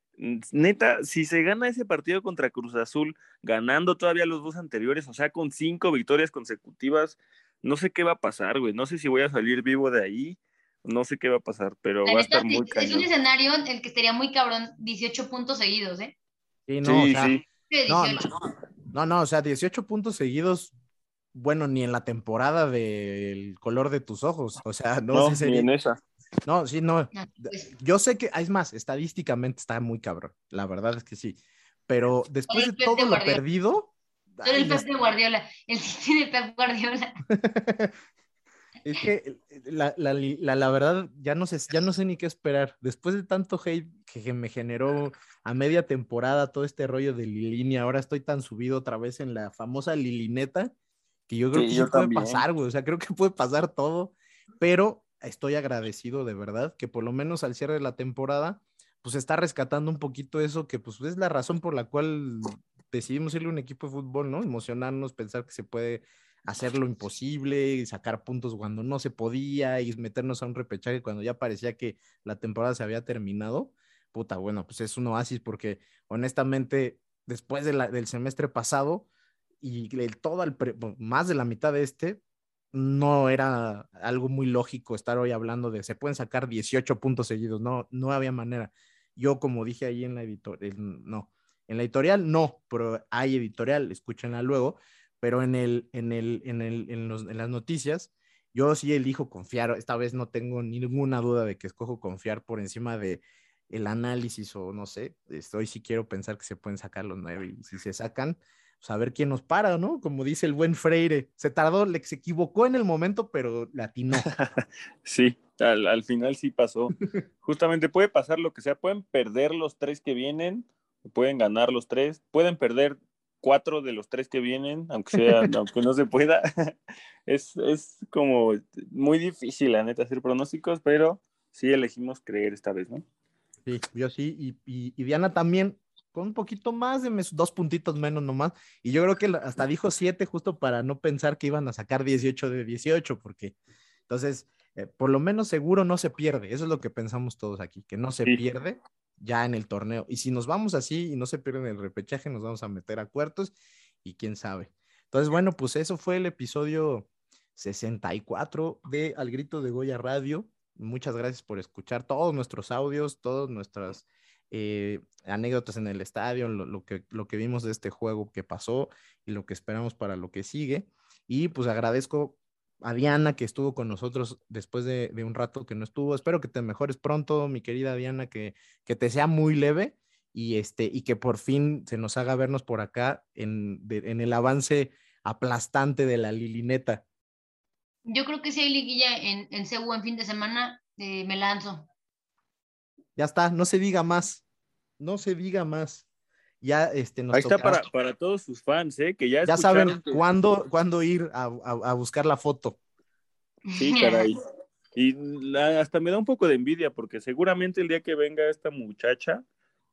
Neta, si se gana ese partido contra Cruz Azul, ganando todavía los dos anteriores, o sea, con cinco victorias consecutivas, no sé qué va a pasar, güey. No sé si voy a salir vivo de ahí, no sé qué va a pasar, pero La va a neta, estar muy es, es un cañón. escenario en el que estaría muy cabrón 18 puntos seguidos, ¿eh? Sí, no, Sí, o sea, sí. Sí, no, 18. no, no, no, o sea, 18 puntos seguidos, bueno, ni en la temporada del color de tus ojos, o sea, no, No, sí ni sería- en esa. No, sí, no. No, pues, Yo sé que, es más, estadísticamente está muy cabrón, la verdad es que sí, pero después de Pep de todo lo perdido, eres el Pep de Guardiola, el City de Pep Guardiola. Es que la, la, la, la verdad ya no, sé, ya no sé ni qué esperar. Después de tanto hate que, me generó a media temporada todo este rollo de Lilini, ahora estoy tan subido otra vez en la famosa Lilineta que yo creo Sí, que yo puede también. pasar, güey. O sea, creo que puede pasar todo, pero estoy agradecido de verdad que por lo menos al cierre de la temporada, pues está rescatando un poquito eso que pues es la razón por la cual decidimos irle a un equipo de fútbol, ¿no? Emocionarnos, pensar que se puede hacer lo imposible y sacar puntos cuando no se podía y meternos a un repechaje cuando ya parecía que la temporada se había terminado. Puta, bueno, pues es un oasis porque honestamente después del semestre pasado y el, todo el más de la mitad de este, no era algo muy lógico estar hoy hablando de se pueden sacar 18 puntos seguidos, no, no había manera. Yo como dije ahí en la editorial, no, en la editorial no, pero hay editorial, escúchenla luego, pero en, el, en, el, en, el, en, las noticias, yo sí elijo confiar, esta vez no tengo ninguna duda de que escojo confiar por encima de el análisis o no sé, estoy sí quiero pensar que se pueden sacar los nueve y si se sacan, pues a ver quién nos para, ¿no? Como dice el buen Freire, se tardó, le, se equivocó en el momento, pero le atinó. Sí, al, al final sí pasó. Justamente puede pasar lo que sea, pueden perder los tres que vienen, pueden ganar los tres, pueden perder cuatro de los tres que vienen, aunque sea, aunque no se pueda. Es, es como muy difícil, la neta, hacer pronósticos, pero sí elegimos creer esta vez, ¿no? Sí, yo sí, y, y, y Diana también, con un poquito más de mes, dos puntitos menos nomás, y yo creo que hasta dijo siete justo para no pensar que iban a sacar 18 de 18, porque entonces, eh, por lo menos seguro no se pierde, eso es lo que pensamos todos aquí, que no se Sí. pierde ya en el torneo, y si nos vamos así y no se pierde en el repechaje, nos vamos a meter a cuartos, y quién sabe. Entonces, bueno, pues eso fue el episodio 64 de Al Grito de Goya Radio. Muchas gracias por escuchar todos nuestros audios, todas nuestras eh, anécdotas en el estadio, lo, que, lo que vimos de este juego que pasó y lo que esperamos para lo que sigue. Y pues agradezco a Diana que estuvo con nosotros después de, un rato que no estuvo. Espero que te mejores pronto, mi querida Diana, que, que te sea muy leve y, este, y que por fin se nos haga vernos por acá en, en el avance aplastante de la Lilineta. Yo creo que si hay liguilla en, en Cebu en fin de semana, eh, me lanzo. Ya está, no se diga más. No se diga más. Ya este, nos Ahí está para, para todos sus fans, ¿eh? Que ya, Ya saben que- cuándo, cuándo ir a, a- a buscar la foto. Sí, caray. Y la- hasta me da un poco de envidia porque seguramente el día que venga esta muchacha,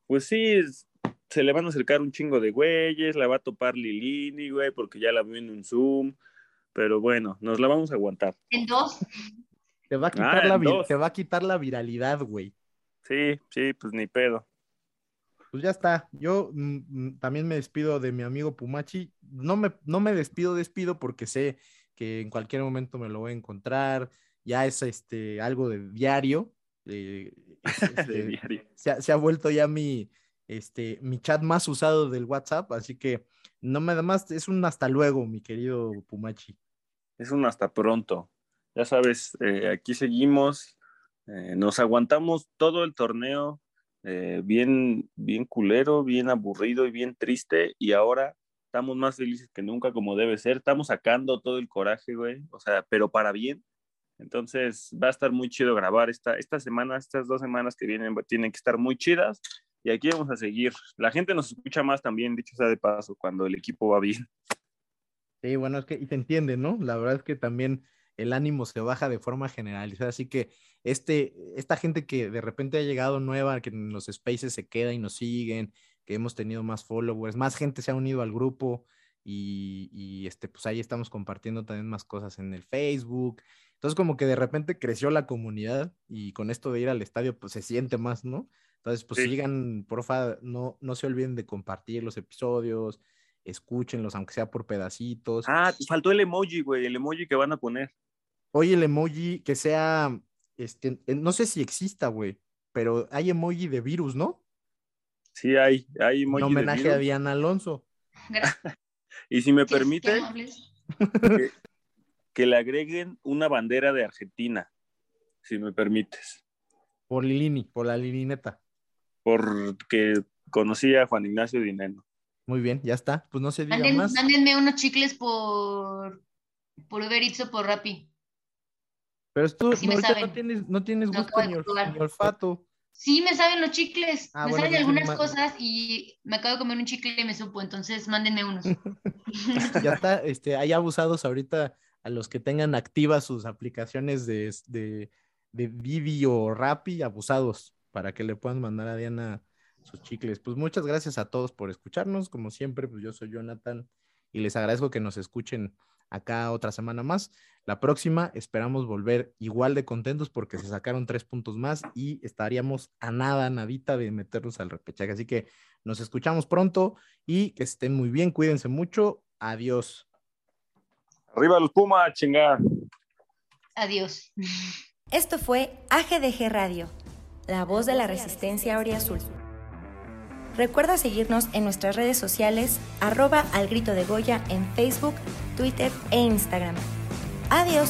pues sí, es- se le van a acercar un chingo de güeyes, la va a topar Lilini, güey, porque ya la vio en un Zoom. Pero bueno, nos la vamos a aguantar. En dos. Te va a quitar, Ah, la, vi- te va a quitar la viralidad, güey. Sí, sí, pues ni pedo. Pues ya está. Yo mm, mm, también me despido de mi amigo Pumachi. No me, no me despido, despido porque sé que en cualquier momento me lo voy a encontrar. Ya es este algo de diario. eh, es, este, diario. Se, ha, se ha vuelto ya mi, este, mi chat más usado del WhatsApp, así que no me da más, es un hasta luego, mi querido Pumachi. Es un hasta pronto. Ya sabes, eh, aquí seguimos, eh, nos aguantamos todo el torneo, eh, bien, bien culero, bien aburrido y bien triste, y ahora estamos más felices que nunca, como debe ser. Estamos sacando todo el coraje, güey, o sea, pero para bien. Entonces va a estar muy chido grabar esta, esta semana, estas dos semanas que vienen tienen que estar muy chidas y aquí vamos a seguir. La gente nos escucha más también, dicho sea de paso, cuando el equipo va bien. Sí, bueno, es que, y te entiende, ¿no? La verdad es que también el ánimo se baja de forma generalizada. Así que este, esta gente que de repente ha llegado nueva, que en los spaces se queda y nos siguen, que hemos tenido más followers, más gente se ha unido al grupo y, y este, pues ahí estamos compartiendo también más cosas en el Facebook. Entonces como que de repente creció la comunidad y con esto de ir al estadio pues se siente más, ¿no? Entonces pues Sí. sigan, porfa, no, no se olviden de compartir los episodios, escúchenlos aunque sea por pedacitos. Ah, te faltó el emoji, güey, el emoji que van a poner. Oye, el emoji que sea, este, eh, no sé si exista, güey, pero hay emoji de virus, ¿no? Sí, hay, hay emoji En de homenaje a virus. Diana Alonso. Y si me permite, que, que le agreguen una bandera de Argentina, si me permites, Por Lilini, por la Lilineta. porque conocí a Juan Ignacio Dineno. Muy bien, ya está. Pues no se diga más. mándenme unos chicles por, por Uber Eats o por Rappi. Pero tú no saben. tienes, no tienes gusto ni, ni olfato. Sí, me saben los chicles. Ah, me bueno, saben algunas cosas y me acabo de comer un chicle y me supo, entonces mándenme unos. Ya está, este, hay abusados ahorita a los que tengan activas sus aplicaciones de, de, de Didi o Rappi, abusados, para que le puedan mandar a Diana sus chicles. Pues muchas gracias a todos por escucharnos. Como siempre, pues yo soy Jonathan y les agradezco que nos escuchen acá otra semana más. La próxima esperamos volver igual de contentos porque se sacaron tres puntos más y estaríamos a nada, nadita de meternos al repechaje. Así que nos escuchamos pronto y que estén muy bien, cuídense mucho. Adiós. Arriba los Pumas, chingada. Adiós. Esto fue AGDG Radio, la voz de la resistencia Azul. Recuerda seguirnos en nuestras redes sociales, arroba al grito de Goya en Facebook, Twitter e Instagram. Adiós.